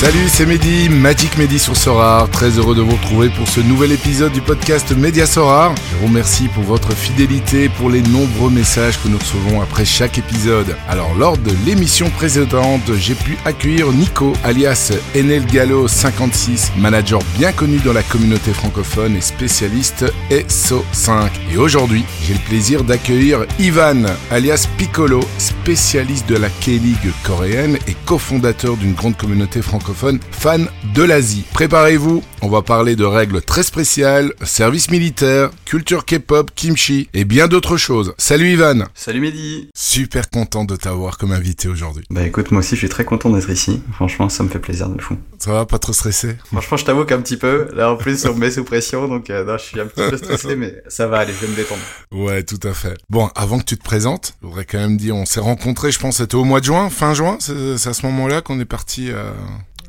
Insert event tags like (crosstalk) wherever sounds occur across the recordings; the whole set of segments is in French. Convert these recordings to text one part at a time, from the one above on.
Salut, c'est Mehdi, Magic Mehdi sur Sorar. Très heureux de vous retrouver pour ce nouvel épisode du podcast Média Sorar. Je vous remercie pour votre fidélité, pour les nombreux messages que nous recevons après chaque épisode. Alors, lors de l'émission précédente, j'ai pu accueillir Nico, alias Enel Gallo 56, manager bien connu dans la communauté francophone et spécialiste SO5. Et aujourd'hui, j'ai le plaisir d'accueillir Ivan, alias Piccolo, spécialiste de la K-League coréenne et cofondateur d'une grande communauté francophone fan de l'Asie. Préparez-vous, on va parler de règles très spéciales, service militaire, culture K-pop, kimchi et bien d'autres choses. Salut Ivan Salut Mehdi Super content de t'avoir comme invité aujourd'hui. Bah écoute, moi aussi je suis très content d'être ici. Franchement, ça me fait plaisir de fou. Ça va, pas trop stressé? Franchement, je t'avoue qu'un petit peu. Là en plus, on me met sous pression, donc euh, non, je suis un petit peu stressé, mais ça va aller, je vais me détendre. Ouais, tout à fait. Bon, avant que tu te présentes, je voudrais quand même dire, on s'est rencontrés, je pense, c'était au mois de juin, fin juin, c'est c'est à ce moment-là qu'on est parti à,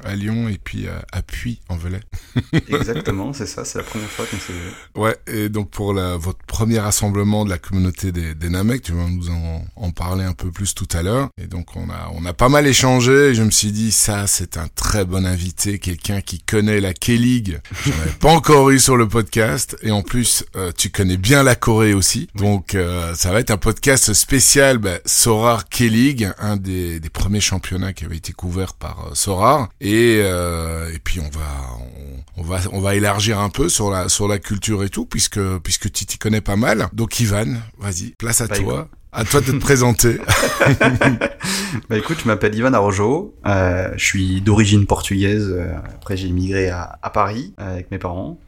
à Lyon et puis à, à Puy en Velay. (laughs) Exactement, c'est ça, c'est la première fois qu'on s'est vu. Ouais, et donc pour la, votre premier rassemblement de la communauté des, des Namek, tu vas nous en, en parler un peu plus tout à l'heure. Et donc on a, on a pas mal échangé et je me suis dit, ça c'est un très bon invité, quelqu'un qui connaît la K-League. J'en avais (laughs) pas encore eu sur le podcast. Et en plus, euh, tu connais bien la Corée aussi. Donc euh, ça va être un podcast spécial bah, Sorar K-League, un des, des premiers championnats qui avait été couvert par euh, Sorar. Et, euh, et puis on va... On, on va on va élargir un peu sur la sur la culture et tout puisque puisque tu t'y connais pas mal. Donc Ivan, vas-y, place à Bah, toi. À toi de te présenter. (laughs) Bah écoute, je m'appelle Ivan Arrojo, euh, je suis d'origine portugaise, euh, après j'ai immigré à, à Paris avec mes parents.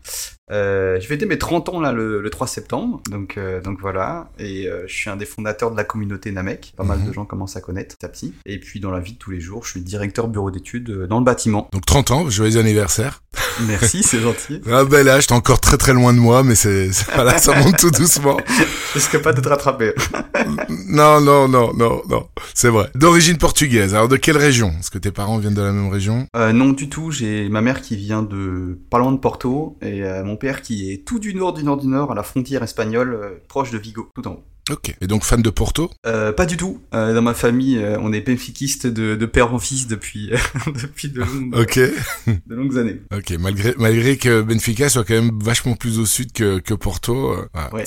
Euh, j'ai fêté mes 30 ans là le, le 3 septembre, donc euh, donc voilà, et euh, je suis un des fondateurs de la communauté Namek, pas mal Mhm. de gens commencent à connaître petit à petit. Et puis dans la vie de tous les jours, je suis directeur bureau d'études euh, dans le bâtiment. Donc 30 ans, joyeux anniversaire. (laughs) Merci, c'est gentil. (laughs) Ah bel âge, t'es encore très très loin de moi, mais c'est (laughs) voilà, ça monte tout doucement. Je risque pas de te rattraper. Non, non, non, non, non, c'est vrai. D'origine portugaise. Alors de quelle région? Est-ce que tes parents viennent de la même région Euh, non du tout, j'ai ma mère qui vient de pas loin de Porto et mon père qui est tout du nord du nord du nord à la frontière espagnole euh, proche de Vigo, tout en haut. Ok. Et donc fan de Porto? Euh, pas du tout. Euh, dans ma famille, euh, on est benfiquiste de, de père en fils depuis (laughs) depuis de longues, Ok. (laughs) de longues années. Ok. Malgré malgré que Benfica soit quand même vachement plus au sud que que Porto. Ouais.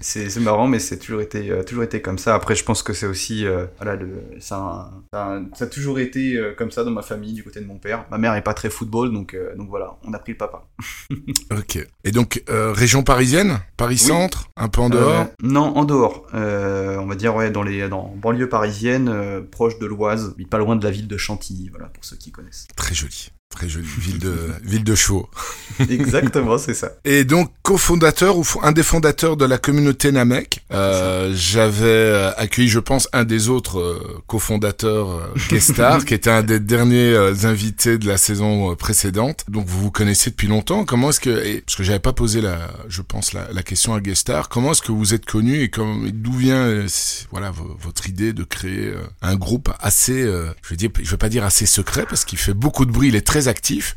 c'est, marrant, mais c'est toujours été toujours été comme ça. Après, je pense que c'est aussi voilà, le, ça, a- ça, a- ça a toujours été comme ça dans ma famille du côté de mon père. Ma mère est pas très football, donc donc voilà, on a pris le papa. (laughs) Ok. Et donc région parisienne, Paris centre, un peu en dehors? Non, en dehors. Euh, on va dire ouais dans les dans banlieue parisienne, euh, proche de l'Oise, mais pas loin de la ville de Chantilly. Voilà pour ceux qui connaissent. Très joli. Très jolie ville de (laughs) ville de chevaux. (laughs) Exactement, c'est ça. Et donc cofondateur ou un des fondateurs de la communauté Namek. Euh, J'avais euh, accueilli, je pense, un des autres euh, cofondateurs euh, guest star, (laughs) qui était un des derniers invités de la saison précédente. Donc vous vous connaissez depuis longtemps. Comment est-ce que, et- parce que j'avais pas posé la, je pense la, la question à guest star. Comment est-ce que vous êtes connu et d'où vient, voilà, vo- votre idée de créer un groupe assez, euh, je vais dire, je vais pas dire assez secret parce qu'il fait beaucoup de bruit, il est très actif,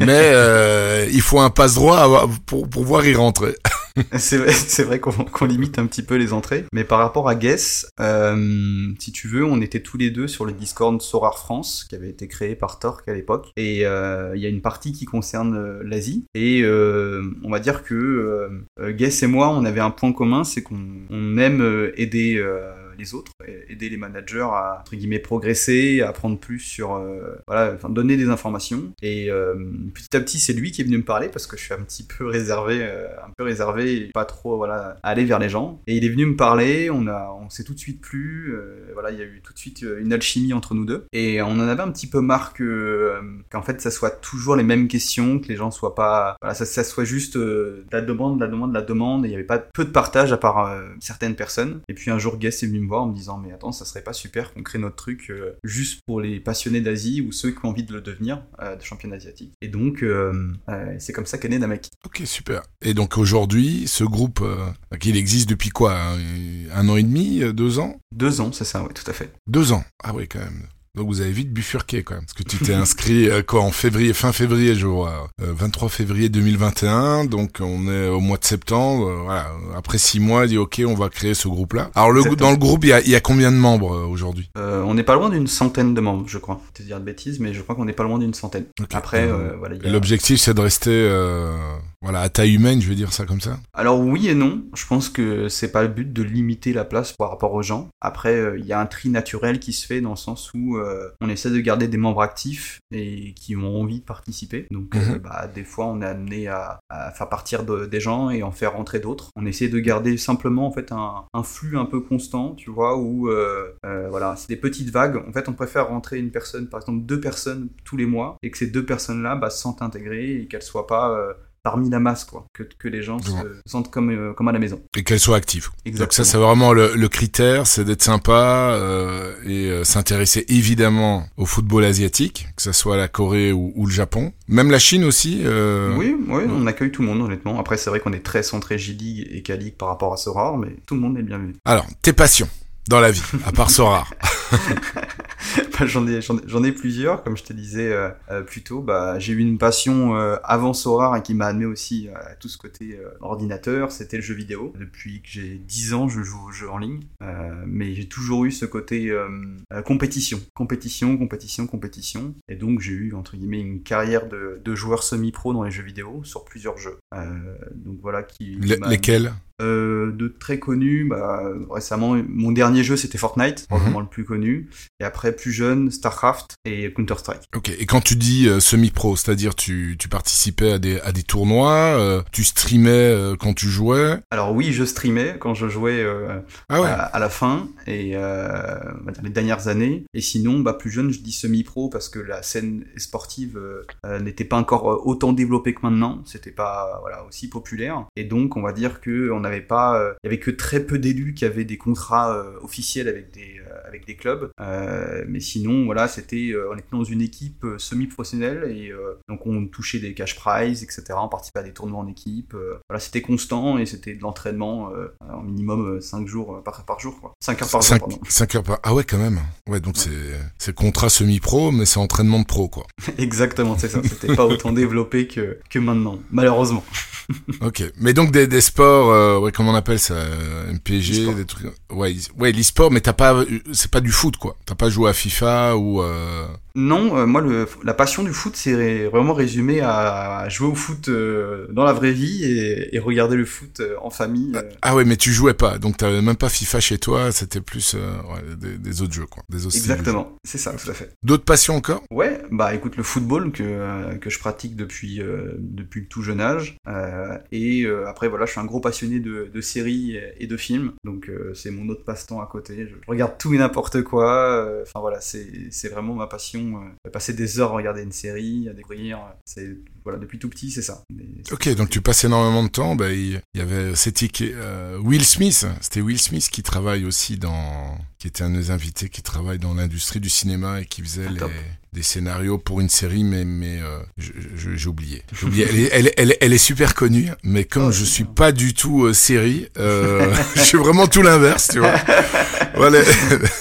mais euh, il faut un passe droit pour pouvoir y rentrer. (laughs) C'est vrai, qu'on limite un petit peu les entrées, mais par rapport à Guess, euh, si tu veux, on était tous les deux sur le Discord Sorar France, qui avait été créé par Torque à l'époque, et euh, il y a une partie qui concerne l'Asie, et on va dire que Guess et moi, on avait un point commun, c'est qu'on on aime aider les autres, aider les managers à entre guillemets progresser, à apprendre plus sur euh, voilà, donner des informations. Et euh, petit à petit, c'est lui qui est venu me parler parce que je suis un petit peu réservé, euh, un peu réservé, pas trop voilà aller vers les gens. Et il est venu me parler, on a, on s'est tout de suite plu, euh, voilà, il y a eu tout de suite euh, une alchimie entre nous deux. Et on en avait un petit peu marre que euh, qu'en fait ça soit toujours les mêmes questions, que les gens soient pas, voilà, ça, soit juste euh, la demande, la demande, la demande. Et il y avait pas peu de partage à part euh, certaines personnes. Et puis un jour, Guest est venu me voir en me disant mais attends, ça serait pas super qu'on crée notre truc euh, juste pour les passionnés d'Asie ou ceux qui ont envie de le devenir, euh, de champion asiatique. Et donc euh, c'est comme ça qu'est né Namek. Ok, super. Et donc aujourd'hui, ce groupe, euh, il existe depuis quoi un, an et demi, deux ans? Deux ans, c'est ça, ouais, tout à fait. Deux ans. Ah oui, quand même. Donc vous avez vite bifurqué quand même. Parce que tu t'es inscrit euh, quoi en février, fin février, je vois. Euh, 23 février 2021. Donc on est au mois de septembre. euh, voilà. Après six mois, dit ok, on va créer ce groupe-là. Alors le, dans le groupe, il y a, il y a combien de membres euh, aujourd'hui? Euh, on n'est pas loin d'une centaine de membres, je crois. Je te dire de bêtises, mais je crois qu'on n'est pas loin d'une centaine. Ok. Après, Euh, euh, voilà. il a- L'objectif, c'est de rester euh, voilà à taille humaine, je vais dire ça comme ça. Alors oui et non. Je pense que c'est pas le but de limiter la place par rapport aux gens. Après, euh, il y a un tri naturel qui se fait dans le sens où euh, on essaie de garder des membres actifs et qui ont envie de participer. Donc, euh, Mhm. bah, des fois, on est amené à, à faire partir de- des gens et en faire rentrer d'autres. On essaie de garder simplement en fait un, un flux un peu constant, tu vois, où voilà, c'est des petites vagues. En fait, on préfère rentrer une personne, par exemple deux personnes tous les mois, et que ces deux personnes-là bah, se sentent intégrées et qu'elles soient pas parmi la masse, quoi. Que, que les gens se sentent comme, euh, comme à la maison. Et qu'elle soit active. Donc Exactement. ça, c'est vraiment le, le critère, c'est d'être sympa euh, et euh, s'intéresser évidemment au football asiatique, que ce soit la Corée ou, ou le Japon. Même la Chine aussi. Oui, oui, on accueille tout le monde, honnêtement. Après, c'est vrai qu'on est très centré J-League et K-League par rapport à Sorare, mais tout le monde est bienvenu. Alors, tes passions dans la vie, à part Sorar. (laughs) (laughs) Bah, j'en ai, j'en ai, j'en ai plusieurs, comme je te disais euh, euh, plus tôt. Bah, j'ai eu une passion euh, avant Sorare et qui m'a amené aussi à tout ce côté euh, ordinateur, c'était le jeu vidéo. Depuis que j'ai 10 ans, je joue aux jeux en ligne, euh, mais j'ai toujours eu ce côté euh, euh, compétition, compétition, compétition, compétition. Et donc j'ai eu entre guillemets une carrière de, de joueur semi-pro dans les jeux vidéo sur plusieurs jeux. Euh, donc voilà qui. lesquels? Euh, de très connus, bah, récemment, mon dernier jeu c'était Fortnite, Mhm. probablement le plus connu. Et après, plus jeune, StarCraft et Counter-Strike. Ok. Et quand tu dis euh, semi-pro, c'est-à-dire tu, tu participais à des, à des tournois, euh, tu streamais quand tu jouais? Alors oui, je streamais quand je jouais Ah ouais. à, à la fin et les dernières années. Et sinon, bah, plus jeune, je dis semi-pro parce que la scène sportive n'était pas encore autant développée que maintenant. C'était pas voilà aussi populaire. Et donc, on va dire que on euh, il y avait que très peu d'élus qui avaient des contrats euh, officiels avec des euh, avec des clubs. Euh, mais sinon, voilà, c'était euh, on était dans une équipe euh, semi-professionnelle et donc on touchait des cash prizes, etc. On participait à des tournois en équipe. voilà, c'était constant et c'était de l'entraînement en minimum 5 jours par, par jour, quoi. 5 heures par jour, pardon. heures par... Ah ouais, quand même. Ouais, donc c'est c'est contrat semi-pro, mais c'est entraînement de pro, quoi. (laughs) Exactement, c'est ça. C'était pas autant développé que, que maintenant, malheureusement. (laughs) Ok. Mais donc des, des sports, euh, ouais, comment on appelle ça, MPG, des trucs. Ouais, ouais, l'e-sport, mais t'as pas, c'est pas du foot, quoi. T'as pas joué à FIFA ou. Euh... Non, euh, moi, le, la passion du foot, c'est vraiment résumé à, jouer au foot euh, dans la vraie vie et, et regarder le foot en famille. euh. Ah ouais, mais tu jouais pas, donc t'avais même pas FIFA chez toi. C'était plus ouais, des, des autres jeux, quoi. Des autres. Exactement, c'est ça, tout à fait. D'autres passions encore? Ouais, bah écoute, le football que, que je pratique depuis, depuis le tout jeune âge. Et après, voilà, je suis un gros passionné de, de séries et de films. Donc c'est mon autre passe-temps à côté. Je regarde tout et n'importe quoi. euh, Enfin voilà, c'est vraiment ma passion. euh, passer des heures à regarder une série, à découvrir. euh, C'est voilà, depuis tout petit, c'est ça. Ok, donc tu passes énormément de temps. Bah, il y avait, c'était euh, Will Smith. C'était Will Smith qui travaille aussi dans, qui était un de nos invités, qui travaille dans l'industrie du cinéma et qui faisait Ah, les, des scénarios pour une série, mais mais euh, j'ai oublié. Elle, est, elle, est- elle, est- elle est super connue, mais comme Oh, je suis bien. pas du tout euh, série, (laughs) je suis vraiment tout l'inverse, tu vois. Voilà.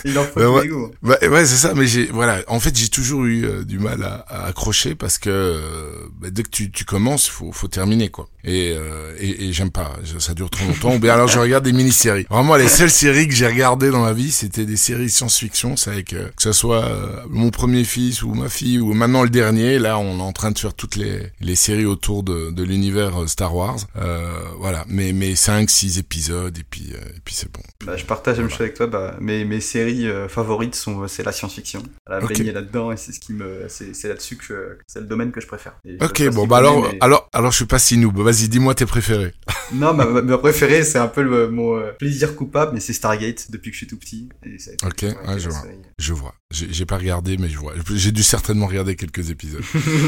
Il en faut (laughs) Bah, ouais. Bah, ouais, c'est ça, mais j'ai, voilà, en fait, j'ai toujours eu euh, du mal à, à accrocher parce que euh, bah, dès que tu, tu commences, faut, faut terminer, quoi. Et, euh, et, et j'aime pas, ça dure trop longtemps. Ou alors je regarde des mini-séries. Vraiment, les seules séries que j'ai regardées dans ma vie, c'était des séries science-fiction. C'est avec euh, que ce soit euh, mon premier fils ou ma fille ou maintenant le dernier. Là, on est en train de faire toutes les, les séries autour de, de l'univers euh, Star Wars. Euh, voilà, mais mais cinq, six épisodes et puis euh, et puis c'est bon. Bah, je partage la même chose avec toi. Bah, mes, mes séries euh, favorites sont c'est la science-fiction. La Ok. baigner là-dedans et c'est ce qui me c'est c'est là-dessus que c'est le domaine que je préfère. Et Ok, bon, bah alors, mais- alors, alors, je suis pas si noob. Vas-y, dis-moi tes préférés. (laughs) Non, ma, ma, préférée, c'est un peu le, mon euh, plaisir coupable, mais c'est Stargate depuis que je suis tout petit. Et ça a été- Ok, ouais, je vois. Je vois. J'ai pas regardé, mais je vois. J'ai dû certainement regarder quelques épisodes.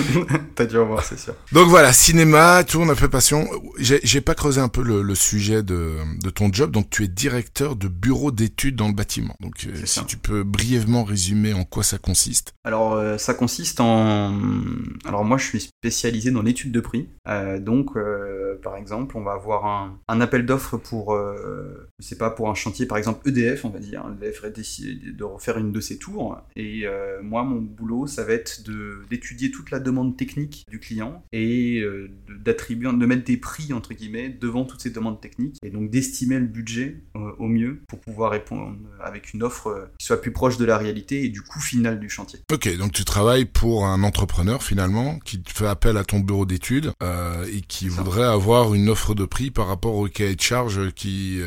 (laughs) T'as dû en voir, c'est sûr. Donc voilà, cinéma, tout, on a fait passion. J'ai pas creusé un peu le, le sujet de, de ton job. Donc tu es directeur de bureau d'études dans le bâtiment. Donc euh, si tu peux brièvement résumer en quoi ça consiste. Alors, euh, ça consiste en. Alors, moi, je suis spécialisé dans l'étude de prix. Euh, donc, par exemple, on va avoir un, un appel d'offres pour, je sais pas, pour un chantier, par exemple EDF, on va dire. EDF a décidé de refaire une de ses tours. Et euh, moi, mon boulot, ça va être d'étudier toute la demande technique du client et euh, d'attribuer, de mettre des prix entre guillemets devant toutes ces demandes techniques et donc d'estimer le budget euh, au mieux pour pouvoir répondre avec une offre qui soit plus proche de la réalité et du coût final du chantier. Ok, donc tu travailles pour un entrepreneur finalement qui fait appel à ton bureau d'études et qui ça. voudrait avoir une offre de prix par rapport au cahier de charge qui,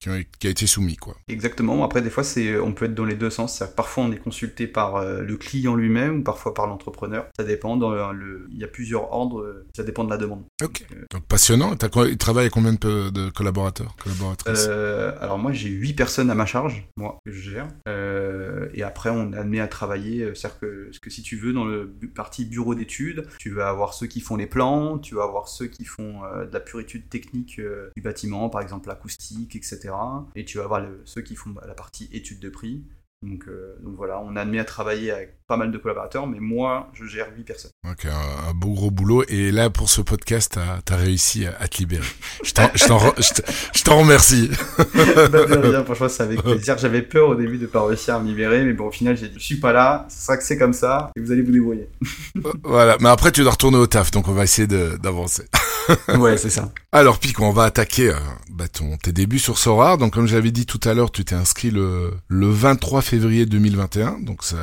qui, a, été soumis, quoi. Exactement. Après, des fois, on peut être dans les deux sens. Que parfois, on est consulté par euh, le client lui-même ou parfois par l'entrepreneur. Ça dépend. Dans le, le- il y a plusieurs ordres. euh, Ça dépend de la demande. Ok. Euh, Donc passionnant. T'as quoi- Tu travailles avec combien de, collaborateurs, collaboratrices? Euh, alors moi, j'ai huit personnes à ma charge, moi, que je gère. Euh, et après, on est amené à travailler. euh, C'est-à-dire que, si tu veux, dans le partie bureau d'études, tu vas avoir ceux qui font les plans, tu vas avoir ceux qui font euh, de la pure étude technique euh, du bâtiment, par exemple l'acoustique, etc. Et tu vas avoir le- ceux qui font la partie étude de prix. Donc, euh, donc voilà, on est amené à travailler avec pas mal de collaborateurs, mais moi, je gère huit personnes. Ok, un, un beau gros boulot. Et là, pour ce podcast, t'as as réussi à, à te libérer. Je t'en remercie. (laughs) Bah, de rien, franchement, c'est avec plaisir. J'avais peur au début de pas réussir à me libérer, mais bon, au final, j'ai dit, je suis pas là, c'est ça que c'est comme ça, et vous allez vous débrouiller. (laughs) voilà. Mais après, tu dois retourner au taf, donc on va essayer d'avancer. (laughs) ouais, c'est ça. Alors, Pic, on va attaquer euh, bah, ton, tes débuts sur Sorar. Donc, comme j'avais dit tout à l'heure, tu t'es inscrit le, le 23 février 2021. Donc, ça,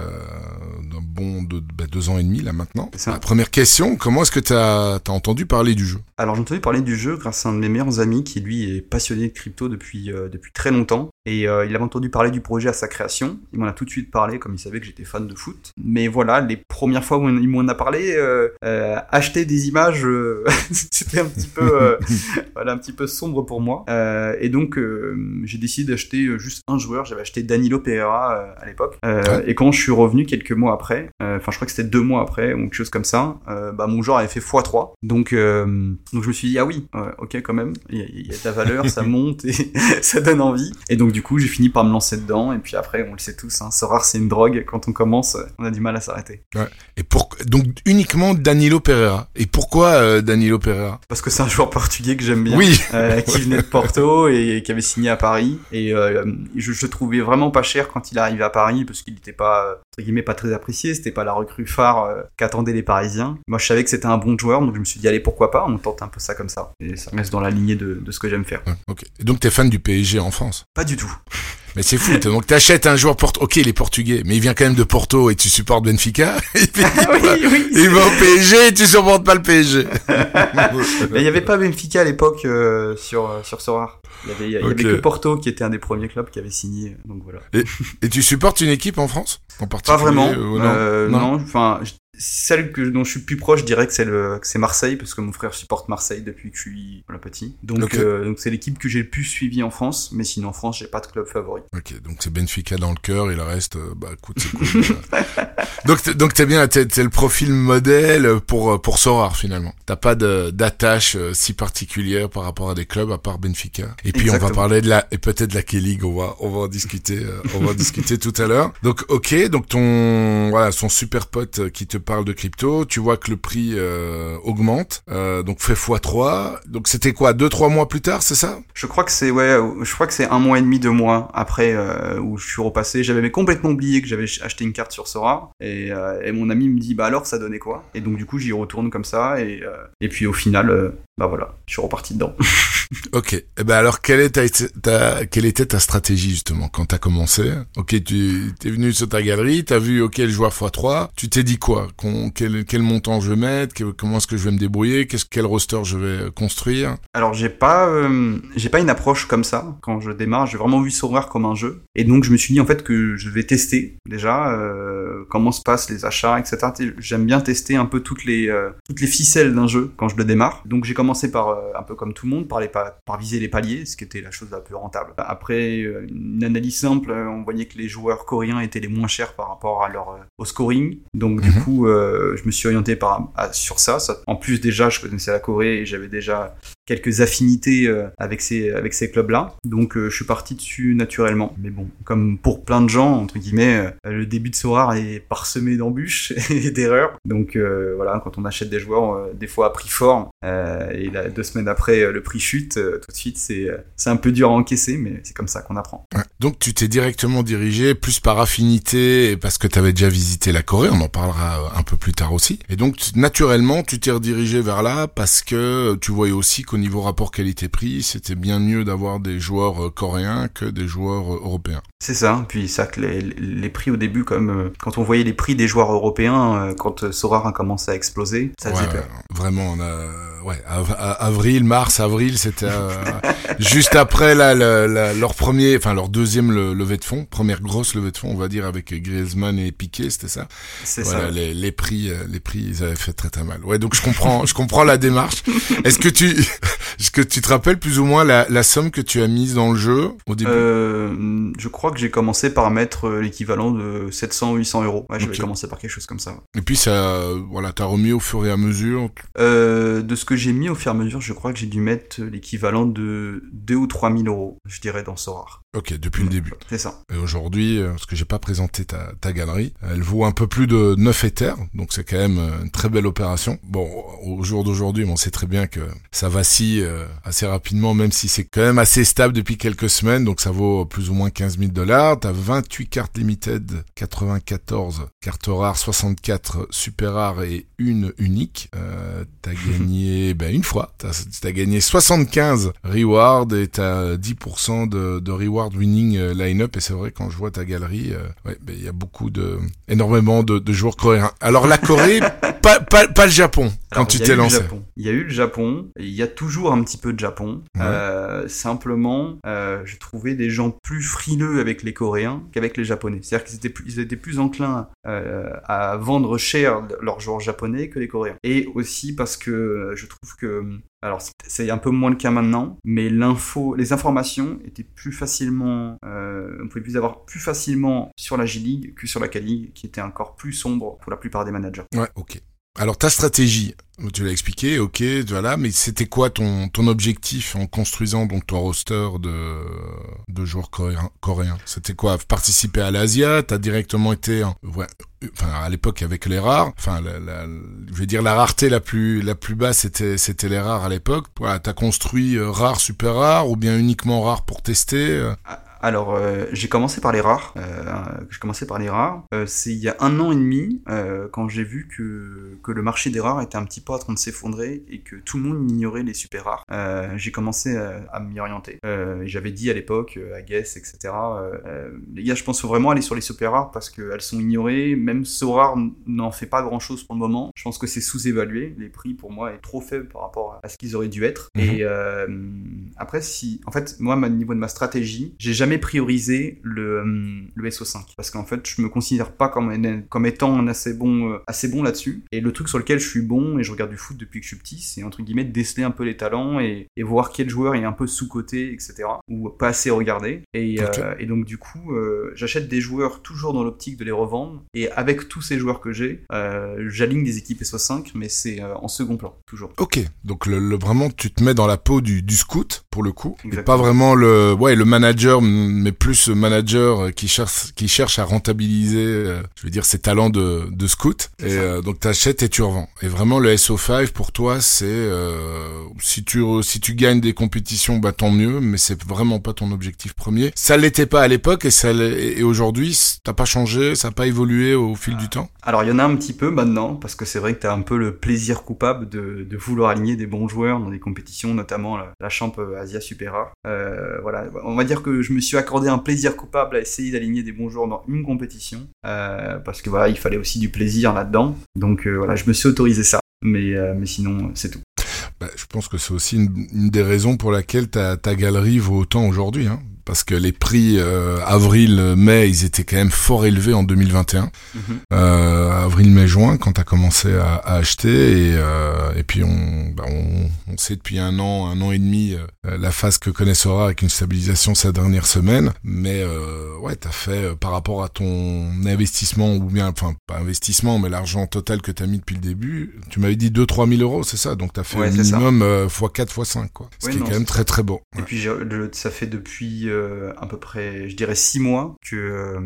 un bon de, bah, deux ans et demi, là, maintenant. La première question, comment est-ce que tu as, entendu parler du jeu? Alors j'ai entendu parler du jeu grâce à un de mes meilleurs amis qui lui est passionné de crypto depuis, euh, depuis très longtemps. Et euh, il avait entendu parler du projet à sa création. Il m'en a tout de suite parlé comme il savait que j'étais fan de foot. Mais voilà, les premières fois où il m'en a parlé, euh, acheter des images, (laughs) c'était un petit peu, (laughs) voilà, un petit peu sombre pour moi. Et donc j'ai décidé d'acheter juste un joueur. J'avais acheté Danilo Pereira à l'époque. Ouais. Et quand je suis revenu quelques mois après, euh, enfin je crois que c'était deux mois après ou quelque chose comme ça, euh, bah mon joueur avait fait x3. Donc euh, donc je me suis dit ah oui, ok quand même, il y, a- il y a de la valeur, ça (laughs) monte et (laughs) ça donne envie. Et donc du coup j'ai fini par me lancer dedans et puis après on le sait tous, hein, c'est rare c'est une drogue. Quand on commence, on a du mal à s'arrêter. Et pour, donc, uniquement Danilo Pereira. Et pourquoi Danilo Pereira? Parce que c'est un joueur portugais que j'aime bien. Oui. qui venait de Porto et qui avait signé à Paris. Et je, je trouvais vraiment pas cher quand il arrivait à Paris parce qu'il n'était pas, entre guillemets, pas très apprécié. C'était pas la recrue phare euh, qu'attendaient les Parisiens. Moi, je savais que c'était un bon joueur, donc je me suis dit, allez, pourquoi pas On tente un peu ça comme ça. Et ça reste dans la lignée de, de ce que j'aime faire. Ok. Et donc, t'es fan du PSG en France? Pas du tout. Mais c'est fou. Donc, t'achètes un joueur porto. Ok, il est portugais, mais il vient quand même de Porto et tu supportes Benfica. (laughs) Et puis, oui, oui. il va au PSG et tu supportes pas le PSG. (laughs) Mais il n'y avait pas Benfica à l'époque euh, sur, euh, sur Sorare. Il y avait, il y avait que Porto qui était un des premiers clubs qui avait signé. Donc voilà. Et tu supportes une équipe en France? En Pas particulier vraiment. euh, non Euh, Non. non. Enfin, celle que dont je suis plus proche, je dirais que c'est le que c'est Marseille parce que mon frère supporte Marseille depuis que je suis voilà, petit. Donc euh, donc c'est l'équipe que j'ai le plus suivi en France. Mais sinon en France, j'ai pas de club favori. Ok, donc c'est Benfica dans le cœur et le reste, euh, bah écoute, c'est cool. (laughs) donc t'es- donc t'es bien, t'es t'es le profil modèle pour euh, pour Sorar finalement. T'as pas de d'attache euh, si particulière par rapport à des clubs à part Benfica. Et puis on va parler de la et peut-être de la K-League, on va on va en discuter, euh, on va en discuter tout à l'heure. Donc ok, donc ton voilà son super pote euh, qui te parle de crypto, tu vois que le prix euh, augmente, euh, donc fait x3. Donc c'était quoi, deux trois mois plus tard, c'est ça? Je crois que c'est ouais, je crois que c'est un mois et demi, deux mois après euh, où je suis repassé. J'avais complètement oublié que j'avais acheté une carte sur Sora et, et mon ami me dit bah alors ça donnait quoi? Et donc du coup j'y retourne comme ça et et puis au final bah voilà, je suis reparti dedans. (laughs) Ok. Eh ben alors, quelle, était ta stratégie justement quand t'as commencé? Ok, tu t'es venu sur ta galerie, t'as vu ok le joueur x3, tu t'es dit quoi? Quel, montant je vais mettre? Comment est-ce que je vais me débrouiller? Quel roster je vais construire? Alors j'ai pas euh, pas une approche comme ça quand je démarre. J'ai vraiment vu Sorare comme un jeu et donc je me suis dit en fait que je vais tester déjà euh, comment se passent les achats etc. Tu J'aime bien tester un peu toutes les euh, toutes les ficelles d'un jeu quand je le démarre. Donc j'ai commencé par un peu comme tout le monde par les pa- par viser les paliers, ce qui était la chose la plus rentable. Après euh, une analyse simple, euh, on voyait que les joueurs coréens étaient les moins chers par rapport à leur euh, au scoring. Donc du Mhm. coup euh, je me suis orienté par à- sur ça. ça. En plus déjà je connaissais la Corée et j'avais déjà quelques affinités avec ces avec ces clubs-là. Donc je suis parti dessus naturellement. Mais bon, comme pour plein de gens entre guillemets, le début de Sorar est parsemé d'embûches (laughs) et d'erreurs. Donc voilà, quand on achète des joueurs, des fois à prix fort, et deux semaines après le prix chute, tout de suite c'est un peu dur à encaisser, mais c'est comme ça qu'on apprend. Donc tu t'es directement dirigé plus par affinité parce que tu avais déjà visité la Corée, on en parlera un peu plus tard aussi. Et donc naturellement tu t'es redirigé vers là parce que tu voyais aussi qu'au niveau rapport qualité-prix, c'était bien mieux d'avoir des joueurs euh, coréens que des joueurs euh, européens. C'est ça, puis ça que les, les, prix au début, comme euh, quand on voyait les prix des joueurs européens, quand Sorar a commencé à exploser, ça faisait peur. Vraiment, on a ouais, avril, mars, avril, c'était (laughs) juste après leur premier, enfin leur deuxième levée de fonds, première grosse levée de fonds, on va dire avec Griezmann et Piqué, c'était ça. C'est ça. Les, les, prix, les prix, ils avaient fait très très mal. Ouais, donc je comprends, je comprends la démarche. Est-ce que tu, est-ce que tu te rappelles plus ou moins la, la somme que tu as mise dans le jeu au début euh, Je crois que j'ai commencé par mettre euh, l'équivalent de 700 800 euros. Ouais, commencer par quelque chose comme ça. Et puis ça, voilà, t'as remis au fur et à mesure. Euh, de ce que j'ai mis au fur et à mesure, je crois que j'ai dû mettre l'équivalent de 2 ou 3 000 euros, je dirais, dans Sorar. Ok, depuis le début. C'est ça. Et aujourd'hui, euh, parce que j'ai pas présenté ta, ta, galerie, elle vaut un peu plus de 9 éthers, donc c'est quand même euh, une très belle opération. Bon, au jour d'aujourd'hui, on sait très bien que ça vacille euh, assez rapidement, même si c'est quand même assez stable depuis quelques semaines, donc ça vaut plus ou moins 15 000 dollars. T'as 28 cartes limited, 94 cartes rares, 64 super rares et une unique. Euh, t'as (laughs) gagné ben, une fois, t'as as gagné 75 rewards et t'as 10% de, de reward winning euh, line-up et c'est vrai quand je vois ta galerie, euh, ben, il y a beaucoup de, énormément de joueurs coréens. Alors la Corée, pas, pas, pas, le Japon quand tu t'es lancé. Il y a eu le Japon, il y a toujours un petit peu de Japon. Euh, simplement, euh, j'ai trouvé des gens plus frileux avec les Coréens qu'avec les Japonais. C'est-à-dire qu'ils étaient plus, ils étaient plus enclins euh, à vendre cher leurs joueurs japonais que les Coréens. Et aussi parce que je trouve que alors c'est un peu moins le cas maintenant, mais l'info, les informations étaient plus facilement, euh, on pouvait plus avoir plus facilement sur la G-League que sur la K-League, qui était encore plus sombre pour la plupart des managers. Ouais, ok. Alors ta stratégie, tu l'as expliqué, ok, voilà, mais c'était quoi ton, objectif en construisant donc ton roster de, de joueurs coréens, C'était quoi? Participer à l'Asia? T'as directement été, ouais, enfin à l'époque avec les rares, enfin la, la, je vais dire la rareté la plus la plus basse c'était c'était les rares à l'époque. Voilà, t'as construit euh, rare super rare ou bien uniquement rare pour tester euh? Ah, alors, euh, j'ai commencé par les rares. Euh, j'ai commencé par les rares. Euh, c'est il y a un an et demi euh, quand j'ai vu que, que le marché des rares était un petit peu en train de s'effondrer et que tout le monde ignorait les super rares. Euh, j'ai commencé à, m'y orienter. J'avais dit à l'époque à Guess, etc. les gars, je pense vraiment aller sur les super rares parce qu'elles sont ignorées. Même rare n'en fait pas grand chose pour le moment. Je pense que c'est sous-évalué. Les prix pour moi est trop faible par rapport à ce qu'ils auraient dû être. Mhm. Et après, si, en fait, moi, au niveau de ma stratégie, j'ai jamais prioriser le, euh, le SO5 parce qu'en fait je me considère pas comme, comme étant assez bon euh, assez bon là-dessus. Et le truc sur lequel je suis bon et je regarde du foot depuis que je suis petit c'est entre guillemets de déceler un peu les talents et, et voir quel joueur est un peu sous-coté etc ou pas assez regardé. Et, euh, et donc du coup j'achète des joueurs toujours dans l'optique de les revendre. Et avec tous ces joueurs que j'ai j'aligne des équipes SO5 mais c'est en second plan toujours. Ok. Donc le, vraiment tu te mets dans la peau du, du scout pour le coup et pas vraiment le ouais le manager mais plus manager qui cherche qui cherche à rentabiliser, euh, je veux dire, ses talents de, de scout. Et euh, donc t'achètes et tu revends. Et vraiment le SO5 pour toi, c'est euh, si tu si tu gagnes des compétitions, bah tant mieux, mais c'est vraiment pas ton objectif premier. Ça l'était pas à l'époque et ça et aujourd'hui, t'as pas changé, ça a pas évolué au fil du temps? Alors il y en a un petit peu maintenant parce que c'est vrai que t'as un peu le plaisir coupable de, de vouloir aligner des bons joueurs dans des compétitions, notamment la, la Champ Asia Super Rare. Euh, voilà, on va dire que je me suis accordé un plaisir coupable à essayer d'aligner des bons dans une compétition, euh, parce que voilà, il fallait aussi du plaisir là-dedans. Donc euh, voilà, je me suis autorisé ça, mais, euh, mais sinon, c'est tout. Bah, je pense que c'est aussi une, des raisons pour laquelle ta, ta galerie vaut autant aujourd'hui. Hein parce que les prix euh, avril-mai, ils étaient quand même fort élevés en 2021. Mhm. Euh, avril, mai, juin, quand tu as commencé à, à acheter. Et, euh, et puis, on, bah, on, on sait depuis un an, un an et demi, euh, la phase que connaît Sora avec une stabilisation sa dernière semaine. Mais ouais, tu as fait, par rapport à ton investissement, ou bien, enfin, pas investissement, mais l'argent total que tu as mis depuis le début, tu m'avais dit 2-3 000 euros, c'est ça? Donc, tu as fait Ouais, minimum euh, x4, x5, quoi. Ce qui est quand même très, très bon. Et puis ça fait depuis à peu près, je dirais six mois que euh,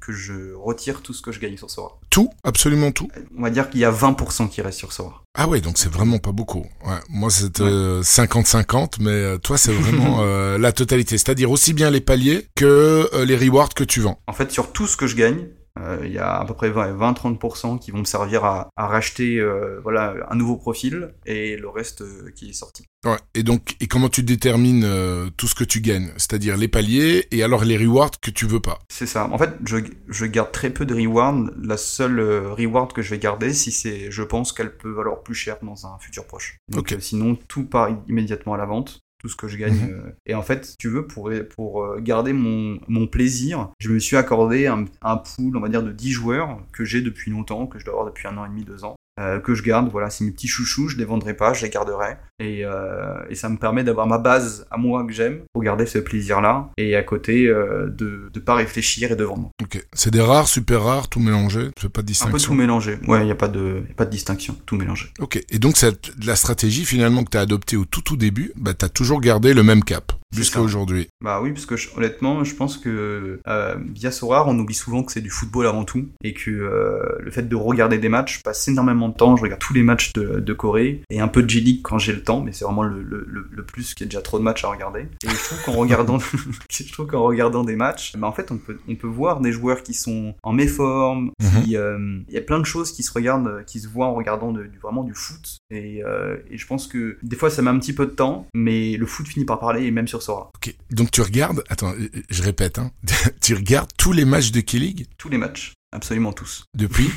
que je retire tout ce que je gagne sur Sora. Tout, absolument tout. On va dire qu'il y a 20% qui reste sur Sora. Ah ouais, donc c'est vraiment pas beaucoup. Ouais, moi c'est euh, 50-50, mais euh, toi c'est vraiment (laughs) euh, la totalité. C'est-à-dire aussi bien les paliers que euh, les rewards que tu vends. En fait, sur tout ce que je gagne, euh, il y a à peu près 20-30% qui vont me servir à, à racheter euh, voilà un nouveau profil et le reste euh, qui est sorti. Ouais. Et donc, et comment tu détermines euh, tout ce que tu gagnes? C'est-à-dire les paliers et alors les rewards que tu veux pas? C'est ça. En fait, je, je garde très peu de rewards. La seule euh, reward que je vais garder, si c'est, je pense qu'elle peut valoir plus cher dans un futur proche. Donc, euh, sinon, tout part immédiatement à la vente. Tout ce que je gagne. Mhm. euh, Et en fait, si tu veux, pour, pour euh, garder mon, mon plaisir, je me suis accordé un, un pool, on va dire, de 10 joueurs que j'ai depuis longtemps, que je dois avoir depuis un an et demi, deux ans. euh, que je garde, voilà, c'est mes petits chouchous, je les vendrai pas, je les garderai, et, euh, et ça me permet d'avoir ma base à moi que j'aime pour garder ce plaisir-là, et à côté euh, de de pas réfléchir et de vendre. Ok. C'est des rares, super rares, tout mélangé. Tu fais pas de Un peu distinction. tout mélangé. Ouais, il n'y a pas de, y a pas de distinction. Tout mélangé. Ok. Et donc cette, la stratégie finalement que tu as adoptée au tout tout début, bah t'as toujours gardé le même cap jusqu'à aujourd'hui. Bah oui, parce que je- honnêtement, je pense que euh, via Sorar, on oublie souvent que c'est du football avant tout et que euh, le fait de regarder des matchs, je passe énormément de temps. Je regarde tous les matchs de, de Corée et un peu de J-League quand j'ai le temps, mais c'est vraiment le, le, le, plus qu'il y a déjà trop de matchs à regarder. Et je trouve qu'en regardant, (laughs) je trouve qu'en regardant des matchs, bah en fait, on peut, on peut voir des joueurs qui sont en méforme. Mhm. qui, euh, Il y a plein de choses qui se regardent, qui se voient en regardant de- du, vraiment du foot. Et, euh, et je pense que des fois, ça met un petit peu de temps, mais le foot finit par parler et même sur Sora. Ok. Donc tu regardes. Attends, euh, je répète. Hein, (laughs) tu regardes tous les matchs de K-League? Tous les matchs, absolument tous. (laughs) depuis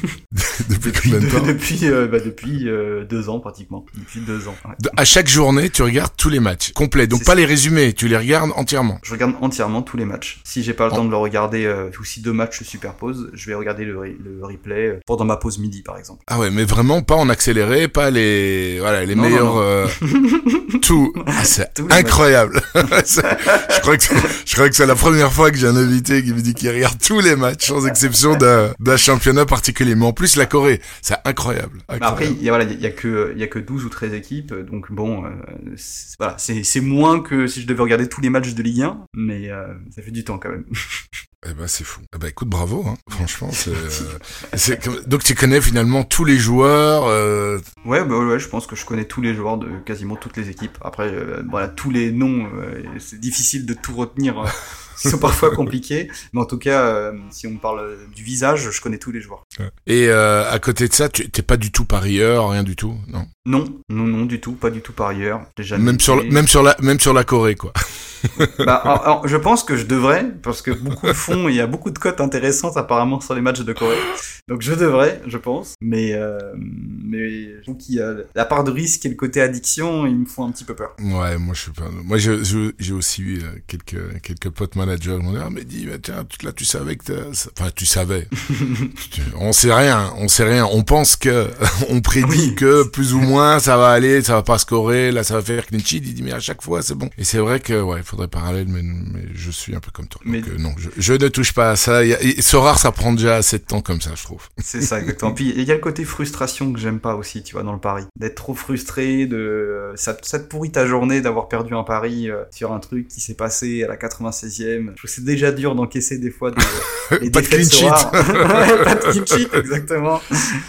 depuis combien de temps (laughs) depuis, euh, bah, depuis euh, deux ans pratiquement. Depuis deux ans. ouais. À chaque journée, tu regardes tous les matchs complets. Donc pas ça. les résumés, tu les regardes entièrement. Je regarde entièrement tous les matchs. Si j'ai pas le Oh. temps de le regarder, euh, ou si deux matchs se superposent, je vais regarder le, re- le replay euh, pendant ma pause midi par exemple. Ah ouais, mais vraiment pas en accéléré, pas les voilà les Non, meilleurs non, non. euh, (laughs) tout. Ah, c'est incroyable. C'est- je crois que c'est- je crois que c'est la première fois que j'ai un invité qui me dit qu'il regarde tous les matchs sans exception d'un d'un championnat particulier. Mais en plus la Corée, c'est incroyable. Bah, après, il y a, voilà, y a que, y a que 12 ou 13 équipes, donc bon, euh, c'est- voilà, c'est, c'est moins que si je devais regarder tous les matchs de Ligue 1, mais euh, ça fait du temps quand même. Eh ben c'est fou. Eh ben écoute, bravo. Hein. Franchement, c'est euh, donc tu connais finalement tous les joueurs. euh, Ouais, bah ouais, je pense que je connais tous les joueurs de quasiment toutes les équipes. Après, euh, voilà, tous les noms, c'est difficile de tout retenir. (laughs) Ils sont parfois compliqués, mais en tout cas, euh, si on parle euh, du visage, je connais tous les joueurs. Et euh, à côté de ça, tu t'es pas du tout parieur, rien du tout, non? Non, non, non, du tout, pas du tout par ailleurs. J'ai jamais Même sur été- même sur la même sur la Corée quoi. Bah, alors, alors, je pense que je devrais, parce que beaucoup le font, il y a beaucoup de cotes intéressantes apparemment sur les matchs de Corée. Donc je devrais, je pense. Mais, euh, mais y a la part de risque et le côté addiction, ils me font un petit peu peur. Ouais, moi je suis pas. Moi j'ai aussi eu quelques quelques potes managers qui m'ont dit mais dis bah, tiens là tu savais que enfin tu savais. (laughs) On sait rien, on sait rien. On pense que (laughs) on prédit Oui. que plus ou moins ça va aller, ça va pas scorer, là ça va faire clean sheet. Il dit mais à chaque fois c'est bon. Et c'est vrai que ouais, il faudrait parallèle, mais, mais je suis un peu comme toi. Mais- Donc euh, non, je, je ne touche pas à ça. Il y a- et ce rare ça prend déjà assez de temps comme ça, je trouve. (laughs) C'est ça, exactement. Puis il y a le côté frustration que j'aime pas aussi, tu vois, dans le pari. D'être trop frustré, de ça, ça te pourrit ta journée d'avoir perdu un pari euh, sur un truc qui s'est passé à la 96e. Je trouve que c'est déjà dur d'encaisser des fois des, (laughs) les pas de clean sheet. (laughs) pas de clean sheet, exactement.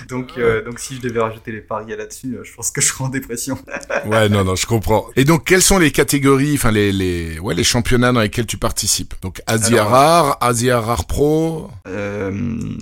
Donc, euh, donc si je devais rajouter les paris là-dessus, euh, je pense que je serais en dépression. (laughs) Ouais, non, non, je comprends. Et donc, quelles sont les catégories, enfin les, les, ouais, les championnats dans lesquels tu participes? Donc, Asia Alors, Rare, Asia Rare Pro? Euh,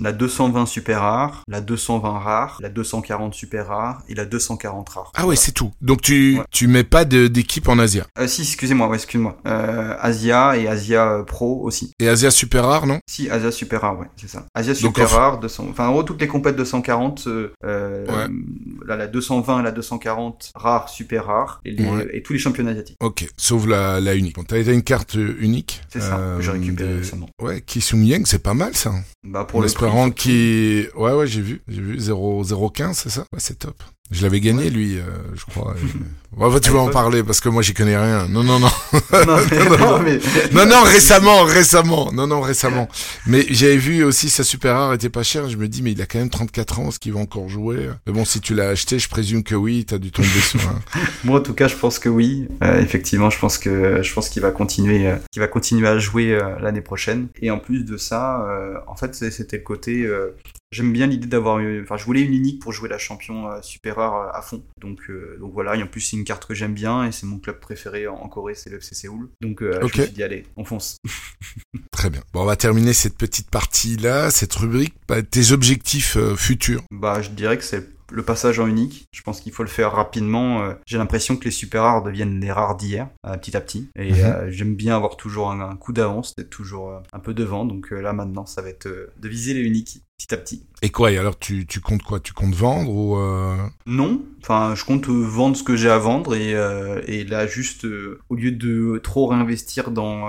la 220 super rare, la 220 rare, la 240 super rare et la 240 rare. Ah ouais, c'est tout. Donc, tu, Ouais. tu mets pas d'équipe en Asia? Euh, si, excusez-moi, ouais, excuse-moi. Asia et Asia euh, Pro aussi. Et Asia Super Rare, non? Si, Asia Super Rare, ouais, c'est ça. Asia Super Rare, 200... enfin en gros toutes les compètes 240, euh, euh, Ouais. là, la 220 et la 240 rare, super rare, et, les- Ouais. et tous les championnats asiatiques. Ok, sauf la, la unique. t'as été une carte unique. C'est ça, que j'ai récupéré récemment. Ouais, Kisung Yang, c'est pas mal ça. Bah pour en le espérant qui, ouais ouais, j'ai vu, j'ai vu 0 015, c'est ça? Ouais, c'est top. Je l'avais gagné lui, euh, je crois. (laughs) Bon, bah, tu vas en parler parce que moi j'y connais rien. Non non (laughs) non. non, non, mais... non non récemment récemment non non récemment. Mais j'avais vu aussi sa super rare était pas chère. Je me dis mais il a quand même 34 ans, est-ce qu'il va encore jouer Mais bon si tu l'as acheté, je présume que oui, t'as dû tomber sur. Un... (laughs) moi en tout cas je pense que oui. Euh, effectivement je pense que je pense qu'il va continuer, euh, qu'il va continuer à jouer euh, l'année prochaine. Et en plus de ça, euh, en fait c'était le côté euh, j'aime bien l'idée d'avoir enfin je voulais une unique pour jouer la champion euh, super rare à fond donc euh, donc voilà et en plus c'est une carte que j'aime bien et c'est mon club préféré en, en Corée c'est le FC Séoul donc euh, je me suis dit allez on fonce (laughs) Très bien. Bon, on va terminer cette petite partie là, cette rubrique. Bah, tes objectifs euh, futurs. bah je dirais que c'est le passage en unique, je pense qu'il faut le faire rapidement. Euh, J'ai l'impression que les super rares deviennent les rares d'hier, euh, petit à petit. Et Mhm. euh, j'aime bien avoir toujours un, un coup d'avance, d'être toujours euh, un peu devant. Donc euh, là maintenant, ça va être euh, de viser les uniques petit à petit. Et quoi Et alors tu tu comptes quoi? Tu comptes vendre ou euh... Non, enfin, je compte vendre ce que j'ai à vendre et, euh, et là juste euh, au lieu de trop réinvestir dans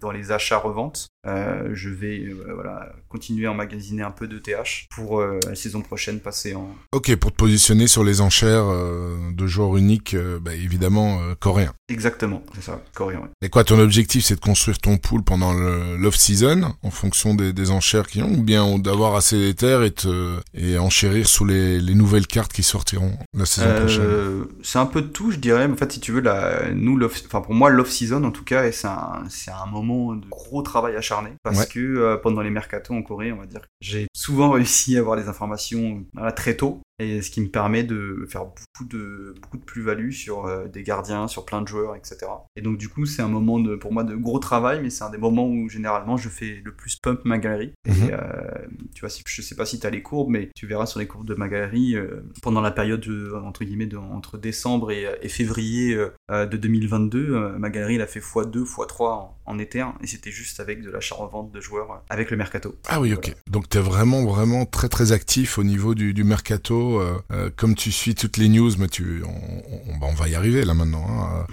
dans les achats reventes, je vais voilà continuer à emmagasiner un peu de TH pour la saison prochaine passer en Ok, pour te positionner sur les enchères de joueurs uniques, euh, bah, évidemment coréens. exactement, c'est ça, coréen. ouais. Et quoi, ton objectif, c'est de construire ton pool pendant le- l'off-season, en fonction des, des enchères qui ont, ou bien d'avoir assez d'éther et, te, et enchérir sous les, les nouvelles cartes qui sortiront la saison prochaine Euh, c'est un peu de tout, je dirais. En fait, si tu veux, la, nous, enfin pour moi, l'off-season, en tout cas, c'est un, moment de gros travail acharné parce Ouais. que euh, pendant les mercatos en Corée, on va dire, j'ai souvent (laughs) réussi à avoir les informations voilà, très tôt. Et ce qui me permet de faire beaucoup de, beaucoup de plus-value sur euh, des gardiens, sur plein de joueurs, etc. Et donc, du coup, c'est un moment de, pour moi de gros travail, mais c'est un des moments où généralement je fais le plus pump ma galerie. Mhm. Et euh, tu vois, si, je sais pas si tu as les courbes, mais tu verras sur les courbes de ma galerie, euh, pendant la période, de- entre guillemets, de- entre décembre et, et février de 2022, euh, ma galerie, elle a fait x2, x3 en, en Ether, et c'était juste avec de l'achat-revente de joueurs, avec le mercato. Ah oui, ok. Donc t'es vraiment, vraiment très, très actif au niveau du, du mercato. Euh, euh, comme tu suis toutes les news, mais tu, on, on, bah, on va y arriver là maintenant. Hein,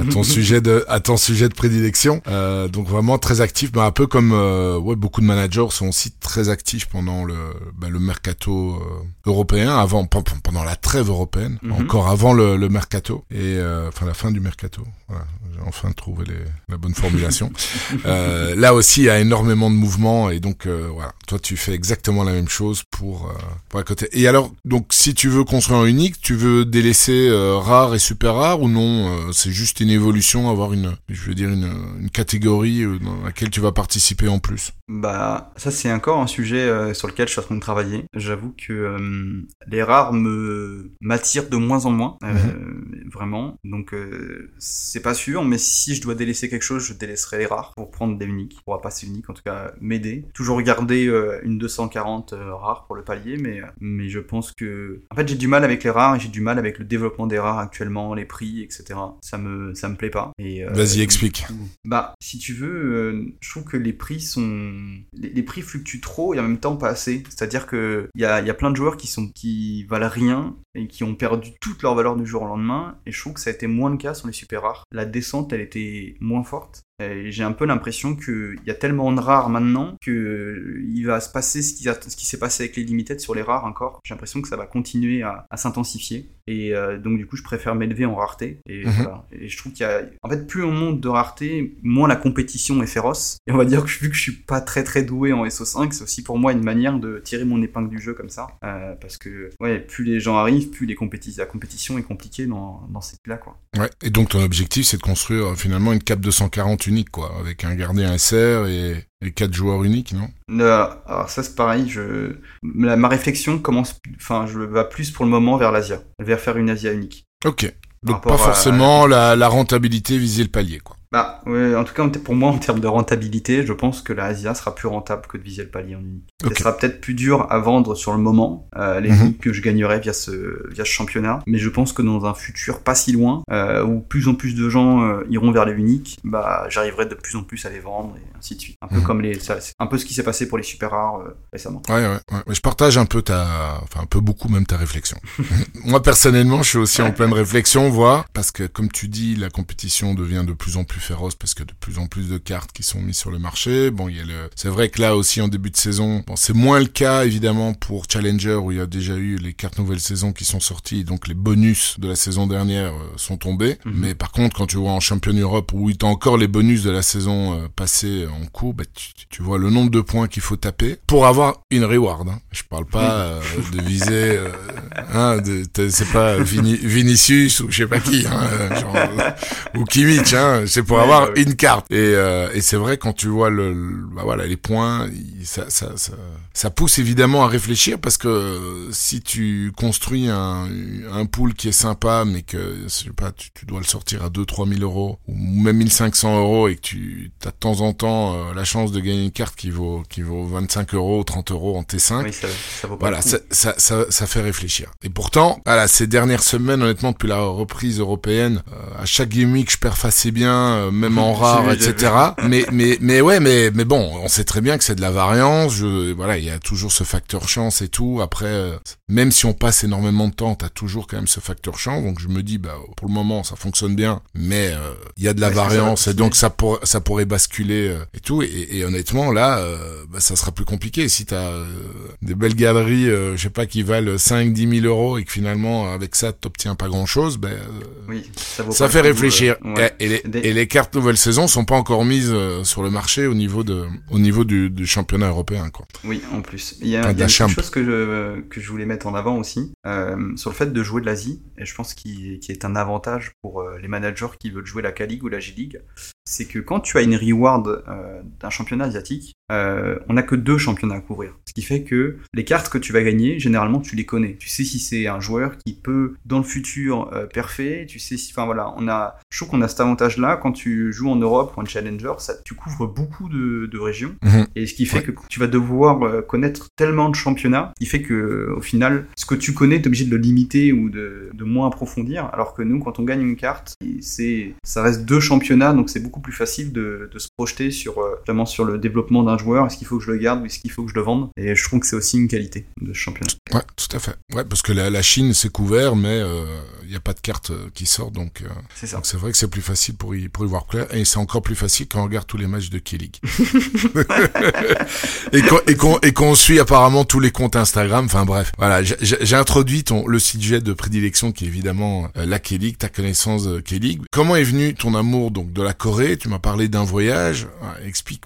à ton (laughs) sujet de à ton sujet de prédilection. Euh, donc vraiment très actif, bah, un peu comme ouais beaucoup de managers sont aussi très actifs pendant le bah, le mercato européen, avant pen- pen- pendant la trêve européenne, Mhm. encore avant le, le mercato et enfin la fin du mercato. Voilà, j'ai enfin trouvé les, la bonne formulation. (laughs) là aussi, il y a énormément de mouvements et donc voilà, toi tu fais exactement la même chose pour pour à côté. Et alors donc si tu veux construire un unique, tu veux délaisser euh, rare et super rare ou non euh, C'est juste une évolution, avoir une, je veux dire une, une catégorie euh, dans laquelle tu vas participer en plus. Bah, ça c'est encore un sujet euh, sur lequel je suis en train de travailler. J'avoue que les rares me m'attirent de moins en moins, euh, vraiment. Donc c'est pas sûr, mais si je dois délaisser quelque chose, je délaisserai les rares pour prendre des uniques, pour passer unique, en tout cas m'aider. Toujours garder une 240 euh, rare pour le palier, mais mais je pense que en fait j'ai du mal avec les rares et j'ai du mal avec le développement des rares actuellement, les prix, etc. Ça me ça me plaît pas. Et, euh, Vas-y, explique. bah, si tu veux, euh, je trouve que les prix sont, les, les prix fluctuent trop et en même temps pas assez. C'est-à-dire que il y a, y a plein de joueurs qui sont, qui valent rien et qui ont perdu toute leur valeur du jour au lendemain. Et je trouve que ça a été moins le cas sur les super rares. La descente, elle était moins forte. J'ai un peu l'impression qu'il y a tellement de rares maintenant que il va se passer ce qui, a- ce qui s'est passé avec les limited sur les rares encore. J'ai l'impression que ça va continuer à, à s'intensifier. Et euh, donc du coup, je préfère m'élever en rareté. Et Mhm. voilà. Et je trouve qu'il y a, en fait, plus on monte de rareté, moins la compétition est féroce. Et on va dire que vu que je suis pas très très doué en SO5, c'est aussi pour moi une manière de tirer mon épingle du jeu comme ça. Euh, parce que ouais, plus les gens arrivent, plus les compéti- la compétition est compliquée dans, dans ces quoi. Ouais. Et donc ton objectif, c'est de construire euh, finalement une cap 240 unique, quoi, avec un gardien SR et, et quatre joueurs uniques, non? Alors ça c'est pareil, je ma, ma réflexion commence, enfin je va plus pour le moment vers l'Asia, vers faire une Asia unique. Ok. Donc pas à- forcément la, la rentabilité viser le palier, quoi. Bah ouais, en tout cas pour moi en termes de rentabilité, je pense que la Asia sera plus rentable que de viser le palier en unique. Ok. Ce sera peut-être plus dur à vendre sur le moment, euh, les uniques que je gagnerai via ce via ce championnat, mais je pense que dans un futur pas si loin, euh, où plus en plus de gens euh, iront vers les uniques, bah j'arriverai de plus en plus à les vendre et ainsi de suite. Un peu Mhm. comme les, ça- un peu ce qui s'est passé pour les super rares euh, récemment. Ouais, ouais, ouais. Mais je partage un peu ta, enfin un peu beaucoup même ta réflexion. (laughs) Moi personnellement, je suis aussi en pleine réflexion, voire parce que comme tu dis, la compétition devient de plus en plus plus féroce parce que de plus en plus de cartes qui sont mises sur le marché. Bon, il y a le, c'est vrai que là aussi en début de saison, bon, c'est moins le cas évidemment pour Challenger où il y a déjà eu les cartes nouvelles saisons qui sont sorties, donc les bonus de la saison dernière euh, sont tombés. Mhm. Mais par contre, quand tu vois en Champion Europe où tu as encore les bonus de la saison euh, passée en cours, bah, tu, tu vois le nombre de points qu'il faut taper pour avoir une reward. Hein. Je parle pas euh, de viser, euh, hein, c'est pas Vini- Vinicius ou je sais pas qui, hein, genre, ou Kimmich, hein, c'est pour Ouais, avoir bah une carte. Et, euh, et c'est vrai quand tu vois le, le- bah voilà les points, ça, ça, ça, ça pousse évidemment à réfléchir parce que euh, si tu construis un, un pool qui est sympa mais que je sais pas, tu, tu dois le sortir à 2 3 000 euros ou même 1500 euros et que tu as de temps en temps euh, la chance de gagner une carte qui vaut qui vaut 25 euros ou 30 euros en T5 Oui, ça, ça vaut pas voilà, ça, ça, ça, ça fait réfléchir. Et pourtant, voilà, ces dernières semaines, honnêtement, depuis la reprise européenne, euh, à chaque game week, je perds assez bien, euh, même (laughs) en rare, etc. mais, mais, mais ouais, mais, mais bon, on sait très bien que c'est de la variance. Je, voilà, il y a toujours ce facteur chance et tout. Après, euh, même si on passe énormément de temps, t'as toujours quand même ce facteur chance. Donc je me dis, bah, pour le moment, ça fonctionne bien, mais euh, il y a de la variance et donc ça, pour, ça pourrait basculer euh, et tout. Et, et honnêtement, là, euh, bah, ça sera plus compliqué si t'as euh, des belles galeries, euh, je sais pas, qui valent 5 10 000 euros et que finalement, avec ça, t'obtiens pas grand chose, ben, euh, Oui, ça vaut ça pas fait coup, réfléchir. ouais. Et, et les, Des- et les cartes nouvelle saison sont pas encore mises euh, sur le marché au niveau de, au niveau du, du championnat européen, quoi. Oui, en plus. Il y a, Enfin, il de y a la une champ. chose que je, que je voulais mettre en avant aussi, euh, sur le fait de jouer de l'Asie, et je pense qu'il qui est un avantage pour euh, les managers qui veulent jouer la K-League ou la J-League, c'est que quand tu as une reward euh, d'un championnat asiatique, euh, on n'a que deux championnats à couvrir. Ce qui fait que les cartes que tu vas gagner, généralement, tu les connais. Tu sais si c'est un joueur qui peut, dans le futur, euh, parfait. Tu sais si, enfin voilà, on a, je trouve qu'on a cet avantage-là quand tu joues en Europe ou en Challenger, ça, tu couvres beaucoup de, de régions. Mhm. Et ce qui fait que tu vas devoir euh, connaître tellement de championnats, qui fait que au final, ce que tu connais, t'es obligé de le limiter ou de, de moins approfondir. Alors que nous, quand on gagne une carte, ça reste deux championnats, donc c'est beaucoup plus facile de, de se projeter sur euh, vraiment sur le développement d'un joueur. Est-ce qu'il faut que je le garde ou est-ce qu'il faut que je le vende? Et je trouve que c'est aussi une qualité de ce championnat. Ouais, tout à fait. Ouais, parce que la, la Chine, c'est couvert, mais il n'y a pas de carte euh, qui sort, donc euh, C'est ça. donc c'est vrai que c'est plus facile pour y, pour y voir clair, et c'est encore plus facile quand on regarde tous les matchs de K-League. (laughs) (laughs) et qu'on et qu'on suit apparemment tous les comptes Instagram. Enfin bref, voilà, j'ai- introduit ton le sujet de prédilection qui est évidemment euh, la K-League, ta connaissance de K-League. Comment est venu ton amour donc de la Corée Tu m'as parlé d'un voyage. Ouais, explique,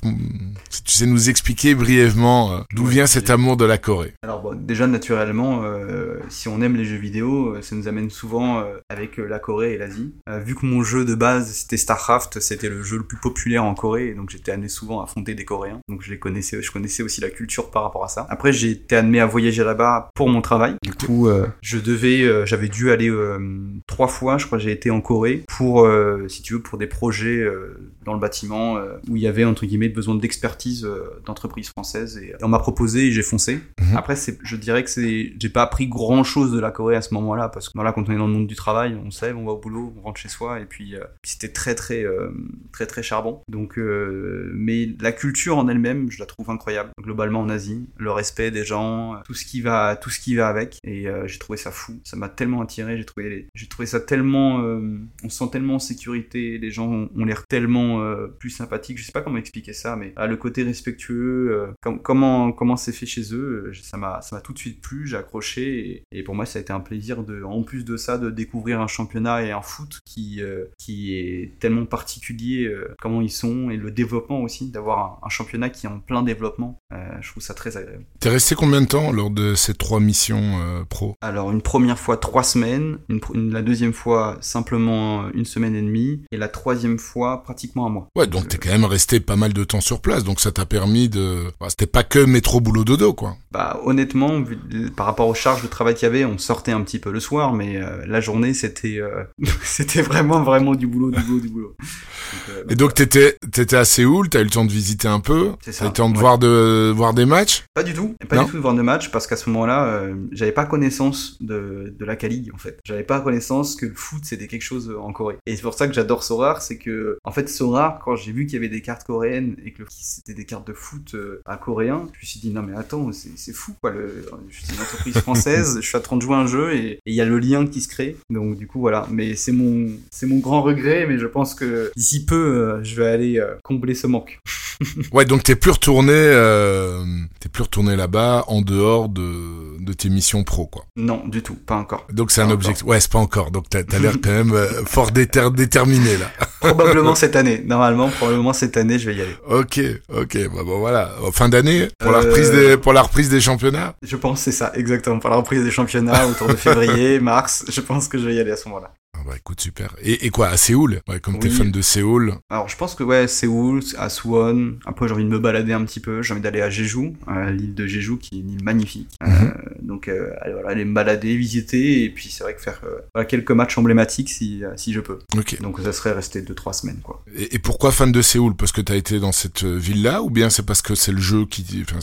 si tu sais nous expliquer brièvement euh, d'où Ouais, vient cet amour de la Corée. Alors bon, déjà naturellement, euh, si on aime les jeux vidéo, euh, ça nous amène souvent euh, avec la Corée et l'Asie. Euh, vu que mon jeu de base c'était Starcraft, c'était le jeu le plus populaire en Corée, et donc j'étais amené souvent à affronter des Coréens. Donc je les connaissais, je connaissais aussi la culture par rapport à ça. Après j'ai été amené à voyager là-bas pour mon travail. Du coup, je devais, j'avais dû aller trois fois, je crois, j'ai été en Corée pour, si tu veux, pour des projets dans le bâtiment euh, où il y avait entre guillemets besoin d'expertise euh, d'entreprises françaises et, on m'a proposé et j'ai foncé. Mhm. Après, je dirais que c'est, j'ai pas appris grand chose de la Corée à ce moment-là parce que voilà, quand on est dans le monde du travail, on sait, on va au boulot, on rentre chez soi et puis, euh, c'était très très euh, très très charbon. Donc, euh, mais la culture en elle-même, je la trouve incroyable. Globalement en Asie, le respect des gens, euh, tout ce qui va, tout ce qui va avec et euh, j'ai trouvé ça fou. Ça m'a tellement attiré. J'ai trouvé, j'ai trouvé ça tellement, euh, on se sent tellement en sécurité. Les gens ont, ont l'air tellement euh, plus sympathiques. Je sais pas comment expliquer ça, mais ah, le côté respectueux, euh, com- comment comment c'est fait chez eux, euh, ça m'a ça m'a tout de suite plu. J'ai accroché et, et pour moi ça a été un plaisir de, en plus de ça, de découvrir un championnat et un foot qui euh, qui est tellement particulier. comment ils sont et le développement aussi, d'avoir un, un championnat qui est en plein développement. Je trouve ça très agréable. T'es resté combien de temps lors de ces trois missions pro? Alors une première fois trois semaines, une, une- la deuxième fois simplement une semaine et demie, et la troisième fois pratiquement un mois. Ouais, donc t'es quand même resté pas mal de temps sur place, donc ça t'a permis de... Bah, C'était pas que métro boulot dodo, quoi. Bah honnêtement, vu- par rapport aux charges de travail qu'il y avait, on sortait un petit peu le soir, mais euh, la journée c'était euh, (laughs) c'était vraiment vraiment du boulot, du boulot, du boulot. Donc, euh, Et donc t'étais t'étais à Séoul, t'as eu le temps de visiter un peu, C'est ça, t'as eu le temps de ouais. voir de voir des matchs? Pas du tout, pas Non. du tout de voir de match parce qu'à ce moment-là, euh, j'avais pas connaissance de, de la K-League en fait. J'avais pas connaissance que le foot c'était quelque chose en Corée. Et c'est pour ça que j'adore Sorar, c'est que en fait Sorar, quand j'ai vu qu'il y avait des cartes coréennes et que le- c'était des cartes de foot euh, à coréen, je me suis dit non mais attends, c'est fou quoi. Le, je suis une entreprise française, (laughs) je suis en train de jouer un jeu et il y a le lien qui se crée. Donc du coup voilà. Mais c'est mon c'est mon grand regret, mais je pense que d'ici peu, euh, je vais aller euh, combler ce manque. (laughs) ouais, donc t'es plus retourné, euh, t'es plus retourné là-bas en dehors de, de tes missions pro, quoi. Non, du tout, pas encore. Donc c'est un objectif. Ouais, c'est pas encore. Donc t'as as, l'air quand même fort déter déterminé là. (laughs) Probablement cette année. Normalement, probablement cette année, je vais y aller. Ok, ok. Bah bon voilà. Fin d'année pour la Euh, reprise des pour la reprise des championnats. Je pense que c'est ça, exactement. Pour la reprise des championnats autour de (laughs) février, mars, je pense que je vais y aller à ce moment-là. Ah bah écoute super. Et, et quoi à Séoul? Ouais, comme t'es Oui. fan de Séoul. Alors je pense que ouais, Séoul, à Suwon, après j'ai envie de me balader un petit peu, j'ai envie d'aller à Jeju, l'île de Jeju qui est une île magnifique. Euh, Mhm. donc euh, aller, voilà, aller me balader, visiter, et puis c'est vrai que faire euh, quelques matchs emblématiques si, euh, si je peux. Donc ça serait rester 2-3 semaines quoi. Et, et pourquoi fan de Séoul? Parce que t'as été dans cette ville-là ou bien c'est parce que c'est le jeu qui, enfin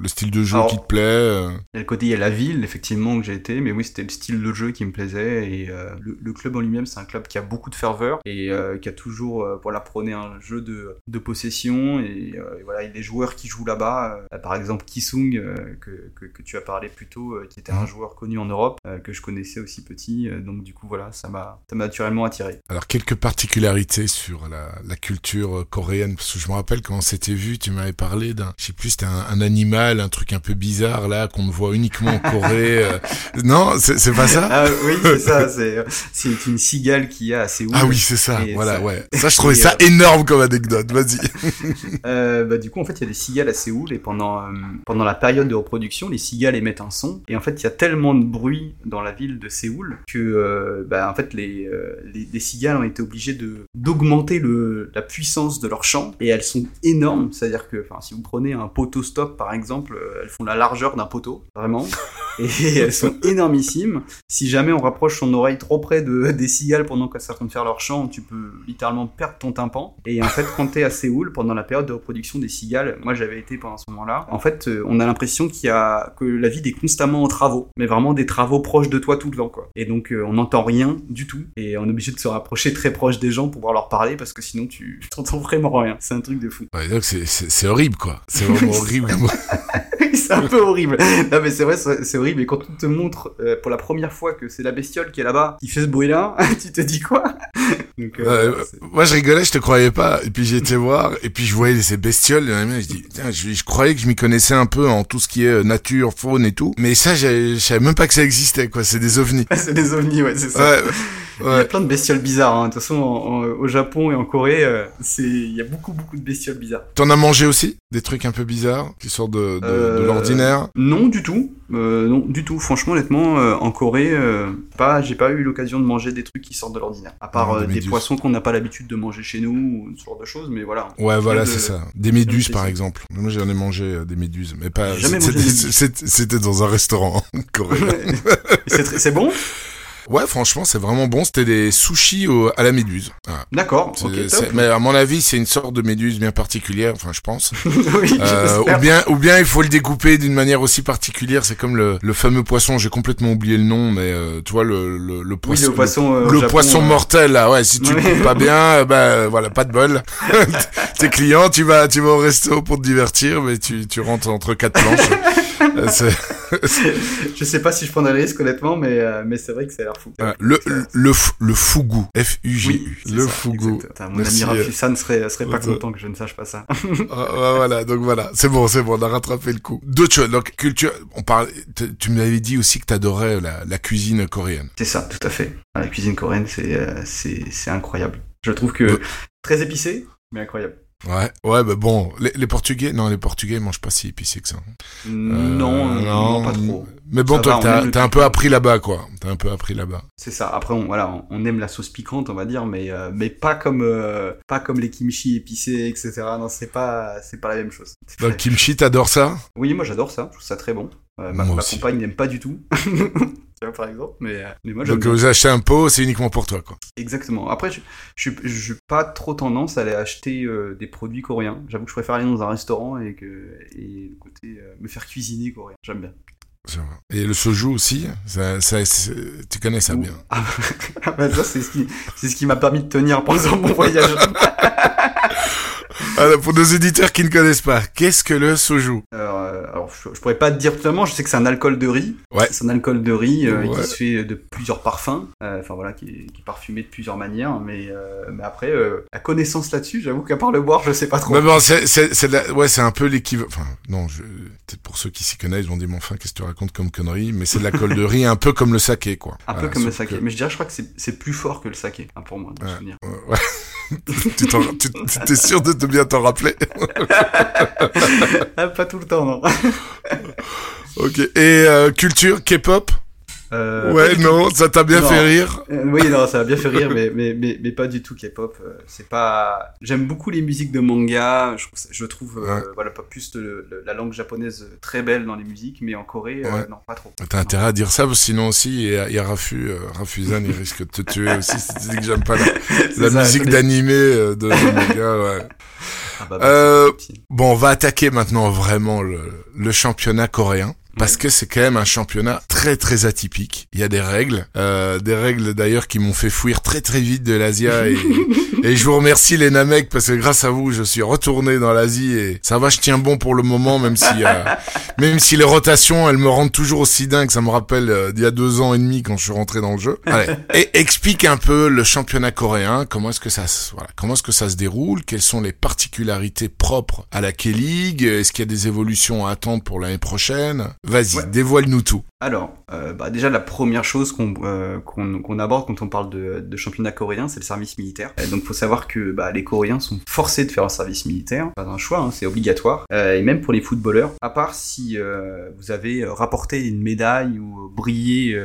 le style de jeu Alors- qui te plaît Il y a le côté, il y a la ville effectivement que j'ai été, mais oui c'était le style de jeu qui me plaisait, et le, le club en lui-même c'est un club qui a beaucoup de ferveur, et euh, qui a toujours euh, voilà, prôné un jeu de, de possession, et, euh, et voilà, et les joueurs qui jouent là-bas, euh, par exemple Kisung, que, que, que tu as parlé plus tôt, qui était un Mhm. joueur connu en Europe, que je connaissais aussi petit, donc du coup voilà, ça m'a naturellement attiré. Alors quelques particularités sur la, la culture coréenne parce que je me rappelle quand on s'était vu, tu m'avais parlé d'un, je sais plus, c'était un, un animal, un truc un peu bizarre là qu'on ne voit uniquement en Corée. (laughs) Non, c'est c'est pas ça? Ah oui, c'est ça, c'est une cigale qu'il y a à Séoul. Ah oui, c'est ça. Et Voilà, ça- ouais. Ça, je trouvais ça énorme comme anecdote. Vas-y. (laughs) Euh, bah, du coup, en fait, il y a des cigales à Séoul et pendant, euh, pendant la période de reproduction, les cigales émettent un son. Et en fait, il y a tellement de bruit dans la ville de Séoul que, euh, bah, en fait, les, les, les cigales ont été obligées d'augmenter la puissance de leur chant et elles sont énormes. C'est-à-dire que, enfin, si vous prenez un poteau stop par exemple, elles font la largeur d'un poteau, vraiment. (laughs) Et (laughs) elles sont énormissimes. Si jamais on rapproche son oreille trop près de, (laughs) des cigales pendant qu'elles sont en train de faire leur chant, tu peux littéralement perdre ton tympan. Et en fait, quand t'es à Séoul, pendant la période de reproduction des cigales, moi j'avais été pendant ce moment-là, en fait, euh, on a l'impression qu'il y a, que la ville est constamment en travaux. Mais vraiment des travaux proches de toi tout le temps, quoi. Et donc, euh, on n'entend rien du tout. Et on est obligé de se rapprocher très proche des gens pour pouvoir leur parler parce que sinon tu (laughs) t'entends vraiment rien. C'est un truc de fou. Ouais, c'est horrible, quoi. C'est vraiment horrible. (laughs) c'est un peu horrible. Non mais c'est vrai, c'est horrible. Et quand on te montre euh, pour la première fois que c'est la bestiole qui est là-bas, qui fait ce bruit-là, (laughs) tu te dis quoi? Donc, euh, c'est- moi, je rigolais, je te croyais pas. Et puis, été voir, et puis je voyais ces bestioles, et je dis, tiens, je, je croyais que je m'y connaissais un peu en tout ce qui est euh, nature, faune et tout. Mais ça, je savais même pas que ça existait, quoi. C'est des ovnis. (laughs) c'est des ovnis, ouais, c'est ça. Ouais, Il y a plein de bestioles bizarres. hein. De toute façon, en- en- au Japon et en Corée, euh, c'est il y a beaucoup beaucoup de bestioles bizarres. T'en as mangé aussi? Des trucs un peu bizarres, qui sortent de, de, de Euh, l'ordinaire? Non, du tout. Euh, non, du tout. Franchement, honnêtement, en Corée, pas, j'ai pas eu l'occasion de manger des trucs qui sortent de l'ordinaire. À part Ah, des poissons qu'on n'a pas l'habitude de manger chez nous ou ce genre de choses, mais voilà. Ouais, voilà, c'est ça. Des méduses, par exemple. Moi, j'en ai mangé des méduses, mais pas. (laughs) C'était- dans un restaurant coréen. (laughs) c'est bon? Ouais, franchement, c'est vraiment bon. C'était des sushis au- à la méduse. Voilà. D'accord, C'est- ok, c'est- top. mais à mon avis, c'est une sorte de méduse bien particulière. Enfin, je pense. (laughs) oui, Euh, ou bien, ou bien, il faut le découper d'une manière aussi particulière. C'est comme le, le fameux poisson. J'ai complètement oublié le nom, mais euh, tu vois le le, le Oui, poisson. le poisson. euh, le Japon, poisson euh, mortel là, ouais. Si tu le coupes pas bien, euh, (laughs) bah euh, voilà, pas de bol. (laughs) Tes clients, tu vas, tu vas au resto pour te divertir, mais tu, tu rentres entre quatre planches. (laughs) Je sais pas si je prendrais le risque honnêtement, mais, euh, mais c'est vrai que ça a l'air fou. euh, le, le, le, f- le fougou, F-U-G-U, Oui, le ça, fougou. Mon Merci, ami euh, Rafusan serait, serait pas content que je ne sache pas ça. Ah, ouais, voilà, donc voilà, c'est bon, c'est bon, on a rattrapé le coup. D'autres choses, donc culture, on parle, tu m'avais dit aussi que t'adorais la, la cuisine coréenne. C'est ça, tout à fait. La cuisine coréenne, c'est euh, c'est c'est incroyable. Je trouve que très épicé, mais incroyable. Ouais, ouais, bah bon, les, les Portugais, non, les Portugais ils mangent pas si épicé que ça. Euh, non, non, pas trop. Mais bon, Ça toi, t'as un peu appris là-bas, quoi. T'as un peu appris là-bas. C'est ça. Après, on, voilà, on, aime la sauce piquante, on va dire, mais euh, mais pas comme euh, pas comme les kimchi épicés, etc. Non, c'est pas c'est pas la même chose. Donc, kimchi, t'adores ça? Oui, moi j'adore ça. Je trouve ça très bon. Euh, ma, ma compagne n'aime pas du tout. (laughs) Tu vois, par exemple, mais euh, mais moi Donc, vous achetez un pot, c'est uniquement pour toi, quoi. Exactement. Après, je suis pas trop tendance à aller acheter euh, des produits coréens. J'avoue que je préfère aller dans un restaurant et que et le côté euh, me faire cuisiner coréen. J'aime bien. Et le soju aussi, ça, tu connais ça bien. Ah, bah, (laughs) ça c'est ce qui c'est ce qui m'a permis de tenir pendant mon (laughs) voyage. Alors, pour nos éditeurs qui ne connaissent pas, qu'est-ce que le soju? Alors, euh, alors, je, je pourrais pas te dire totalement. Je sais que c'est un alcool de riz. Ouais. C'est un alcool de riz euh, Ouais. qui se fait de plusieurs parfums. Euh, Enfin voilà, qui est, qui est parfumé de plusieurs manières. Mais, mais après, la connaissance là-dessus, j'avoue qu'à part le boire, je sais pas trop. Mais bon, c'est, c'est, c'est de la- ouais, c'est un peu l'équivalent. Enfin, non, je, peut-être pour ceux qui s'y connaissent, ils vont dire, mais enfin, qu'est-ce que tu racontes comme connerie Mais c'est de la colle de riz, un peu comme le saké, quoi. un peu comme le saké. que- Mais je dirais, je crois que c'est plus fort que le saké, hein, pour moi, de Ouais. souvenir. Ouais, (laughs) tu t'es sûr de te bien t'en rappeler (laughs) Ah, pas tout le temps, non. Ok. Et euh, culture, K-pop? Euh, Ouais, non, ça t'a bien Non. fait rire. Euh, oui, non, ça m'a bien fait rire, mais, mais, mais, mais pas du tout K-pop. euh, C'est pas. J'aime beaucoup les musiques de manga. Je trouve, je euh, voilà, pas plus la langue japonaise très belle dans les musiques, mais en Corée, Ouais. non, pas trop. T'as intérêt à dire ça, sinon aussi, il y a, il y a Rafu, Rafuzan, il risque de te tuer aussi si tu dis que j'aime pas la, (laughs) C'est la ça, musique d'animé de, de manga, ouais. Ah bah, bah. Bon, on va attaquer maintenant vraiment le, le championnat coréen. Parce que c'est quand même un championnat très très atypique. Il y a des règles, euh, des règles d'ailleurs qui m'ont fait fuir très très vite de l'Asia et, (laughs) et je vous remercie les Namek parce que grâce à vous je suis retourné dans l'Asie et ça va, je tiens bon pour le moment même si euh, (laughs) même si les rotations elles me rendent toujours aussi dingue, ça me rappelle euh, d'il y a deux ans et demi quand je suis rentré dans le jeu. Allez, (laughs) et explique un peu le championnat coréen, comment est-ce que ça se, voilà, comment est-ce que ça se déroule, quelles sont les particularités propres à la K-League, est-ce qu'il y a des évolutions à attendre pour l'année prochaine? Vas-y, Ouais. dévoile-nous tout. Alors, euh, bah, déjà la première chose qu'on euh, aborde quand on parle de, de championnat coréen, c'est le service militaire. Euh, donc, faut savoir que bah, les Coréens sont forcés de faire un service militaire, pas un choix, hein, c'est obligatoire. Euh, et même pour les footballeurs, à part si vous avez rapporté une médaille ou brillé,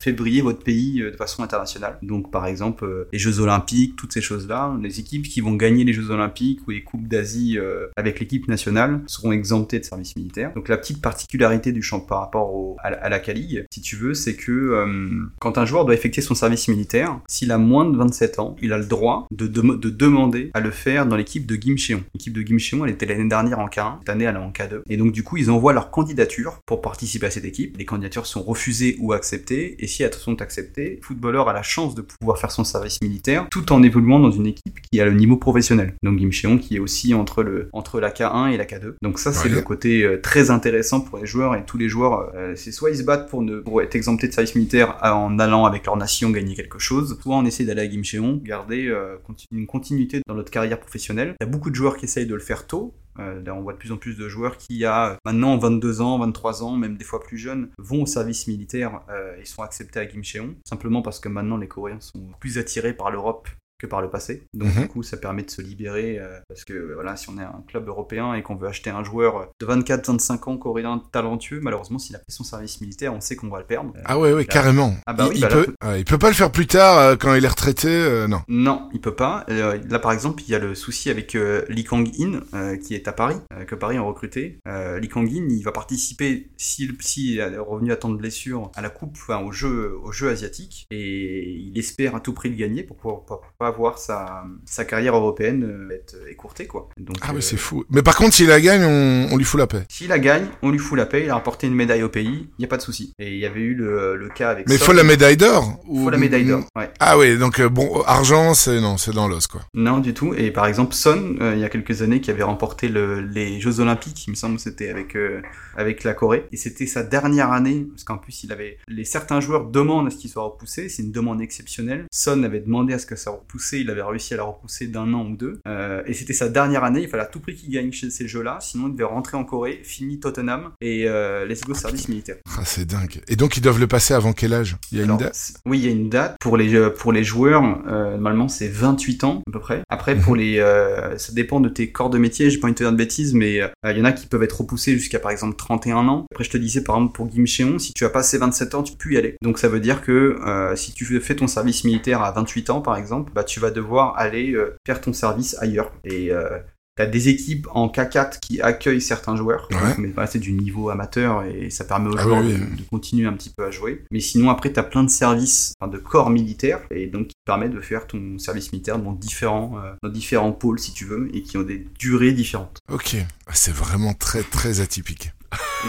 fait briller votre pays de façon internationale. Donc, par exemple, les Jeux Olympiques, toutes ces choses-là, les équipes qui vont gagner les Jeux Olympiques ou les coupes d'Asie avec l'équipe nationale seront exemptées de service militaire. Donc, la petite particularité du champ par rapport au, à, la- à la K-League, si tu veux, c'est que euh, quand un joueur doit effectuer son service militaire, s'il a moins de 27 ans, il a le droit de, dem- de demander à le faire dans l'équipe de Gimcheon. L'équipe de Gimcheon, elle était l'année dernière en K1, cette année elle est en K2. Et donc du coup, ils envoient leur candidature pour participer à cette équipe. Les candidatures sont refusées ou acceptées, et si elles sont acceptées, le footballeur a la chance de pouvoir faire son service militaire tout en évoluant dans une équipe qui a le niveau professionnel. Donc Gimcheon qui est aussi entre, le, entre la K1 et la K2. Donc ça, c'est Ouais. le côté euh, très intéressant pour les joueurs et tous les joueurs. euh, c'est soit ils se battent pour, être exemptés de service militaire en allant avec leur nation gagner quelque chose, soit on essaie d'aller à Gimcheon, garder euh, une continuité dans notre carrière professionnelle. Il y a beaucoup de joueurs qui essayent de le faire tôt. Euh, on voit de plus en plus de joueurs qui, à maintenant 22 ans, 23 ans, même des fois plus jeunes, vont au service militaire euh, et sont acceptés à Gimcheon, simplement parce que maintenant les Coréens sont plus attirés par l'Europe que par le passé. Donc Mhm. du coup, ça permet de se libérer euh, parce que voilà, si on est un club européen et qu'on veut acheter un joueur de 24-25 ans coréen talentueux, malheureusement, s'il a fait son service militaire, on sait qu'on va le perdre. Euh, Ah ouais, ouais, carrément. Ah bah il, oui, il bah peut, il peut pas le faire plus tard euh, quand il est retraité, euh, non. Non, il peut pas. Là, par exemple, il y a le souci avec Lee Kang-in, qui est à Paris, que Paris a recruté. Lee Kang-in, il va participer, s'il si, est revenu à temps de blessure, à la coupe, enfin, au jeu, au jeu asiatique, et il espère à tout prix le gagner pour pouvoir pour pas voir sa, sa carrière européenne euh, être écourtée, quoi. Donc, Ah euh, ouais, c'est fou. Mais par contre, s'il la gagne, on, on lui fout la paix. S'il la gagne, on lui fout la paix, il a rapporté une médaille au pays, il n'y a pas de souci. Et il y avait eu le, le cas avec Mais il Son. faut la médaille d'or Il ou- faut la médaille d'or, ouais. Ah ouais, donc euh, bon, argent, c'est non, c'est dans l'os quoi. Non, du tout. Et par exemple, Son, euh, il y a quelques années, qui avait remporté le- les Jeux Olympiques, il me semble que c'était avec, euh, avec la Corée. Et c'était sa dernière année, parce qu'en plus, il avait. Les, certains joueurs demandent à ce qu'il soit repoussé, c'est une demande exceptionnelle. Son avait demandé à ce que ça repousse, il avait réussi à la repousser d'un an ou deux. Euh, et c'était sa dernière année, il fallait à tout prix qu'il gagne chez ces jeux-là, sinon il devait rentrer en Corée, fini Tottenham, et euh, let's go service militaire. Ah, c'est dingue. Et donc ils doivent le passer avant quel âge? Il y a Alors, une date Oui, il y a une date. Pour les, euh, pour les joueurs, euh, normalement, c'est 28 ans, à peu près. Après, pour Mhm. les, ça dépend de tes corps de métier, j'ai pas envie de te dire de bêtises, mais il y en a qui peuvent être repoussés jusqu'à, par exemple, 31 ans. Après, je te disais, par exemple, pour Gimcheon, si tu as passé 27 ans, tu peux y aller. Donc, ça veut dire que si tu fais ton service militaire à 28 ans, par exemple, bah, tu vas devoir aller euh, faire ton service ailleurs. Et euh, T'as des équipes en K4 qui accueillent certains joueurs, Ouais. Mais c'est du niveau amateur et ça permet aux Ah joueurs oui, de, oui. de continuer un petit peu à jouer. Mais sinon, après, t'as plein de services, enfin, de corps militaires, et donc qui permet de faire ton service militaire dans différents, euh, dans différents pôles, si tu veux, et qui ont des durées différentes. Ok. Ah, C'est vraiment très très atypique.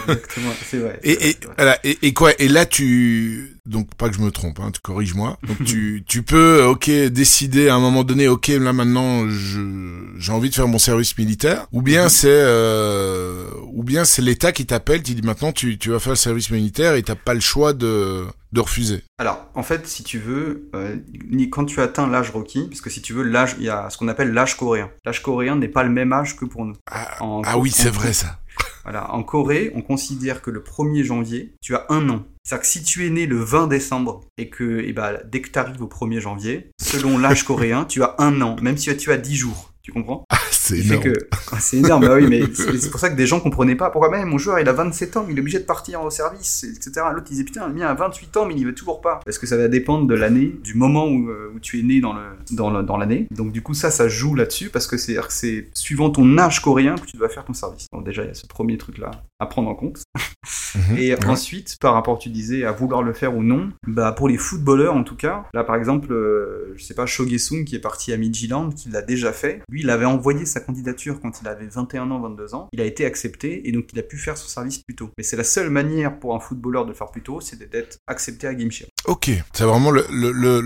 Exactement, c'est vrai. Et, vrai, et, c'est vrai. voilà, et, et quoi Et là, tu donc pas que je me trompe, hein, tu corriges-moi. Donc tu tu peux, ok, décider à un moment donné, ok, là maintenant, je j'ai envie de faire mon service militaire, ou bien Mhm. c'est euh, ou bien c'est l'État qui t'appelle, qui dit maintenant tu, tu vas faire le service militaire et t'as pas le choix de, de refuser. Alors, en fait, si tu veux, euh, quand tu atteins l'âge requis, parce que si tu veux, l'âge, il y a ce qu'on appelle l'âge coréen. L'âge coréen n'est pas le même âge que pour nous. Ah, En- ah oui, c'est vrai ça. Voilà, en Corée, on considère que le 1er janvier, tu as un an. C'est-à-dire que si tu es né le 20 décembre et que, et ben, dès que tu arrives au 1er janvier, selon l'âge (laughs) coréen, tu as un an, même si tu as 10 jours. Tu comprends Ah, c'est énorme. que Ah, c'est énorme, bah oui, mais c'est pour ça que des gens comprenaient pas pourquoi même mon joueur il a 27 ans, mais il est obligé de partir au service, etc. L'autre il disait putain, le mien a 28 ans, mais il y va toujours pas. Parce que ça va dépendre de l'année, du moment où, euh, où tu es né dans le dans le- dans l'année. Donc du coup ça, ça joue là-dessus parce que c'est c'est suivant ton âge coréen que tu dois faire ton service. Donc déjà il y a ce premier truc là à prendre en compte. Mhm. Et Ouais. ensuite, par rapport, tu disais, à vouloir le faire ou non, bah pour les footballeurs en tout cas, là par exemple, euh, je sais pas, Shogesung qui est parti à Midtjylland, qui l'a déjà fait, lui il avait envoyé sa candidature quand il avait 21 ans, 22 ans, il a été accepté et donc il a pu faire son service plus tôt. Mais c'est la seule manière pour un footballeur de le faire plus tôt, c'est d'être accepté à Gimshire. Ok, c'est vraiment le, le, le,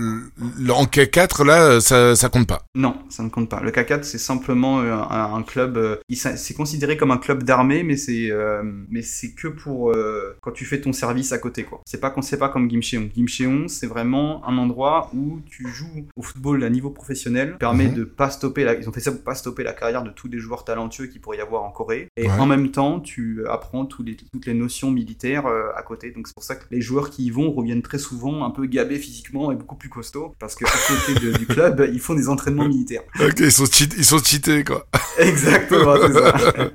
le- en K4 là, ça, ça compte pas. Non, ça ne compte pas. Le K4 c'est simplement euh, un, un club, euh, c'est considéré comme un club d'armée, mais c'est euh, mais c'est que pour euh, quand tu fais ton service à côté quoi. C'est pas qu'on sait pas comme Gimcheon. Gimcheon c'est vraiment un endroit où tu joues au football à niveau professionnel, permet Mhm. de pas stopper la, ils ont fait ça pour pas stopper la carrière de tous les joueurs talentueux qu'il pourrait y avoir en Corée. Et Ouais. en même temps tu apprends tous les, toutes les notions militaires euh, à côté. Donc c'est pour ça que les joueurs qui y vont reviennent très souvent un peu gabés physiquement et beaucoup plus costauds parce que à côté de- du club ils font des entraînements militaires. Ok, ils sont, cheat- ils sont cheatés quoi. Exactement, c'est ça. (laughs)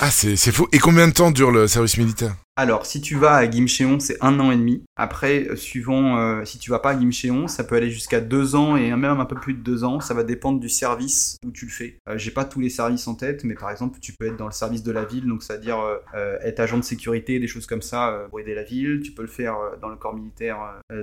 Ah, c'est c'est fou. Et combien de temps dure le service militaire? Alors, si tu vas à Gimcheon, c'est un an et demi. Après, euh, suivant, euh, si tu vas pas à Gimcheon, ça peut aller jusqu'à deux ans et même un peu plus de deux ans. Ça va dépendre du service où tu le fais. Euh, J'ai pas tous les services en tête, mais par exemple, tu peux être dans le service de la ville, donc c'est-à-dire euh, être agent de sécurité, des choses comme ça pour aider la ville. Tu peux le faire dans le corps militaire,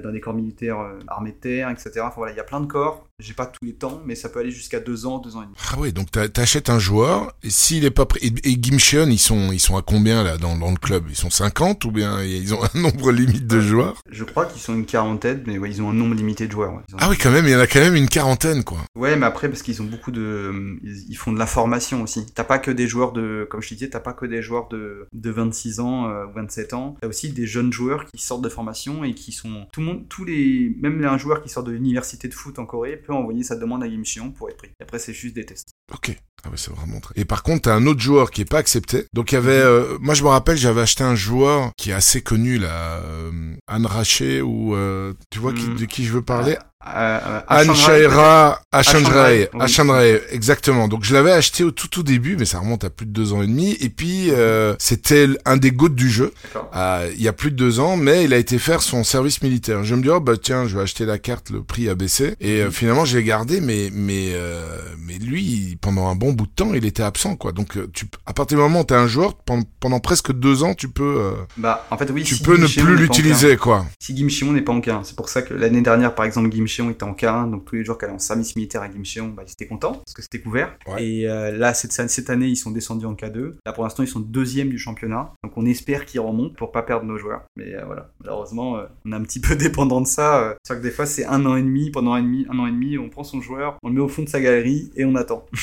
dans des corps militaires armés de terre, etc. Enfin voilà, il y a plein de corps. J'ai pas tous les temps, mais ça peut aller jusqu'à deux ans, deux ans et demi. Ah ouais, donc t'a- t'achètes un joueur, et s'il est pas prêt... Gimcheon, ils sont, ils sont à combien là dans, dans le club? Ils sont 50 ou bien ils ont un nombre limite de joueurs? Je crois qu'ils sont une quarantaine, mais ouais, ils ont un nombre limité de joueurs. ouais. Ils ont- Ah oui, quand même, il y en a quand même une quarantaine quoi. Ouais, mais après, parce qu'ils ont beaucoup de. Ils font de la formation aussi. T'as pas que des joueurs de. Comme je te disais, t'as pas que des joueurs de, de 26 ans euh, ou 27 ans. T'as aussi des jeunes joueurs qui sortent de formation et qui sont. Tout le monde, tous les. Même un joueur qui sort de l'université de foot en Corée peut envoyer sa demande à Gimcheon pour être pris. Et après, c'est juste des tests. Ok. Ah ouais, c'est vraiment très... Et par contre, t'as un autre joueur qui est pas accepté. Donc il y avait... euh, moi, je me rappelle, j'avais acheté un joueur qui est assez connu là, euh, Anne Raché, ou... euh, tu vois qui- Hmm. de qui je veux parler Euh, oui. Ashanrai, exactement. Donc je l'avais acheté au tout tout début, mais ça remonte à plus de deux ans et demi. Et puis euh, c'était un des gouttes du jeu. Euh, il y a plus de deux ans, mais il a été faire son service militaire. Je me dis oh bah tiens, je vais acheter la carte, le prix a baissé. Et euh, finalement je l'ai gardé, mais mais mais lui pendant un bon bout de temps il était absent quoi. Donc tu à partir du moment où t'es un joueur pendant, pendant presque deux ans, tu peux Bah, en fait, oui. tu si peux ne plus l'utiliser quoi. Si Gimcheon n'est pas en K1, c'est pour ça que l'année dernière, par exemple, Gimcheon était en K1, donc tous les joueurs qui allaient en service militaire à Gimcheon, bah, ils étaient contents parce que c'était couvert. Ouais. Et euh, là, cette, cette année, ils sont descendus en K2. Là, pour l'instant, ils sont deuxième du championnat, donc on espère qu'ils remontent pour pas perdre nos joueurs. Mais euh, voilà, malheureusement, euh, on est un petit (laughs) peu dépendant de ça. C'est vrai que des fois, c'est un an et demi, pendant un, et demi, un an et demi, on prend son joueur, on le met au fond de sa galerie et on attend. (laughs)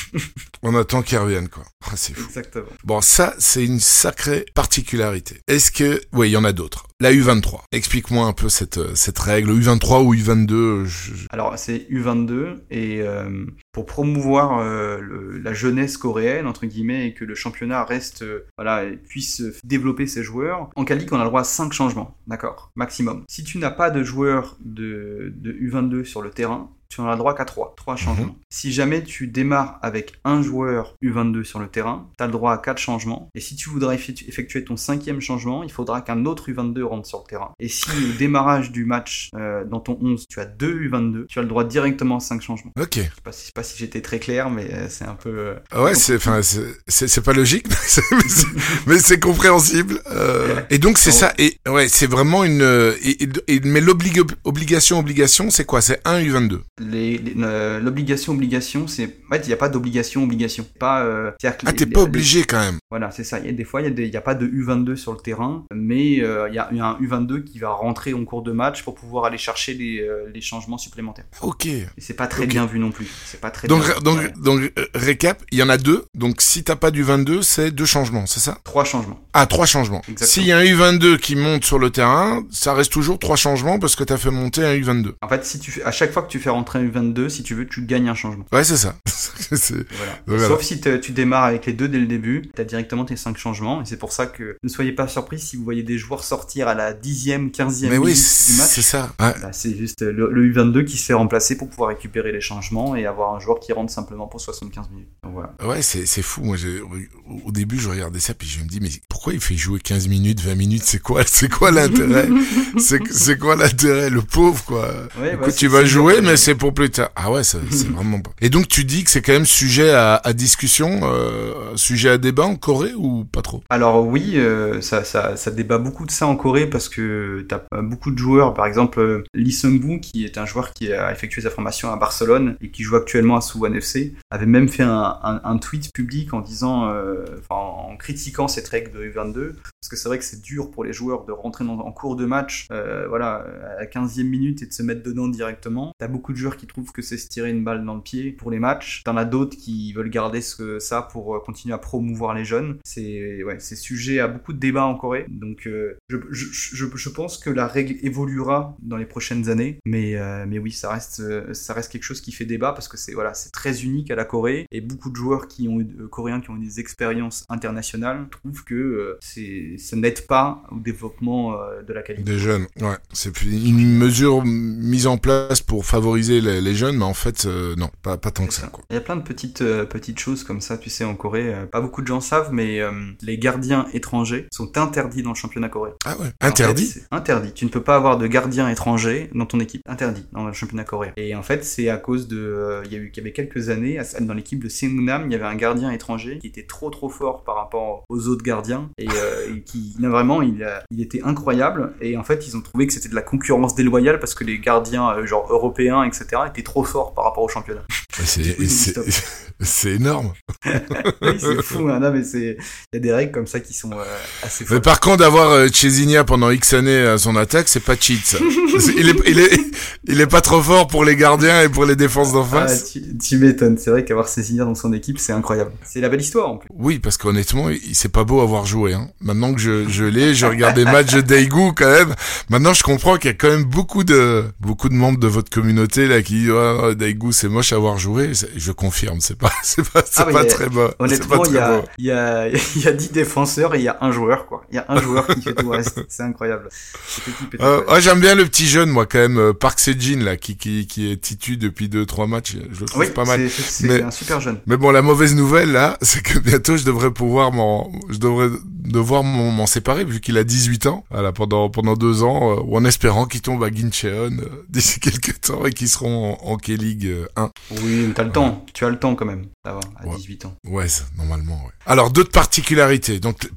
On attend qu'il revienne quoi. Ah, (laughs) c'est fou. Exactement. Bon, ça, c'est une sacrée particularité. Est-ce que... Oui, il y en a d'autres. La U23. Explique-moi un peu cette, euh, cette règle. U23 ou U22 euh, je- je- Alors c'est U22 et euh, pour promouvoir euh, la jeunesse coréenne entre guillemets et que le championnat reste voilà puisse développer ses joueurs. En qualique on a le droit à 5 changements, d'accord, maximum. Si tu n'as pas de joueurs de, de U22 sur le terrain, tu en as le droit qu'à 3, 3 changements. Si jamais tu démarres avec un joueur U22 sur le terrain, tu as le droit à 4 changements. Et si tu voudrais effectu- effectuer ton cinquième changement, il faudra qu'un autre U22 rentre sur le terrain. Et si au démarrage du match, euh, dans ton 11, tu as deux U22, tu as le droit directement à 5 changements. Ok. Je sais pas si, je sais pas si j'étais très clair, mais euh, c'est un peu... euh, Ah Ouais, c'est, pas logique, (laughs) (laughs) mais c'est, compréhensible. Et donc c'est ça. Et ouais, c'est vraiment une. Et, et- et- mais l'obligation, obligation, c'est quoi? C'est un U22. Euh, l'obligation, obligation, c'est. En fait, il n'y a pas d'obligation, obligation. Pas. euh, que Ah, t'es pas les- obligé quand même. Voilà, c'est ça. Il y a des fois, il y a des- il n'y a, pas de U22 sur le terrain, mais euh, il y, a, il y a un U22 qui va rentrer en cours de match pour pouvoir aller chercher les, euh, les changements supplémentaires. Ok. C'est pas très bien vu non plus. C'est pas très Donc, bien. donc, Ouais. donc, récap, il y en a deux. Donc, si t'as pas du 22, c'est deux changements, c'est ça? Trois changements. Ah, trois changements. S'il y a un U22 qui monte sur le terrain, ça reste toujours trois changements parce que t'as fait monter un U22. En fait, si tu à chaque fois que tu fais rentrer un U22, si tu veux, tu gagnes un changement. Ouais, c'est ça. (laughs) C'est- Voilà. Voilà. Sauf si tu démarres avec les deux dès le début, tu as directement tes cinq changements, et c'est pour ça que ne soyez pas surpris si vous voyez des joueurs sortir à la dixième, quinzième Mais minute oui, du match. c'est ça. Ouais. Bah, c'est juste le, le U22 qui se fait remplacer pour pouvoir récupérer les changements et avoir un joueur qui rentre simplement pour 75 minutes. Donc voilà. Ouais, c'est fou. Moi, au- début, je regardais ça puis je me dis, mais pourquoi il fait jouer 15 minutes, 20 minutes? C'est quoi, c'est quoi l'intérêt? (laughs) C'est quoi l'intérêt Le pauvre, quoi? Ouais, bah, Écoute, tu vas jouer, mais c'est pour plus tard. Ah ouais, c'est (laughs) vraiment pas. Et donc, tu dis que c'est quand même sujet à, à discussion, euh, sujet à débat en Corée ou pas trop? Alors oui, euh, ça, ça, ça débat beaucoup de ça en Corée parce que t'as euh, beaucoup de joueurs, par exemple Lee Sung-woo qui est un joueur qui a effectué sa formation à Barcelone et qui joue actuellement à Suwon FC, avait même fait un, un, un tweet public en disant, euh, en critiquant cette règle de U22 parce que c'est vrai que c'est dur pour les joueurs de rentrer dans, en cours de match, voilà, à la 15e minute et de se mettre dedans directement. T'as beaucoup de joueurs qui trouvent que c'est se tirer une balle dans le pied pour les matchs. T'en as d'autres qui veulent garder ça pour euh, continuer à promouvoir les jeunes. C'est ouais, sujet à beaucoup de débats en Corée. Donc euh, je, pense que la règle évoluera dans les prochaines années. Mais, euh, mais oui, ça reste, ça reste quelque chose qui fait débat parce que c'est voilà, très unique à la Corée et beaucoup de joueurs qui ont coréens qui ont eu des expériences internationales trouvent que ça n'aide pas au développement de la qualité. Des jeunes, ouais. C'est une mesure mise en place pour favoriser les, les jeunes, mais en fait, euh, non, pas, pas tant que ça. Quoi. Il y a plein de petites euh, petites choses comme ça, tu sais, en Corée. euh, pas beaucoup de gens savent, mais les gardiens étrangers sont interdits dans le championnat coréen. Ah ouais, En interdit? fait, interdit. Tu ne peux pas avoir de gardien étranger dans ton équipe. Interdit dans le championnat coréen. Et en fait, c'est à cause de. Il y a eu, qu'il y avait quelques années, dans l'équipe de Seongnam, il y avait un gardien étranger qui était trop trop fort par rapport aux autres gardiens et, et qui non, vraiment il, il était incroyable. Et en fait, ils ont trouvé que c'était de la concurrence déloyale parce que les gardiens genre européens etc étaient trop forts par rapport au championnat. C'est Oui, (laughs) énorme. (laughs) oui, c'est fou. Hein. Non, mais c'est il y a des règles comme ça qui sont euh, assez Mais par contre, d'avoir euh, Chesinha pendant X années à son attaque, c'est pas cheat, ça. (laughs) Il, est, il, est, il est pas trop fort pour les gardiens et pour les défenses d'en Ah, face. tu, tu m'étonnes, c'est vrai qu'avoir Cécilia dans son équipe, c'est incroyable. C'est la belle histoire en plus. Oui, parce qu'honnêtement, c'est pas beau avoir joué. Hein. Maintenant que je, je l'ai, je regarde des matchs de Daegu quand même. Maintenant, je comprends qu'il y a quand même beaucoup de beaucoup de membres de votre communauté là qui disent oh, Daegu c'est moche à avoir joué. Je confirme, c'est pas (laughs) c'est pas c'est Ah, pas très pas Honnêtement, il y a, (laughs) il y, a, il y a 10 défenseurs et il y a un joueur, quoi. Il y a un joueur qui fait tout le reste. C'est incroyable. Cette équipe est Euh, ouais, j'aime bien le petit jeune moi quand même euh, Park Sejin là qui qui qui est titu depuis deux trois matchs. Je le trouve oui, pas mal. c'est- c'est Mais- un super jeune. Mais bon, la mauvaise nouvelle là, (laughs) c'est que bientôt je devrais pouvoir m'en, je devrais devoir m'en m'en séparer vu qu'il a 18 ans. Voilà, pendant pendant deux ans, euh, ou en espérant qu'il tombe à Gincheon euh, (laughs) d'ici quelques temps et qu'ils seront en, en K-League euh, 1. Oui, mais t'as le temps. Tu as le temps quand même. Ça va, à Ouais. 18 ans. Ouais, ça, normalement. Ouais. Alors d'autres particularités. Donc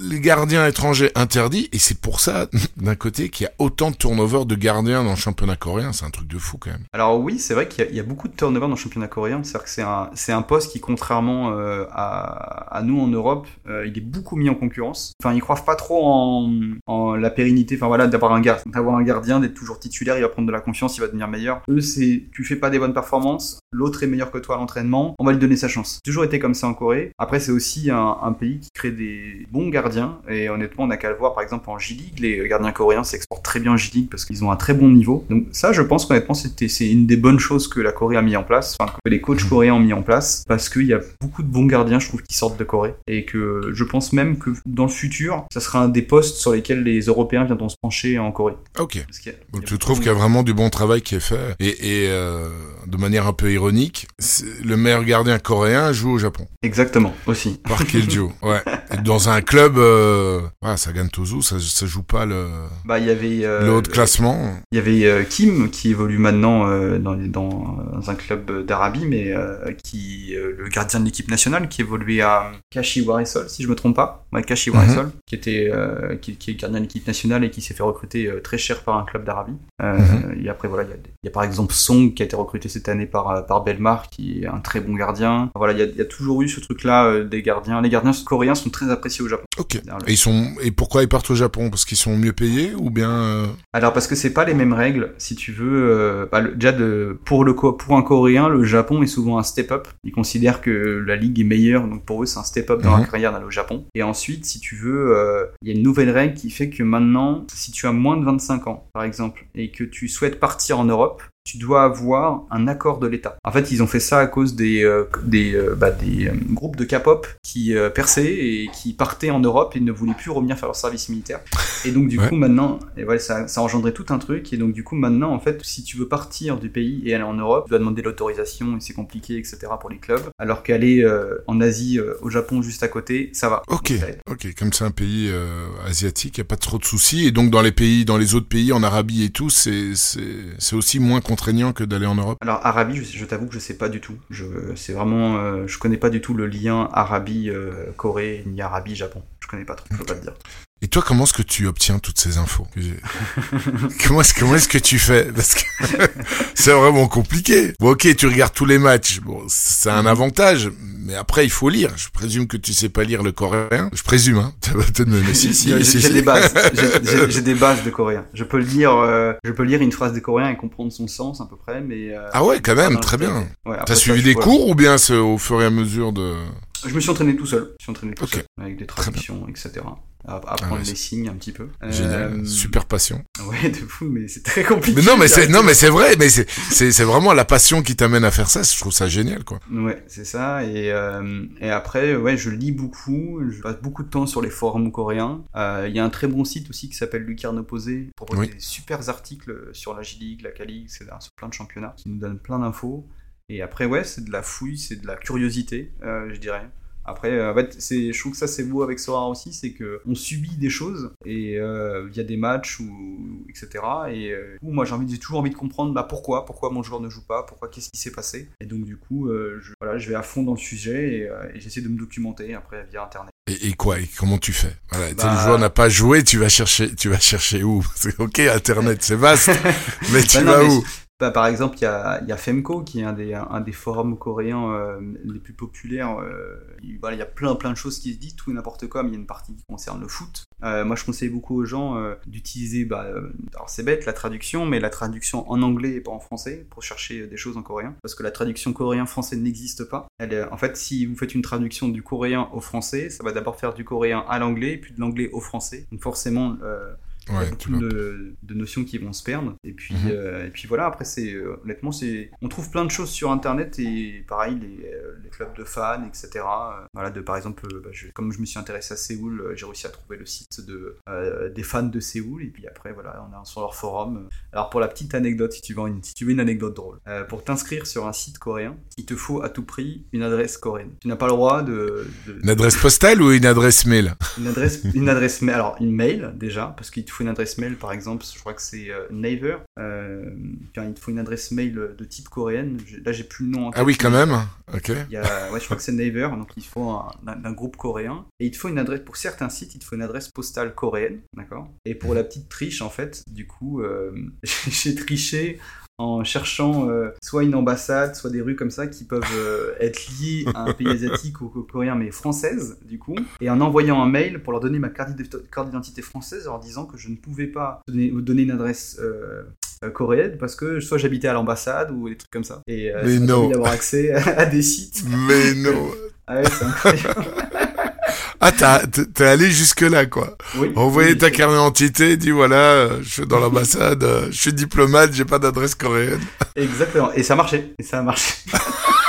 les gardiens étrangers interdits et c'est pour ça (laughs) d'un côté qu'il y a autant de turnover de gardiens dans le championnat coréen. C'est un truc de fou quand même. Alors oui, c'est vrai qu'il y, a- beaucoup de turnover dans le championnat coréen. C'est-à-dire que c'est un, un poste qui, contrairement euh, à, à nous en Europe, euh, il est beaucoup mis en concurrence. Enfin, ils croient pas trop en, la pérennité. Enfin voilà, d'avoir un d'avoir un gardien, d'être toujours titulaire, il va prendre de la confiance, il va devenir meilleur. Eux, c'est tu fais pas des bonnes performances, l'autre est meilleur que toi à l'entraînement, on va lui donner sa chance. Toujours été comme ça en Corée. Après, c'est aussi un pays qui crée des bons gardiens. Et honnêtement, on n'a qu'à le voir par exemple en J-League. Les gardiens coréens s'exportent très bien en J-League parce qu'ils ont un très bon niveau. Donc ça, je pense qu'honnêtement, c'était c'est une des bonnes choses que la Corée a mis en place, enfin que les coachs coréens ont mis en place, parce qu'il y a beaucoup de bons gardiens, je trouve, qui sortent de Corée. Et que je pense même que dans le futur, ça sera un des postes sur lesquels les Européens viendront se pencher en Corée. Ok. A- Donc tu trouves qu'il y a vraiment du bon travail qui est fait et, et euh, de manière un peu ironique, le meilleur gardien coréen joue au Japon. Exactement, aussi. Park Il-joo, (laughs) ouais. Dans un club, euh, voilà, Sagan Tozu, ça, ça joue pas le, Bah, il y avait. euh, le haut de classement. Il y avait euh, Kim qui évolue maintenant euh, dans, dans, un club d'Arabie, mais euh, qui le gardien de l'équipe nationale qui évoluait à Kashiwaresol, si je me trompe pas, ouais, Kashiwaresol, qui était qui, qui est gardien de l'équipe nationale et qui s'est fait recruter très cher par un club d'Arabie. Mhm. Et après voilà, il y, a, y par exemple Song qui a été recruté cette année par par Belmar, qui est un très bon gardien. Voilà, il y y a toujours eu ce truc-là des gardiens. Les gardiens coréens sont très appréciés au Japon. Ok. Et ils sont et pourquoi ils partent au Japon? Parce qu'ils sont mieux payés ou bien euh, Alors parce que c'est pas les mêmes règles, si tu veux. euh, bah, le- déjà de, pour le co- pour un Coréen, le Japon est souvent un step-up. Ils considèrent que la ligue est meilleure, donc pour eux c'est un step-up dans Mhm. la carrière d'aller au Japon. Et ensuite, si tu veux, euh, il y a une nouvelle règle qui fait que maintenant, si tu as moins de 25 ans, par exemple, et que tu souhaites partir en Europe, tu dois avoir un accord de l'État. En fait, ils ont fait ça à cause des euh, des euh, bah, des euh, groupes de K-pop qui perçaient et qui partaient en Europe et ne voulaient plus revenir faire leur service militaire. Et donc du Ouais. coup maintenant, et voilà, ça, ça a engendré tout un truc. Et donc du coup maintenant, en fait, si tu veux partir du pays et aller en Europe, tu dois demander l'autorisation et c'est compliqué, etc. pour les clubs. Alors qu'aller en Asie, au Japon juste à côté, ça va. Ok, Ça ok. Comme c'est un pays asiatique, il y a pas trop de soucis. Et donc dans les pays, dans les autres pays, en Arabie et tout, c'est aussi moins contraignant que d'aller en Europe. Alors Arabie, je, t'avoue que je sais pas du tout. Je c'est vraiment, euh, je connais pas du tout le lien Arabie euh, Corée ni Arabie Japon. Je connais pas trop. Je peux pas te dire. Et toi, comment est-ce que tu obtiens toutes ces infos (laughs) Comment est-ce que tu fais Parce que (laughs) c'est vraiment compliqué. Bon, ok, tu regardes tous les matchs. Bon, c'est un avantage, mais après il faut lire. Je présume que tu sais pas lire le coréen. Je présume, hein. (laughs) Peut-être me- mais si, si, si, j'ai des bases. J'ai- des bases de coréen. Je peux lire, euh, je peux lire une phrase des coréens et comprendre son sens à peu près, mais. euh, Ah ouais, quand même, très bien. Ouais, T'as suivi des cours ou bien c'est au fur et à mesure de... Je me suis entraîné tout seul. Je me suis entraîné tout seul avec des traductions, etc. À, apprendre ouais, les signes un petit peu. Génial, Euh, super passion. (laughs) Ouais, de fou, mais c'est très compliqué. Mais non, mais (laughs) c'est non, mais c'est vrai, mais c'est c'est vraiment la passion qui t'amène à faire ça. Je trouve ça génial, quoi. Ouais, c'est ça. Et, euh, et après, ouais, je lis beaucoup. Je passe beaucoup de temps sur les forums coréens. Euh, Il y a un très bon site aussi qui s'appelle Lucarne Opposé. qui propose Oui. des super articles sur la J-League, la K-League, etc. Sur plein de championnats. Qui nous donnent plein d'infos. Et après, ouais, c'est de la fouille, c'est de la curiosité, je dirais. Après, euh, en fait, je trouve que ça c'est beau avec Sora aussi, c'est que on subit des choses et euh, il y a des matchs ou etc. Et euh, du coup, moi j'ai envie, j'ai toujours envie de comprendre bah, pourquoi, pourquoi mon joueur ne joue pas, pourquoi, qu'est-ce qui s'est passé. Et donc du coup, euh, je, voilà, je vais à fond dans le sujet et, euh, et j'essaie de me documenter après via internet. Et, et quoi Et comment tu fais? Voilà, tu sais, Bah- le joueur n'a pas joué, tu vas chercher, tu vas chercher où? (laughs) C'est ok, Internet, c'est vaste, (laughs) mais tu Bah non, vas mais où? Bah, par exemple, il y a, Femco qui est un des, forums coréens euh, les plus populaires. euh, il, y a plein plein de choses qui se disent, tout et n'importe quoi, mais il y a une partie qui concerne le foot. Euh, moi, je conseille beaucoup aux gens d'utiliser, bah, alors c'est bête, la traduction, mais la traduction en anglais et pas en français pour chercher des choses en coréen. Parce que la traduction coréen-français n'existe pas. En fait, si vous faites une traduction du coréen au français, ça va d'abord faire du coréen à l'anglais, puis de l'anglais au français. Donc forcément, il y a Ouais, beaucoup de, de notions qui vont se perdre. Et puis, Mhm. euh, et puis voilà, après, c'est euh, honnêtement, c'est on trouve plein de choses sur Internet et pareil, les, euh, les clubs de fans, etc. Voilà, de par exemple, bah, je- comme je me suis intéressé à Séoul, j'ai réussi à trouver le site de, des fans de Séoul. Et puis après, voilà, on est sur leur forum. Alors pour la petite anecdote, si tu veux une, si tu veux une anecdote drôle, euh, pour t'inscrire sur un site coréen, il te faut à tout prix une adresse coréenne. Tu n'as pas le droit de, de- Une adresse postale ou une adresse mail? Une adresse, une adresse mail, alors une mail déjà, parce qu'il te faut une adresse mail par exemple, je crois que c'est euh, Naver, euh, il te faut une adresse mail de type coréenne, là j'ai plus le nom en. Ah oui, quand même. Ok. Il y a, ouais, je crois que c'est Naver, donc il faut un, un- un groupe coréen, et il te faut une adresse, pour certains sites, il te faut une adresse postale coréenne, d'accord? Et pour la petite triche en fait, du coup, euh, (laughs) j'ai triché en cherchant euh, soit une ambassade, soit des rues comme ça qui peuvent euh, être liées à un pays asiatique ou, ou coréen, mais française, du coup, et en envoyant un mail pour leur donner ma carte d'ident- carte d'identité française, leur disant que je ne pouvais pas donner, donner une adresse euh, coréenne parce que soit j'habitais à l'ambassade ou des trucs comme ça. Et permis d'avoir accès à, à des sites. Mais non. Ah ouais, c'est incroyable. (laughs) Ah, t'as- t'es allé jusque là, quoi. Oui, Envoyer oui, ta carte d'identité, dis voilà, euh, je suis dans l'ambassade, euh, je suis diplomate, j'ai pas d'adresse coréenne. Exactement. Et ça marchait. Et ça a marché. (laughs)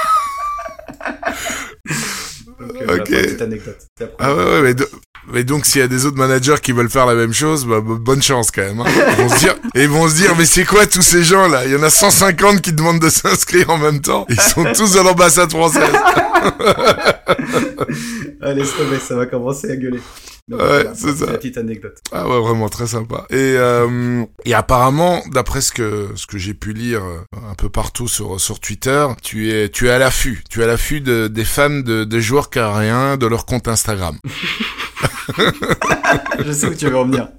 Ok. petite anecdote. Ah ouais, ouais, mais de- Mais donc, s'il y a des autres managers qui veulent faire la même chose, bah, bonne chance quand même. Hein. Ils vont se dire, (laughs) et vont se dire, mais c'est quoi tous ces gens là? Il y en a 150 qui demandent de s'inscrire en même temps. Ils sont tous à l'ambassade française. (laughs) Allez, ça va commencer à gueuler. ouais, c'est ça. La petite anecdote. Ah ouais, vraiment très sympa. Et, euh, et apparemment, d'après ce que ce que j'ai pu lire euh, un peu partout sur sur Twitter, tu es tu es à l'affût, tu es à l'affût de, des fans de, des joueurs coréens de leur compte Instagram. (laughs) Je sais où tu veux revenir.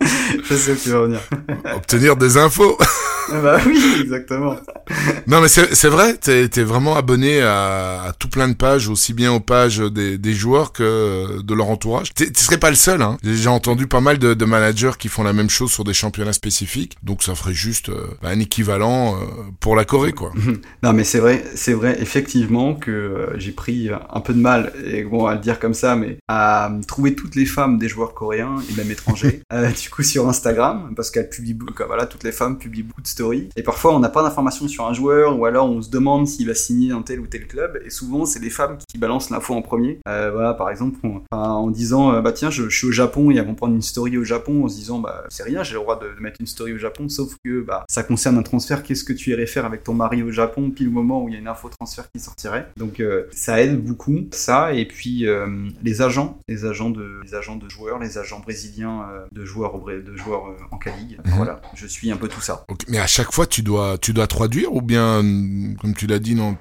Je sais où tu veux revenir. (laughs) Obtenir des infos. bah oui, exactement. Non mais c'est vrai, t'es es vraiment abonné à, à, tout plein de pages, aussi bien aux pages des, des joueurs que de leur entourage. Tu serais pas le seul, hein. J'ai entendu pas mal de, de, managers qui font la même chose sur des championnats spécifiques, donc ça ferait juste euh, un équivalent euh, pour la Corée, quoi. (laughs) non mais c'est vrai, c'est vrai effectivement que euh, j'ai pris un peu de mal, et bon à le dire comme ça, mais à trouver toutes les femmes des joueurs coréens et même étrangers, (laughs) du coup sur Instagram, parce qu'elles publient, voilà, toutes les femmes publient beaucoup de story. Et parfois, on n'a pas d'informations sur un joueur, ou alors on se demande s'il va signer un tel ou tel club. Et souvent, c'est les femmes qui balancent l'info en premier. Euh, voilà, par exemple, en disant, euh, bah tiens, je, suis au Japon, et elles vont prendre une story au Japon en se disant, bah c'est rien, j'ai le droit de, mettre une story au Japon, sauf que bah ça concerne un transfert. Qu'est-ce que tu irais faire avec ton mari au Japon, pile au moment où il y a une info transfert qui sortirait? Donc euh, ça aide beaucoup ça. Et puis les agents, les agents de, les agents de joueurs, les agents brésiliens de joueurs, de joueurs en K-League. Mhm. Voilà, je suis un peu tout ça. Mais à chaque fois, tu dois, tu dois traduire ou bien, comme tu l'as dit, non,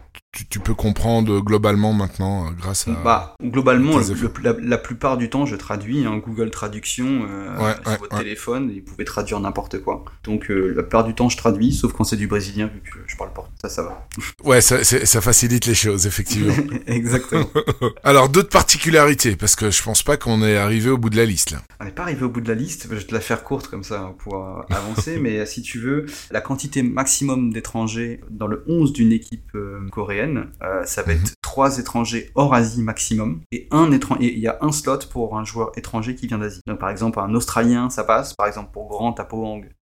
tu, peux comprendre globalement maintenant euh, grâce à. Bah, globalement, la, plupart du temps, je traduis. Hein, Google Traduction euh, sur votre téléphone, et vous pouvez traduire n'importe quoi. Donc, euh, la plupart du temps, je traduis, sauf quand c'est du brésilien, vu que je parle pas. Ça, ça va. (laughs) Ouais, ça, ça facilite les choses, effectivement. (laughs) Exactement. (laughs) Alors, d'autres particularités, parce que je pense pas qu'on est arrivé au bout de la liste. Là. On n'est pas arrivé au bout de la liste. Je vais te la faire courte comme ça pour avancer, mais si tu veux, la quantité maximum d'étrangers dans le 11 d'une équipe coréenne euh, ça va être mhm. trois étrangers hors Asie maximum et un étranger. Il y a un slot pour un joueur étranger qui vient d'Asie. Donc par exemple un Australien, ça passe. Par exemple pour Grant à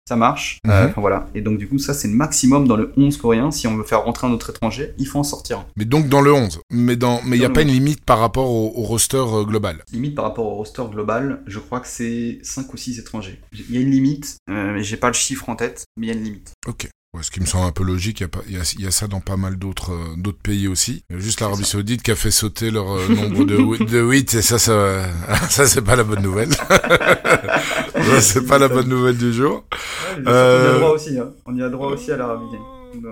ça marche. Mhm. Euh, voilà. Et donc, du coup, ça, c'est le maximum dans le 11 coréen. Si on veut faire rentrer un autre étranger, il faut en sortir. Mais donc dans le 11. Mais dans, mais il n'y a pas une limite par rapport au, roster euh, global? Limite par rapport au roster global, je crois que c'est 5 ou 6 étrangers. Il y a une limite, mais j'ai pas le chiffre en tête, mais il y a une limite. Ok. Ouais, ce qui me semble un peu logique, il y a, y a, ça dans pas mal d'autres euh, pays aussi. Juste l'Arabie Saoudite qui a fait sauter leur euh, (laughs) nombre de, de 8 et ça, ça, (laughs) ça c'est pas la bonne nouvelle. (laughs) c'est pas la bonne nouvelle du jour. Ouais, on y a droit aussi, hein. on y a droit aussi à l'Arabie.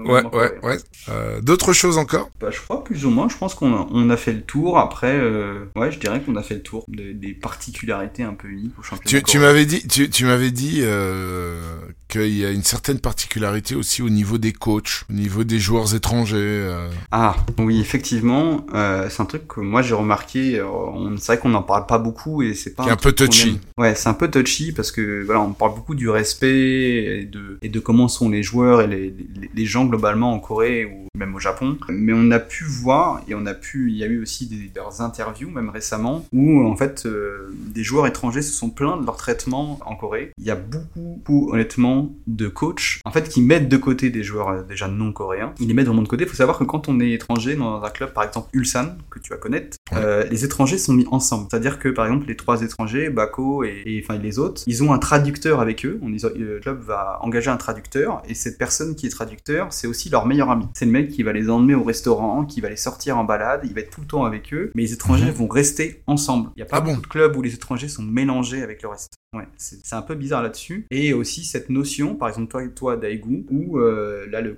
Ouais, ouais, ouais. Euh, D'autres choses encore? Bah, Je crois plus ou moins. Je pense qu'on a, on a fait le tour. Après, euh, ouais, je dirais qu'on a fait le tour des, des particularités un peu uniques au championnat. Tu, tu m'avais dit, tu, tu m'avais dit euh, qu'il y a une certaine particularité aussi au niveau des coachs, au niveau des joueurs étrangers. Ah oui, effectivement, c'est un truc que moi j'ai remarqué. C'est vrai qu'on n'en parle pas beaucoup et c'est pas. un, un peu touchy. Ouais, c'est un peu touchy parce que voilà, on parle beaucoup du respect et de et de comment sont les joueurs et les, les, les gens globalement en Corée ou même au Japon. Mais on a pu voir et on a pu, il y a eu aussi des, interviews même récemment où en fait euh, des joueurs étrangers se sont plaints de leur traitement en Corée. Il y a beaucoup, honnêtement de coachs en fait qui mettent de côté des joueurs euh, déjà non coréens. Ils les mettent vraiment de côté. Il faut savoir que quand on est étranger dans un club par exemple Ulsan que tu vas connaître, euh, les étrangers sont mis ensemble. C'est-à-dire que par exemple les trois étrangers, Bako et, enfin les autres, ils ont un traducteur avec eux. On, le club va engager un traducteur et cette personne qui est traducteur c'est aussi leur meilleur ami. C'est le mec qui va les emmener au restaurant, qui va les sortir en balade, il va être tout le temps avec eux, mais les étrangers mhm. vont rester ensemble. Il n'y a pas ah beaucoup de clubs où les étrangers sont mélangés avec le reste. Ouais, c'est un peu bizarre là-dessus. Et aussi cette notion, par exemple toi, toi Daegu, où euh, là le,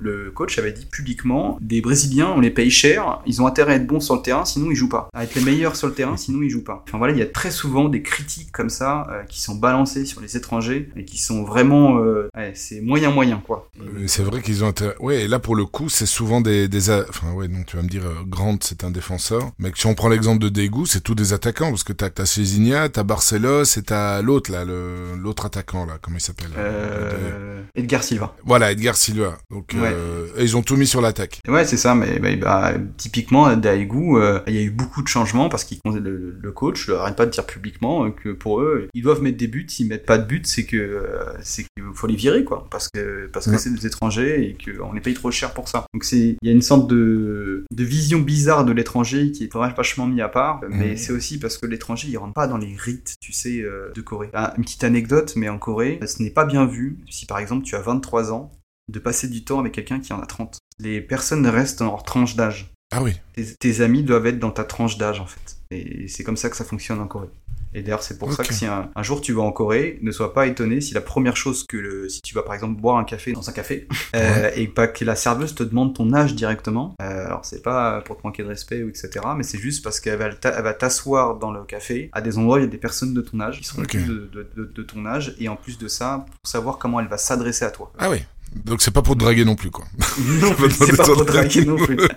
le, coach avait dit publiquement, des Brésiliens, on les paye cher, ils ont intérêt à être bons sur le terrain, sinon ils jouent pas. À être les meilleurs sur le terrain, sinon ils jouent pas. Enfin voilà, il y a très souvent des critiques comme ça euh, qui sont balancées sur les étrangers et qui sont vraiment, euh, ouais, c'est moyen moyen quoi. C'est vrai qu'ils ont. Ouais, et là pour le coup, c'est souvent des, des, enfin ouais, donc tu vas me dire, Grant c'est un défenseur, mais si on prend l'exemple de Daegu, c'est tous des attaquants parce que t'as as Cézinia, t'as Barcelos et t'as l'autre là, l'autre attaquant là, comment il s'appelle euh, Edgar Silva. Voilà, Edgar Silva. Donc euh, ils ont tout mis sur l'attaque. Ouais, c'est ça. Mais, bah, typiquement Daegu, euh, il y a eu beaucoup de changements parce qu'il le, le coach arrête pas de dire publiquement que pour eux, ils doivent mettre des buts. S'ils mettent pas de buts, c'est que c'est qu'il faut les virer, quoi, parce que parce que c'est des étrangers et qu'on les paye trop cher pour ça. Donc il y a une sorte de de vision bizarre de l'étranger qui est vachement mis à part, mais c'est aussi parce que l'étranger il rentre pas dans les rites, tu sais, de Corée. Ah, une petite anecdote, mais en Corée, ce n'est pas bien vu si par exemple tu as 23 ans de passer du temps avec quelqu'un qui en a 30. Les personnes restent dans leur tranche d'âge. Ah oui. Tes, amis doivent être dans ta tranche d'âge en fait. Et c'est comme ça que ça fonctionne en Corée. Et d'ailleurs, c'est pour ça que si un, jour tu vas en Corée, ne sois pas étonné si la première chose que le, si tu vas par exemple boire un café dans un café (laughs) euh, et pas que la serveuse te demande ton âge directement. Euh, alors c'est pas pour te manquer de respect ou etc. Mais c'est juste parce qu'elle va t'asseoir dans le café à des endroits où il y a des personnes de ton âge qui sont plus de, de, ton âge et en plus de ça pour savoir comment elle va s'adresser à toi. Ah oui. Donc c'est pas pour te draguer non plus, quoi. Non, (laughs) c'est pas pour te draguer non plus. (laughs)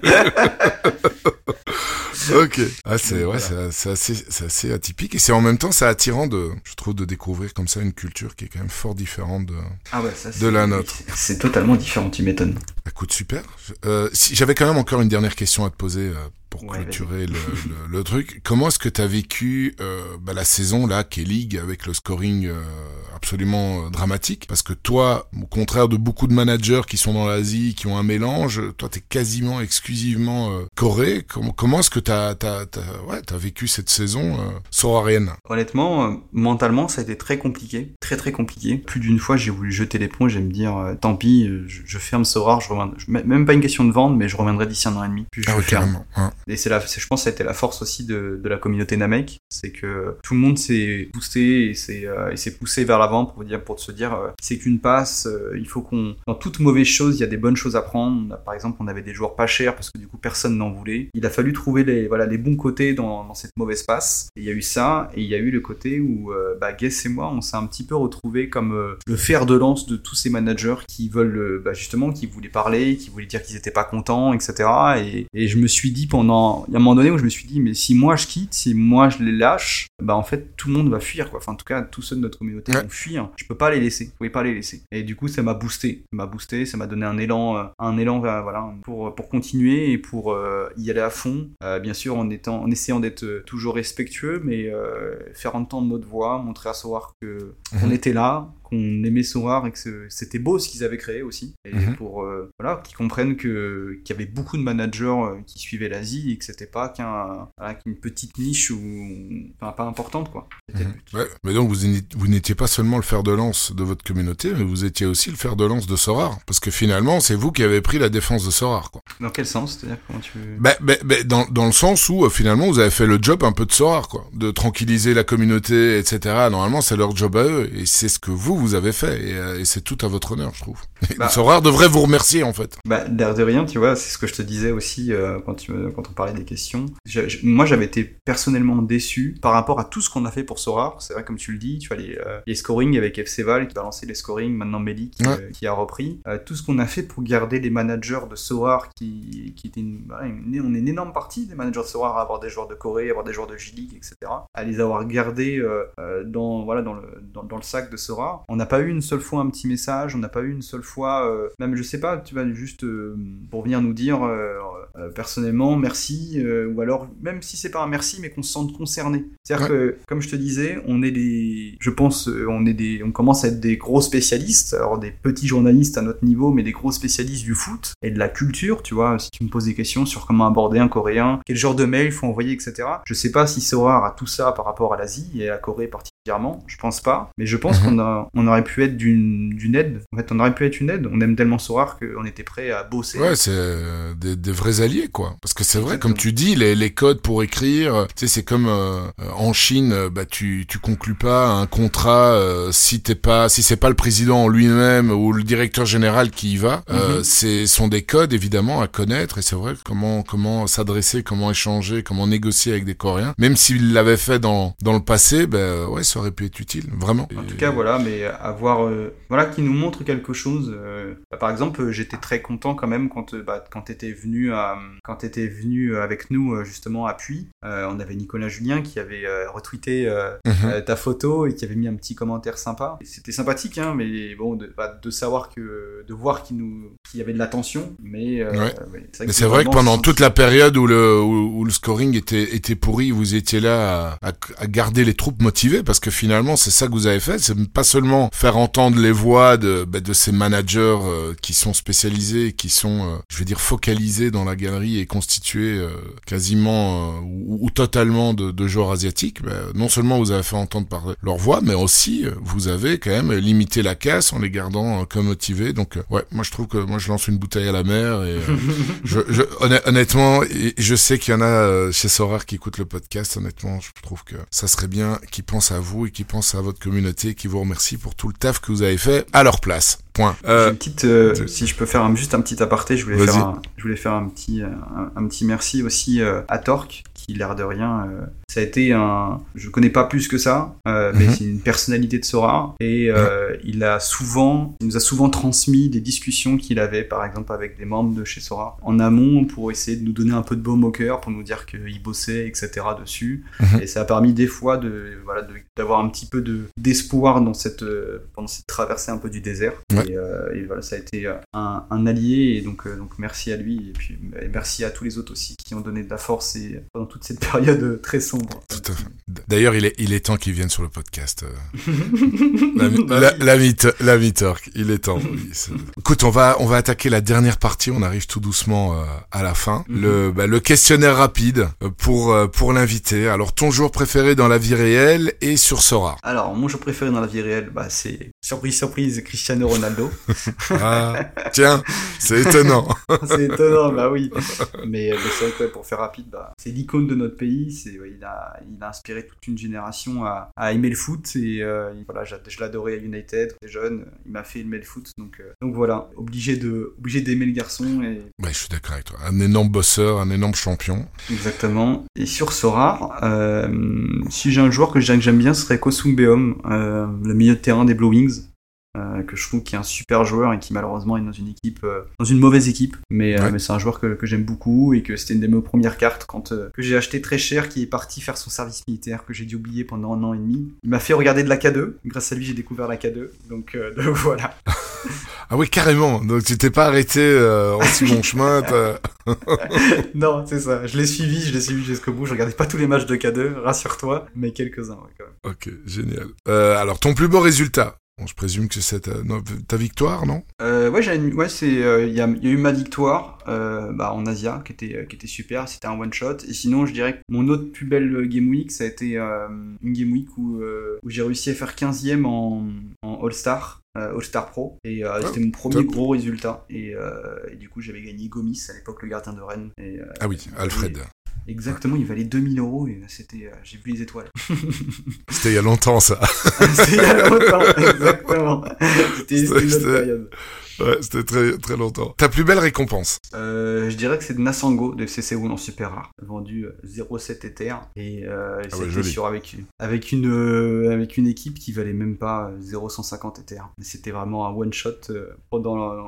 (laughs) ok. Ah, c'est ouais, c'est assez, assez, atypique et c'est en même temps c'est attirant de, je trouve, de découvrir comme ça une culture qui est quand même fort différente de, ah de la nôtre. (laughs) C'est totalement différent, tu m'étonnes. Écoute, super. Euh, si, J'avais quand même encore une dernière question à te poser euh, pour clôturer le, le, (laughs) le, truc. Comment est-ce que tu as vécu euh, bah, la saison là, K-League, avec le scoring euh, absolument euh, dramatique? Parce que toi, au contraire de beaucoup de managers qui sont dans l'Asie, qui ont un mélange, toi, tu es quasiment exclusivement euh, Corée. Comment, comment est-ce que tu as, ouais, as, vécu cette saison euh, sorarienne Honnêtement, mentalement, ça a été très compliqué. Très très compliqué. Plus d'une fois, j'ai voulu jeter l'éponge et me dire, tant pis, je, ferme Sorar, je reviendrai. Même pas une question de vente, mais je reviendrai d'ici un an et demi. Puis je ah ferme. Et c'est là, je pense que ça a été la force aussi de, de la communauté Namek, c'est que tout le monde s'est boosté et euh, s'est poussé vers l'avant pour dire, pour se dire, euh, c'est qu'une passe, euh, il faut qu'on, dans toute mauvaise chose, il y a des bonnes choses à prendre. par exemple, on avait des joueurs pas chers parce que du coup personne n'en voulait. Il a fallu trouver les, voilà, les bons côtés dans, dans cette mauvaise passe. Et il y a eu ça, et il y a eu le côté où, bah, Guess et moi, on s'est un petit peu retrouvé comme le fer de lance de tous ces managers qui veulent, bah, justement, qui voulaient parler, qui voulaient dire qu'ils étaient pas contents, etc. Et, et je me suis dit pendant il y a un moment donné où je me suis dit, mais si moi je quitte, si moi je les lâche, bah en fait tout le monde va fuir, quoi. Enfin, en tout cas, tous ceux de notre communauté vont fuir. Je peux pas les laisser. Je pouvais pas les laisser. Et du coup, ça m'a boosté. Ça m'a boosté, ça m'a donné un élan, euh, un élan, voilà, pour, pour continuer et pour euh, y aller à fond. Euh, bien sûr, en étant, en essayant d'être toujours respectueux, mais faire entendre notre voix, montrer à savoir que on mhm. était là, qu'on aimait Sorar et que c'était beau ce qu'ils avaient créé aussi. Et mhm. pour euh, voilà, qu'ils comprennent que qu'il y avait beaucoup de managers euh, qui suivaient l'Asie et que c'était pas qu'un qu'une petite niche ou enfin, pas importante quoi. Mhm. Ouais, mais donc vous vous n'étiez pas seulement le fer de lance de votre communauté, mais vous étiez aussi le fer de lance de Sorar parce que finalement c'est vous qui avez pris la défense de Sorar quoi. Dans quel sens C'est-à-dire comment tu bah, bah, bah, dans dans le sens où euh, finalement vous avez fait le job un peu de Sorar quoi, de tranquilliser la communauté etc. Normalement c'est leur job à eux et c'est ce que vous vous avez fait euh, et, c'est tout à votre honneur, je trouve. (laughs) Bah, Sorare devrait vous remercier en fait. Bah, l'air de rien, tu vois, c'est ce que je te disais aussi euh, quand, tu, quand on parlait des questions. moi, j'avais été personnellement déçu par rapport à tout ce qu'on a fait pour Sorare. C'est vrai, comme tu le dis, tu vois, les, euh, les scorings avec FC Val qui va lancer les scorings, maintenant Meli qui, a repris. tout ce qu'on a fait pour garder les managers de Sorare qui, qui étaient une, on est une énorme partie des managers de Sorare à avoir des joueurs de Corée, à avoir des joueurs de J-League, etc. À les avoir gardés dans, voilà, dans, le, dans, dans le sac de Sorare. On n'a pas eu une seule fois un petit message, on n'a pas eu une seule fois, euh, même je sais pas, tu vas juste euh, pour venir nous dire euh, personnellement merci, ou alors même si c'est pas un merci, mais qu'on se sente concerné. C'est-à-dire que, comme je te disais, on est des, je pense, on est des, on commence à être des gros spécialistes, alors des petits journalistes à notre niveau, mais des gros spécialistes du foot et de la culture, tu vois. Si tu me poses des questions sur comment aborder un Coréen, quel genre de mail il faut envoyer, etc. Je sais pas si Sora a tout ça par rapport à l'Asie et à la Corée particulièrement. Je pense pas, mais je pense mhm. qu'on a, on aurait pu être d'une aide. En fait, on aurait pu être une aide. On aime tellement Sorar qu'on était prêt à bosser. Ouais, c'est euh, des, des, vrais alliés, quoi. Parce que c'est vrai, comme tu dis, les, les codes pour écrire, tu sais, c'est comme euh, en Chine, euh, bah tu tu conclus pas un contrat euh, si t'es pas si c'est pas le président lui-même ou le directeur général qui y va. Mhm. c'est sont des codes évidemment à connaître et c'est vrai comment comment s'adresser, comment échanger, comment négocier avec des Coréens. Même s'il l'avait fait dans dans le passé, ben ouais, aurait pu être utile, vraiment. En tout cas, voilà, mais avoir euh, voilà qui nous montre quelque chose. Euh, bah, par exemple, j'étais très content quand même quand euh, bah, quand t'étais venu à, quand étais venu avec nous justement à Puy on avait Nicolas Julien qui avait retweeté Mhm. ta photo et qui avait mis un petit commentaire sympa. C'était sympathique, hein, mais bon, de, bah, de savoir que, de voir qu'il nous, qu'il y avait de l'attention, mais. euh, Ouais. Mais c'est vrai que pendant toute la période où le, où, où le scoring était, était pourri, vous étiez là à, à- à garder les troupes motivées parce que finalement c'est ça que vous avez fait. C'est pas seulement faire entendre les voix de, bah, de ces managers euh, qui sont spécialisés, qui sont, euh, je vais dire, focalisés dans la galerie et constitués euh, quasiment euh, ou, ou totalement de, de joueurs asiatiques. Bah, non seulement vous avez fait entendre par leur voix, mais aussi euh, vous avez quand même limité la casse en les gardant euh, comme motivés. Donc euh, ouais, moi je trouve que moi je lance une bouteille à la mer et euh, (laughs) je, je, honn- honnêtement, je sais qu'il y en a chez Sorare qui écoutent le podcast. Honnêtement, je trouve que ça serait bien qu'ils pensent à vous et qu'ils pensent à votre communauté, et qu'ils vous remercient pour tout le taf que vous avez fait à leur place. Point. Euh, une petite, euh, si je peux faire un- juste un petit aparté, je voulais faire, un, je voulais faire un petit, un, un petit merci aussi euh, à Torque, qui l'air de rien, euh, ça a été un, je connais pas plus que ça, euh, mais Mhm. c'est une personnalité de Sora et euh, il a souvent, il nous a souvent transmis des discussions qu'il avait, par exemple avec des membres de chez Sora en amont pour essayer de nous donner un peu de baume au cœur, pour nous dire qu'il bossait, etc. dessus, Mhm. et ça a permis des fois de, voilà, d'avoir un petit peu de d'espoir dans cette, euh, pendant cette traversée un peu du désert. Ouais. Et, euh, et voilà, ça a été un, un allié, et donc, donc merci à lui, et puis et merci à tous les autres aussi qui ont donné de la force et, pendant toute cette (laughs) période très sombre. Tout à fait. D'ailleurs, il est, il est temps qu'il vienne sur le podcast. euh. (laughs) La, l'ami Torque, il est temps. Écoute, on va, on va attaquer la dernière partie. On arrive tout doucement euh, à la fin. Mhm. Le, bah, le questionnaire rapide euh, pour, euh, pour l'invité. Alors, ton joueur préféré dans la vie réelle et sur Sora? Alors, mon jeu préféré dans la vie réelle, bah, c'est surprise, surprise, Cristiano Ronaldo. (laughs) Ah, tiens, c'est étonnant. (laughs) c'est étonnant, bah oui. Mais, mais c'est vrai que ouais, pour faire rapide, bah, c'est l'icône de notre pays. C'est, ouais, il, a, il a inspiré toute une génération à, à aimer le foot. Et euh, il- voilà, je l'adorais à United, jeune. Il m'a fait aimer le foot. Donc, euh, donc voilà, obligé, de, obligé d'aimer le garçon. Et, Ouais, je suis d'accord avec toi. Un énorme bosseur, un énorme champion. Exactement. Et sur Sora, euh, si j'ai un joueur que j'ai- que j'aime bien, ce serait Kosumbeom, le milieu de terrain des Blue Wings. Euh, que je trouve qui est un super joueur et qui malheureusement est dans une équipe euh, dans une mauvaise équipe. Mais, euh, Ouais. mais c'est un joueur que, que j'aime beaucoup et que c'était une de mes premières cartes quand que j'ai acheté très cher qui est parti faire son service militaire que j'ai dû oublier pendant un an et demi. Il m'a fait regarder de la K2 grâce à lui j'ai découvert la K2 donc, (laughs) donc voilà. Ah oui, carrément. Donc, tu t'es pas arrêté en si bon chemin. (laughs) (laughs) non c'est ça. Je l'ai suivi je l'ai suivi jusqu'au bout. Je regardais pas tous les matchs de K2 rassure-toi. Mais quelques-uns ouais, quand même. Ok, génial. Alors, ton plus beau résultat Bon, je présume que c'est ta, victoire, non? Euh, ouais, j'ai une- ouais, c'est, euh, il y, a, il y a eu ma victoire euh, bah, en Asia qui était, euh, qui était super, c'était un one shot. Et sinon, je dirais que mon autre plus belle game week, ça a été euh, une game week où, euh, où j'ai réussi à faire 15ème en, en All Star. euh, All Star Pro et euh, Oh, c'était mon premier top. gros résultat et, euh, et du coup j'avais gagné Gomis à l'époque le gardien de Rennes et, euh, Ah oui, Alfred. Exactement il valait 2000 euros et c'était euh, j'ai vu les étoiles. (laughs) C'était il y a longtemps, ça. (laughs) c'était il y a longtemps (laughs) exactement. C'était une autre période Ouais, c'était très, très longtemps. Ta plus belle récompense? Euh, je dirais que c'est de Nasango de FC Séoul en super rare, vendu euh, 0,7 Ether et euh, Ah ouais, sur avec avec une euh, avec une équipe qui valait même pas euh, 0,150 Ether. Mais C'était vraiment un one shot euh, pendant la,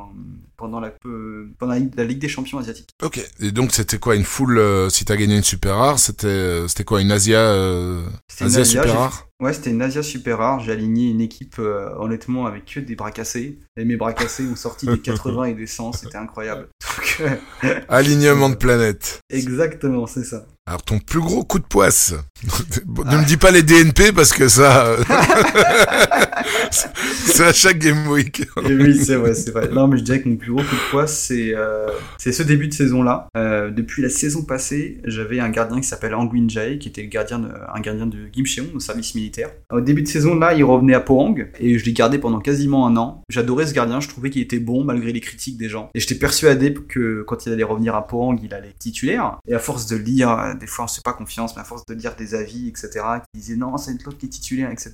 pendant la euh, pendant la Ligue- des Champions asiatique. Ok. Et donc, c'était quoi Une full... euh, si t'as gagné une super rare, c'était euh, c'était quoi Une Asia... Euh, C'était une Asia Asia, super rare? Ouais, c'était une Asia super rare. J'ai aligné une équipe euh, honnêtement avec que des bras cassés. Et mes bras cassés ont sorti des (laughs) 80 et des 100, c'était incroyable. Donc, euh, Alignement de planète. (laughs) exactement, c'est ça. Alors, ton plus gros coup de poisse (laughs) Ne me dis pas les DNP, parce que ça... euh, (laughs) c'est à chaque Game Week. (laughs) Et oui, c'est vrai, c'est vrai. Non, mais je dirais que mon plus gros coup de poids, c'est euh, c'est ce début de saison-là. Euh, depuis la saison passée, j'avais un gardien qui s'appelle Anguin Jae, qui était le gardien de, un gardien de Gimcheon, au service militaire. Au début de saison, là, il revenait à Pohang, et je l'ai gardé pendant quasiment un an. J'adorais ce gardien, je trouvais qu'il était bon, malgré les critiques des gens. Et j'étais persuadé que quand il allait revenir à Pohang, il allait être titulaire. Et à force de lire, euh, des fois on se fait pas confiance, mais à force de lire des avis, etc., qui disaient non, c'est l'autre qui est titulaire, etc.,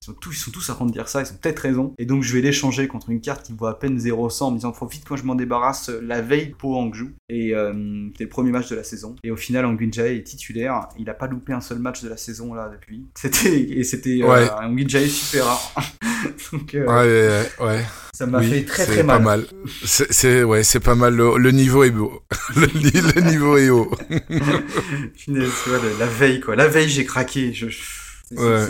ils sont tous, ils sont tous à de dire ça, ils ont peut-être raison. Et donc je vais l'échanger contre une carte qui vaut à peine 0-100 en me disant vite que je m'en débarrasse euh, la veille pour Hangzhou. Et euh, c'était le premier match de la saison. Et au final, Angwin Jae est titulaire. Il a pas loupé un seul match de la saison là depuis. C'était et c'était euh, Ouais. Angwin Jae super rare. (laughs) Donc, euh, Ouais, ouais, ouais. Ça m'a Oui, fait très très mal. Pas mal. C'est, ouais, c'est pas mal. Le, le niveau est beau. (laughs) Le, ni- le niveau est haut. (laughs) Punaise, tu vois, le- la veille, quoi. La veille, j'ai craqué. Je... Ouais.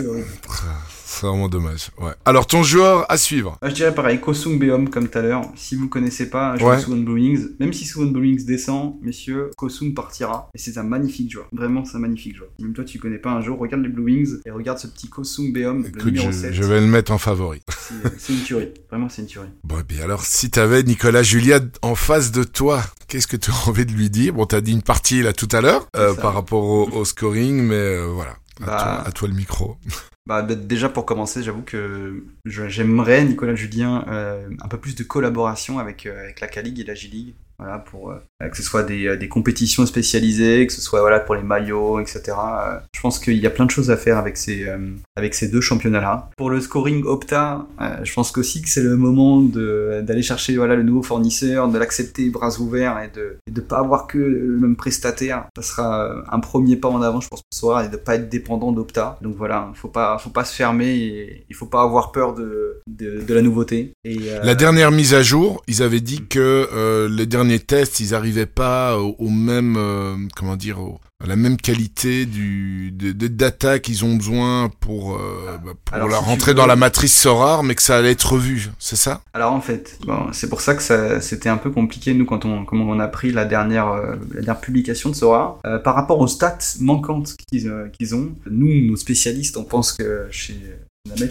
C'est vraiment dommage. Ouais. Alors, ton joueur à suivre. Moi, je dirais pareil, Kosung Beom comme tout à l'heure. Si vous connaissez pas joueur Ouais. Suwon Blue Wings, même si Suwon Blue Wings descend, messieurs, Kosung partira. Et c'est un magnifique joueur. Vraiment, c'est un magnifique joueur. Même toi, tu connais pas un jour, regarde les Blue Wings et regarde ce petit Kosung Beom, le numéro je, 7. je vais le mettre en favori. (laughs) C'est- une tuerie. Vraiment, c'est une tuerie. Bon, et bien alors, si t'avais Nicolas Julia en face de toi, qu'est-ce que tu as envie de lui dire? Bon, t'as dit une partie là tout à l'heure euh, par rapport au, au scoring, mais euh, voilà. À, Bah. toi, à toi le micro. Bah, déjà pour commencer, j'avoue que j'aimerais, Nicolas Julien, euh, un peu plus de collaboration avec, euh, avec la K-League et la J-League. Voilà, pour euh, que ce soit des, euh, des compétitions spécialisées, que ce soit voilà pour les maillots, etc. Euh, je pense qu'il y a plein de choses à faire avec ces, euh, avec ces deux championnats-là. Pour le scoring Opta, euh, je pense qu'aussi que c'est le moment d'aller chercher voilà le nouveau fournisseur, de l'accepter bras ouverts et de ne pas avoir que le même prestataire. Ça sera euh, un premier pas en avant, je pense, pour Sora, et de pas être dépendant d'Opta. Donc voilà, faut pas, faut pas se fermer et il faut pas avoir peur de, de, la nouveauté. Euh, La dernière mise à jour, ils avaient dit que euh, les derniers tests, ils arrivaient pas au, au même, euh, comment dire, au- à la même qualité du de, de data qu'ils ont besoin pour euh, bah, pour Alors, la si veux- dans la matrice Sorar, mais que ça allait être revu, c'est ça? Alors en fait, bon, c'est pour ça que ça, c'était un peu compliqué nous quand on, comment on a pris la dernière, euh, la dernière publication de Sora Euh, par rapport aux stats manquantes qu'ils qu'ils ont. Nous, nos spécialistes, on pense que chez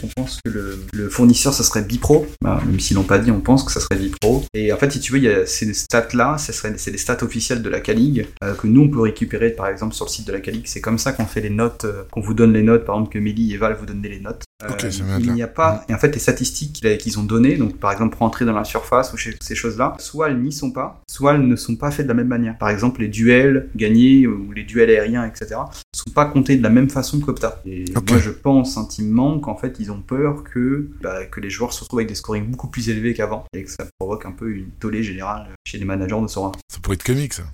On pense que le, le fournisseur ça serait Bipro, Bah, même s'ils l'ont pas dit, on pense que ça serait Bipro. Et en fait, si tu veux, il y a ces stats là, ça serait c'est les stats officielles de la K-League euh, que nous on peut récupérer par exemple sur le site de la K-League. C'est comme ça qu'on fait les notes, euh, qu'on vous donne les notes, par exemple que Mélie et Val vous donnent les notes. Euh, il n'y a pas, et en fait, les statistiques qu'ils ont données, donc par exemple rentrer dans la surface ou ces choses-là, soit elles n'y sont pas, soit elles ne sont pas faites de la même manière. Par exemple, les duels gagnés ou les duels aériens, etc., sont pas comptés de la même façon qu'Opta. Et moi, je pense intimement qu'en fait, ils ont peur que, bah, que les joueurs se retrouvent avec des scorings beaucoup plus élevés qu'avant et que ça provoque un peu une tollée générale chez les managers de Sora. Ça pourrait être comique, ça.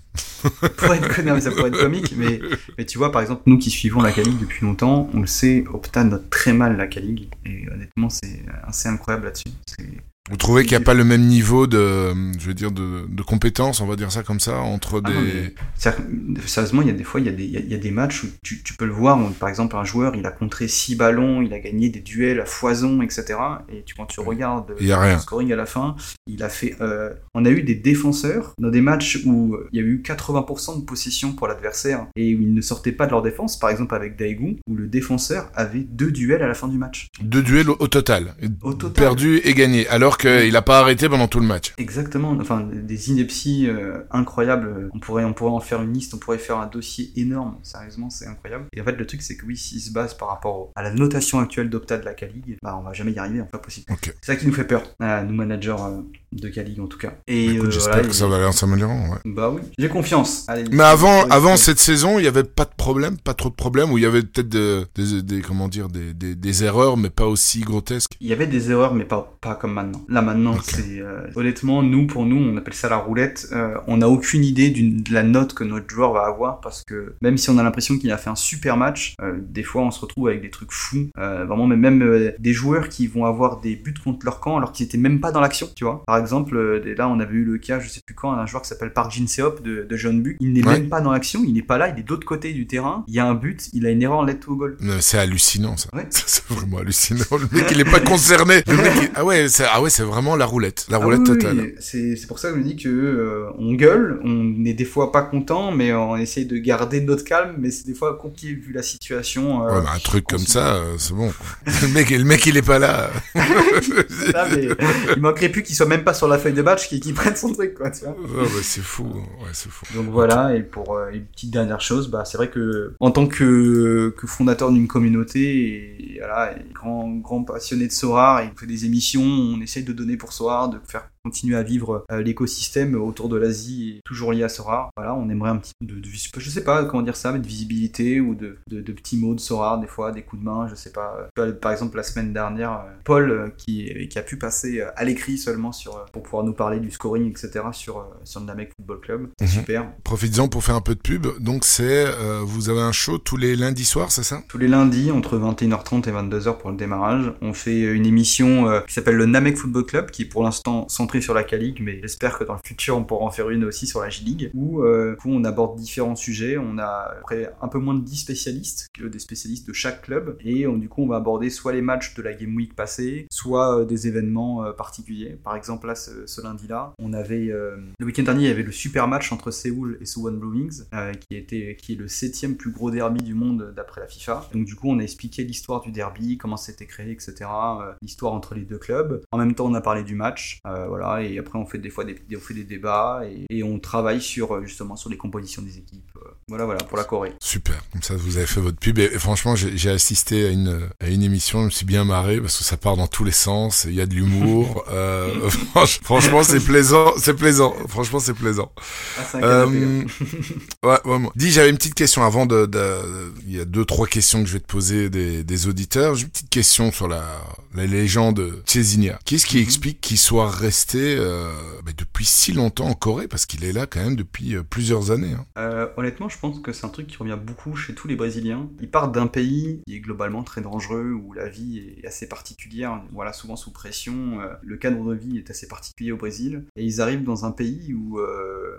Ça pourrait être, non, mais ça pourrait être comique, mais, mais tu vois, par exemple, nous qui suivons la K-League depuis longtemps, on le sait, Opta note très mal la K-League, et honnêtement, c'est assez incroyable là-dessus. C'est- Vous trouvez qu'il n'y a pas le même niveau de, je veux dire, de, de compétence, on va dire ça comme ça, entre Ah des... non, mais c'est-à-dire que, Sérieusement, il y a des fois, il y a des, il y a- il y a des matchs où tu, tu peux le voir, où, par exemple, un joueur, il a contré 6 ballons, il a gagné des duels à foison, etc. Et tu, quand tu regardes Il y a rien. le scoring à la fin, il a fait. euh, on a eu des défenseurs dans des matchs où il y a eu 80% de possession pour l'adversaire et où ils ne sortaient pas de leur défense, par exemple avec Daegu, où le défenseur avait deux duels à la fin du match. Deux duels au, au total. Au total. Perdu et gagné, alors qu'il n'a pas arrêté pendant tout le match. Exactement, enfin des inepties euh, incroyables. On pourrait, on pourrait en faire une liste, on pourrait faire un dossier énorme. Sérieusement, c'est incroyable. Et en fait, le truc, c'est que oui, s'il se base par rapport au- à la notation actuelle d'Opta de la K-League, bah on va jamais y arriver, pas possible. C'est ça qui nous fait peur, à nous managers euh, de K-League en tout cas. Et Écoute, euh, J'espère voilà, que ça va aller en s'améliorant, ouais. Bah oui, j'ai confiance. Allez, Mais avant, avant cette saison, il y avait pas de problème, pas trop de problèmes, ou il y avait peut-être de- des, des, comment dire, des, des, des erreurs, mais pas aussi grotesques? Il y avait des erreurs, mais pas, pas comme maintenant. Là, maintenant, c'est. euh, honnêtement, nous, pour nous, on appelle ça la roulette. Euh, on n'a aucune idée de la note que notre joueur va avoir parce que même si on a l'impression qu'il a fait un super match, des fois, on se retrouve avec des trucs fous. Vraiment, mais même des joueurs qui vont avoir des buts contre leur camp alors qu'ils étaient même pas dans l'action, tu vois. Par exemple, euh, là, on avait eu le cas, je sais plus quand, d'un joueur qui s'appelle Park Jin Seop de, de John Buck. Il n'est Ouais. même pas dans l'action, il n'est pas là, il est de l'autre côté du terrain. Il y a un but, il a une erreur en let to goal. Euh, C'est hallucinant, ça. Ouais. (laughs) Ça, C'est vraiment hallucinant. Le mec, il est pas concerné. Le mec, il- Ah ouais, c'est ah ouais, vraiment la roulette. La Ah roulette oui, totale. oui. C'est pour ça que je me dis que euh, on gueule, on est des fois pas content, mais on essaye de garder notre calme, mais c'est des fois compliqué vu la situation. euh, Ouais, un truc comme ça, euh, c'est bon. le mec, le mec, il est pas là. (laughs) Là, mais il manquerait plus qu'il soit même pas sur la feuille de match, qu'il (laughs) prenne son truc, quoi, tu vois. Oh, bah, c'est fou. Ouais, c'est fou. Donc voilà, et pour euh, une petite dernière chose, bah, c'est vrai que en tant que, que fondateur d'une communauté et, voilà, et grand, grand passionné de Sorar, on fait des émissions, on essaye de donner pour Sorar, de faire continuer à vivre l'écosystème autour de l'Asie toujours lié à Sora. Voilà, on aimerait un petit peu de, de, je sais pas comment dire ça, mais de visibilité ou de, de, petits mots de Sora, des fois des coups de main, je sais pas. Par exemple, la semaine dernière, Paul qui, qui a pu passer à l'écrit seulement sur pour pouvoir nous parler du scoring, etc. sur sur le Namek Football Club, c'est mhm. super. Profites-en pour faire un peu de pub. Donc c'est vous avez un show tous les lundis soirs, c'est ça? Tous les lundis entre 21h30 et 22h pour le démarrage. On fait une émission euh, qui s'appelle le Namek Football Club, qui est pour l'instant centrée sur la K-League, mais j'espère que dans le futur on pourra en faire une aussi sur la J-League, où, euh, on aborde différents sujets. On a après un peu moins de 10 spécialistes, des spécialistes de chaque club, et du coup on va aborder soit les matchs de la Game Week passée, soit euh, des événements particuliers. Par exemple là, ce, lundi-là, on avait le week-end dernier, il y avait le super match entre Séoul et Suwon Blue Wings, qui, était, qui est le septième plus gros derby du monde d'après la FIFA. Donc du coup on a expliqué l'histoire du derby, comment c'était créé, etc. Euh, l'histoire entre les deux clubs. En même temps, on a parlé du match, euh, voilà, et après on fait des fois des, on fait des débats et, on travaille sur euh, justement sur les compositions des équipes. Voilà, voilà, pour la Corée. Super. Comme ça, vous avez fait votre pub. Et, franchement, j'ai assisté à une, à une émission, je me suis bien marré parce que ça part dans tous les sens. Il y a de l'humour. (laughs) euh, franchement, c'est plaisant. C'est plaisant. Franchement, c'est plaisant. Ah, euh, ouais, ouais, Dis, j'avais une petite question avant de, de, Il y a deux, trois questions que je vais te poser des, des auditeurs. J'ai une petite question sur la, la légende Césinia. Qu'est-ce qui mhm. explique qu'il soit resté euh, bah, depuis si longtemps en Corée Parce qu'il est là quand même depuis euh, plusieurs années. Hein. Euh, honnêtement, je pense que c'est un truc qui revient beaucoup chez tous les Brésiliens. Ils partent d'un pays qui est globalement très dangereux, où la vie est assez particulière, voilà, souvent sous pression. Le cadre de vie est assez particulier au Brésil. Et ils arrivent dans un pays où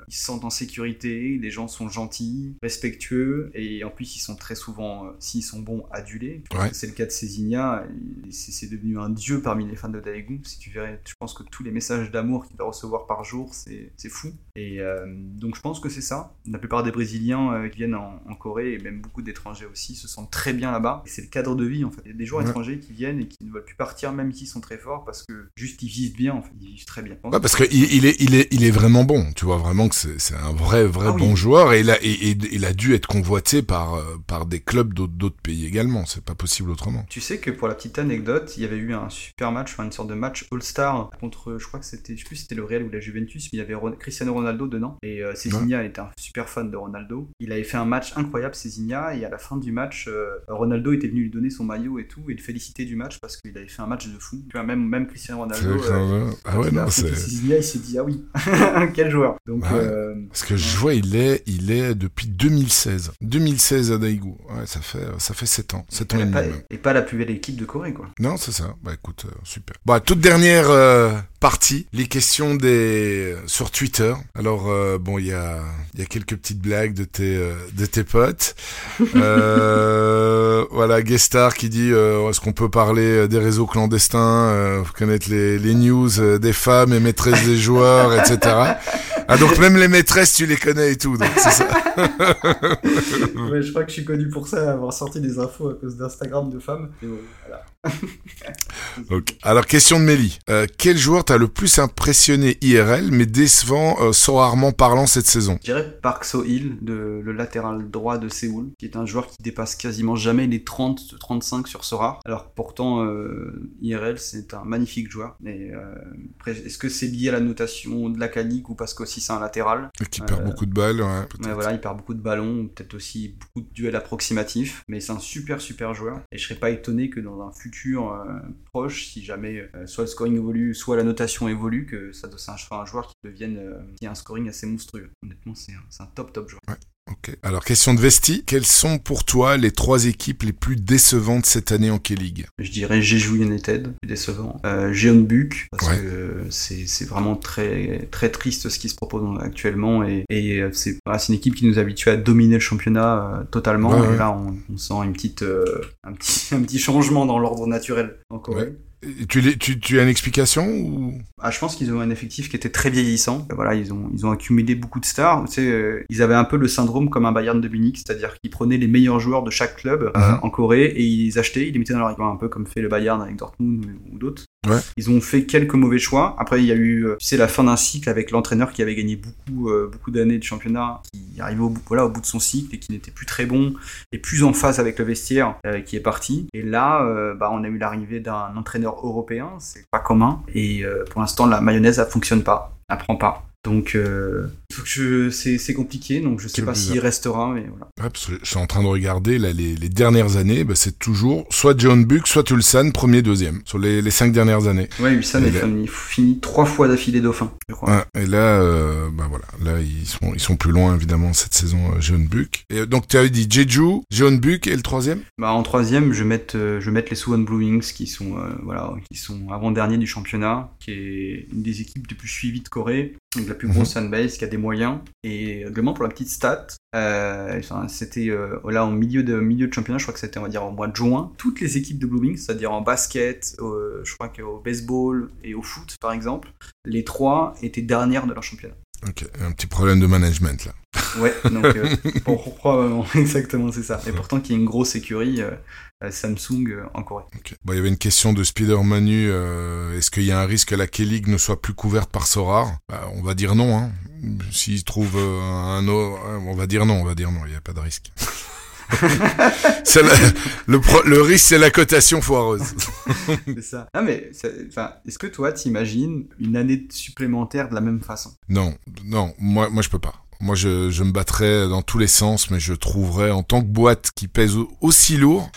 ils se sentent en sécurité, les gens sont gentils, respectueux, et en plus ils sont très souvent, s'ils sont bons, adulés. C'est le cas de Césinia, c'est de un dieu parmi les fans de Daegu. Si tu verrais, je pense que tous les messages d'amour qu'il va recevoir par jour, c'est fou. Et euh, donc je pense que c'est ça. La plupart des Brésiliens euh, qui viennent en, Corée, et même beaucoup d'étrangers aussi, se sentent très bien là-bas. Et c'est le cadre de vie en fait. Il y a des joueurs étrangers qui viennent et qui ne veulent plus partir même s'ils sont très forts parce que juste ils vivent bien en fait. Ils vivent très bien. Ouais, parce qu'il il est, il, est, il est vraiment bon. Tu vois vraiment que c'est un vrai, vrai ah bon joueur et il, a, et, il a dû être convoité par, euh, par des clubs d'autres pays également. C'est pas possible autrement. Tu sais que pour la petite anecdote, il y avait eu un super match, enfin une sorte de match All-Star contre, je crois que c'était, je sais plus si c'était le Real ou la Juventus, mais il y avait Cristiano Ronaldo dedans. Et euh, était un super fan de Ronaldo. Il avait fait un match incroyable, Cézinia, et à la fin du match, euh, Ronaldo était venu lui donner son maillot et tout, et le féliciter du match parce qu'il avait fait un match de fou. Tu vois, même, même Cristiano Ronaldo. Euh, ah ouais, non, c'est. il s'est dit, ah oui, (laughs) quel joueur. Donc, euh, parce que je vois, il est, il est depuis 2016. 2016 à Daegu. Ouais, ça fait, ça fait 7 ans. 7 ans et, demi. Et pas la plus belle équipe de Corée, quoi. Non, c'est ça. Bah écoute, super. Bah, toute dernière euh, partie, les questions des sur Twitter. Alors euh, bon, il y a il y a quelques petites blagues de tes euh, de tes potes. (laughs) voilà, Guestar qui dit est-ce qu'on peut parler des réseaux clandestins, connaître les les news des femmes et maîtresses des joueurs, etc. Ah donc même les maîtresses tu les connais et tout, donc c'est ça. ouais, je crois que je suis connu pour ça, avoir sorti des infos à cause d'Instagram de femmes. Et voilà. (laughs) Alors, question de Mélie. Euh, quel joueur t'a le plus impressionné IRL, mais décevant, euh, rarement parlant cette saison? Je dirais Park So-il, le latéral droit de Séoul, qui est un joueur qui dépasse quasiment jamais les 30-35 sur Sora. Alors pourtant, euh, IRL, c'est un magnifique joueur. Mais euh, est-ce que c'est lié à la notation de la canique ou parce qu'aussi c'est un latéral? Et qui perd beaucoup de balles, ouais. ouais. Voilà, il perd beaucoup de ballons, peut-être aussi beaucoup de duels approximatifs. Mais c'est un super, super joueur. Et je serais pas étonné que dans un futur euh, proche, si jamais euh, soit le scoring évolue, soit la notation évolue, que ça doit un, un joueur qui devienne euh, qui a un scoring assez monstrueux. Honnêtement, c'est un, top top joueur. Ok. Alors, question de Vesti. Quelles sont pour toi les trois équipes les plus décevantes cette année en K-League? Je dirais Jeju United, décevant. Euh, Jeonbuk, parce que c'est vraiment très, très triste ce qui se propose actuellement. Et, et c'est une équipe qui nous habitue à dominer le championnat totalement. et là, on, on, sent une petite, un, petit, (laughs) un petit changement dans l'ordre naturel en Corée. Tu, tu, tu, as une explication ou? Ah, Je pense qu'ils ont un effectif qui était très vieillissant. Voilà, ils ont, ils ont accumulé beaucoup de stars. Tu sais, euh, ils avaient un peu le syndrome comme un Bayern de Munich, c'est-à-dire qu'ils prenaient les meilleurs joueurs de chaque club euh, mhm. en Corée et ils achetaient, ils les mettaient dans leur équipe, un peu comme fait le Bayern avec Dortmund ou, d'autres. Ouais. Ils ont fait quelques mauvais choix. Après, il y a eu, euh, tu sais, la fin d'un cycle avec l'entraîneur qui avait gagné beaucoup, euh, beaucoup d'années de championnat, qui arrivait au bout, voilà, au bout de son cycle et qui n'était plus très bon et plus en phase avec le vestiaire, euh, qui est parti. Et là, euh, bah, on a eu l'arrivée d'un entraîneur européen, c'est pas commun. Et pour l'instant, la mayonnaise, elle fonctionne pas, elle prend pas. Donc, euh, c'est, compliqué. Donc, je sais pas s'il restera, mais voilà. Ouais, parce que je suis en train de regarder là, les, les dernières années, bah, c'est toujours soit John Buck, soit Tulsan, premier, deuxième, sur les, les cinq dernières années. Ouais, Wilson Et est là- fini, trois fois d'affilée dauphin, je crois. Ouais, et là, euh, bah voilà, là ils sont ils sont plus loin évidemment cette saison, euh, John Buck. Et donc tu avais dit Jeju, John Buck et le troisième? Bah, en troisième, je vais mettre, je vais mettre les Suwon Blue Wings qui sont, voilà, qui sont avant-derniers du championnat, qui est une des équipes les plus suivies de Corée, donc la plus Mhm. grosse fanbase, qui a des moyens. Et également pour la petite stat, euh, enfin, c'était euh, là en milieu de milieu de championnat, je crois que c'était on va dire au mois de juin, toutes les équipes de Blue Wings, c'est-à-dire en basket, euh, je crois qu'au baseball et au foot par exemple, les trois étaient dernières de leur championnat. Ok, un petit problème de management là. Ouais, donc euh, (laughs) pour- probablement, (laughs) exactement, c'est ça. Et pourtant, qu'il y a une grosse écurie, euh, euh, Samsung euh, en Corée. Bon, il y avait une question de Spider Manu. euh, Est-ce qu'il y a un risque que la K-League ne soit plus couverte par Sorar Bah, On va dire non. Hein. S'il trouve euh, un autre, on va dire non. On va dire non. Il n'y a pas de risque. (laughs) La- le, pro- le risque, c'est la cotation foireuse. (laughs) C'est ça. Ah, mais, est-ce que toi, t'imagines une année supplémentaire de la même façon? Non, non, moi, moi je peux pas. Moi, je, je me battrais dans tous les sens, mais je trouverais en tant que boîte qui pèse au- aussi lourd,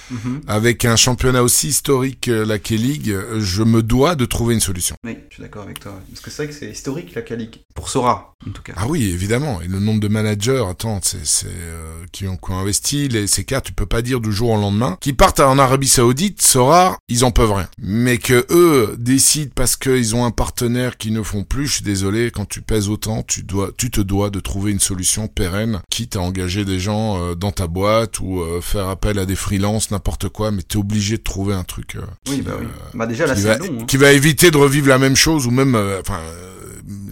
avec un championnat aussi historique que la K-League, je me dois de trouver une solution. Oui, je suis d'accord avec toi. Parce que c'est vrai que c'est historique, la Calic. Pour Sora, en tout cas. Ah oui, évidemment. Et le nombre de managers, attends, c'est, c'est euh, qui, ont, qui ont investi les, ces cas, tu peux pas dire du jour au lendemain, qui partent en Arabie Saoudite, Sora, ils en peuvent rien. Mais que eux décident parce qu'ils ont un partenaire qui ne font plus, je suis désolé, quand tu pèses autant, tu dois, tu te dois de trouver une solution pérenne, quitte à engager des gens euh, dans ta boîte ou euh, faire appel à des freelances, n'importe quoi, mais t'es obligé de trouver un truc. euh, Oui, qui, bah oui. Bah déjà, là, qui va, long. hein. qui va éviter de revivre la même chose ou même, enfin,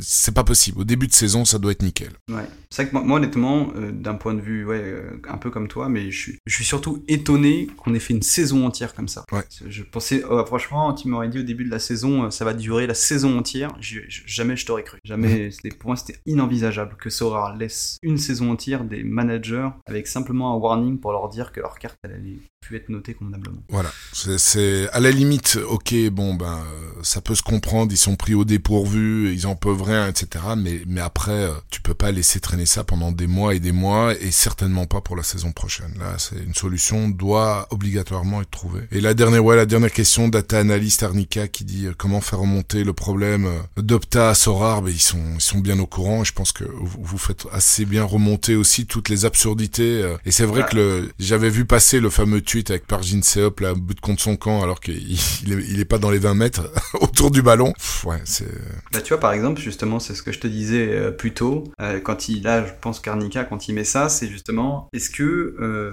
c'est pas possible. Au début de saison, ça doit être nickel. Ouais. C'est vrai que moi, moi, honnêtement, euh, d'un point de vue, ouais, euh, un peu comme toi, mais je suis, je suis surtout étonné qu'on ait fait une saison entière comme ça. Ouais. Je pensais, oh, franchement, tu m'aurais dit au début de la saison, euh, ça va durer la saison entière. Je- je- jamais je t'aurais cru. Jamais. (laughs) Pour moi, c'était inenvisageable que Sora laisse une saison entière des managers avec simplement un warning pour leur dire que leur carte elle allait être notée convenablement. Voilà, c'est- à la limite, ok, bon ben euh, ça peut se comprendre, ils sont pris au dépourvu, ils en peuvent rien, etc. Mais mais après, euh, tu peux pas laisser traîner ça pendant des mois et des mois, et certainement pas pour la saison prochaine. Là, c'est une solution doit obligatoirement être trouvée. Et la dernière, ouais, la dernière question, data analyst Arnica qui dit euh, comment faire remonter le problème d'Opta à Sorar, ben ils sont ils sont bien au courant. Et je pense que vous, vous faites assez bien remonter aussi toutes les absurdités. euh, et c'est vrai Ouais. que j'avais vu passer le fameux avec Parjin Seop là, au bout de contre son camp, alors qu'il (laughs) il est, il est pas dans les 20 mètres (laughs) autour du ballon. Pff, ouais, c'est Bah, tu vois, par exemple, justement, c'est ce que je te disais euh, plus tôt. euh, quand il, là, je pense qu'Arnica, quand il met ça, c'est justement, est-ce que, euh,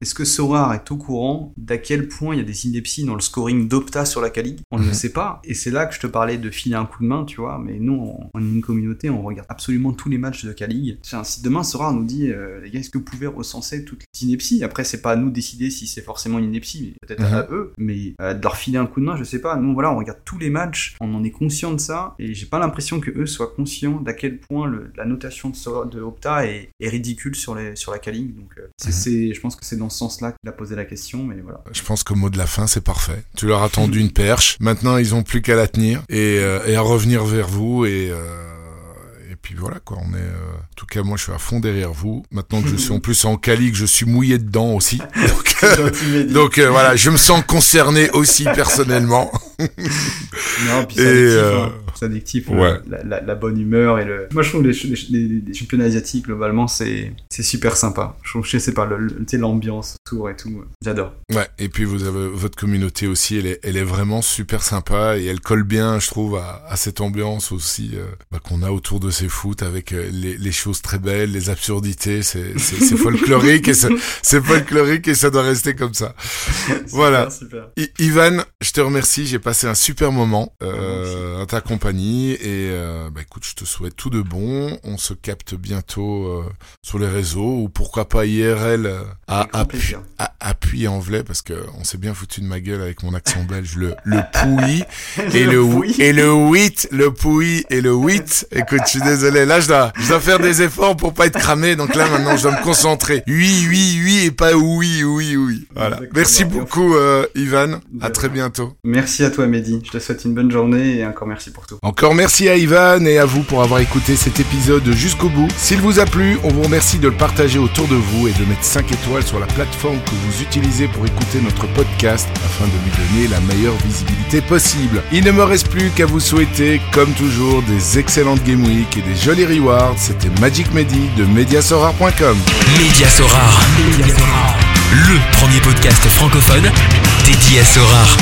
est-ce que Sorar est au courant d'à quel point il y a des inepties dans le scoring d'Opta sur la Cali On ne Mhm. le sait pas. Et c'est là que je te parlais de filer un coup de main, tu vois. Mais nous, on, est une communauté, on regarde absolument tous les matchs de Cali. Tiens, si demain Sorar nous dit, euh, les gars, est-ce que vous pouvez recenser toutes les inepties? Après, c'est pas à nous de décider si c'est forcément une ineptie, peut-être à Mhm. eux. Mais de leur filer un coup de main, je sais pas. Nous, voilà, on regarde tous les matchs, on en est conscient de ça, et j'ai pas l'impression que eux soient conscients d'à quel point le- la notation de, So- de Opta est, est ridicule sur, les, sur la Kaling. Donc, euh, c'est, Mhm. je pense que c'est dans ce sens-là qu'il a posé la question, mais voilà. Je pense qu'au mot de la fin, c'est parfait. Tu leur as tendu une perche. Maintenant, ils ont plus qu'à la tenir et, euh, et à revenir vers vous. Et, euh, et puis voilà, quoi. On est, euh, en tout cas, moi, je suis à fond derrière vous. Maintenant que je suis (laughs) en plus en Cali, que je suis mouillé dedans aussi. (laughs) Donc, euh, donc euh, voilà, je me sens concerné aussi personnellement. (laughs) Non, puis c'est Et, addictif, euh. C'est addictif, ouais. le- la, la- la bonne humeur et le. Moi, je trouve les, les, ch- les- les championnats asiatiques globalement, c'est c'est super sympa. Je trouve, je sais pas, l'ambiance autour et tout, j'adore. Ouais, et puis vous avez votre communauté aussi, elle est, elle est vraiment super sympa et elle colle bien, je trouve, à, à cette ambiance aussi euh, bah, qu'on a autour de ces foot avec euh, les, les choses très belles, les absurdités, c'est folklorique et c'est folklorique et ça doit rester comme ça. (laughs) Voilà. Super. I- Ivan, je te remercie, j'ai passé un super moment euh, à ta compagnie et euh, bah, écoute, je te souhaite tout de bon. On se capte bientôt euh, sur les réseaux ou pourquoi pas IRL euh, à, grand à, à, appui anglais parce que on s'est bien foutu de ma gueule avec mon accent belge. Le, le pouilly (laughs) et le, pouilly. et le huit, le pouilly et le huit. Écoute, je suis désolé. Là, je dois, je dois faire des efforts pour pas être cramé. Donc là, maintenant, je dois me concentrer. Oui, oui, oui et pas oui, oui, oui. Voilà. Exactement. Merci beaucoup, euh, Ivan. À très bientôt. Merci à toi, Mehdi. Je te souhaite une bonne journée et encore merci pour tout. Encore merci à Ivan et à vous pour avoir écouté cet épisode jusqu'au bout. S'il vous a plu, on vous remercie de le partager autour de vous et de mettre 5 étoiles sur la plateforme que vous utilisez pour écouter notre podcast afin de lui donner la meilleure visibilité possible. Il ne me reste plus qu'à vous souhaiter, comme toujours, des excellentes Game Week et des jolis rewards. C'était Magic Mehdi de Mediasorar.com. Média Sorare. Le premier podcast francophone dédié à Sorare.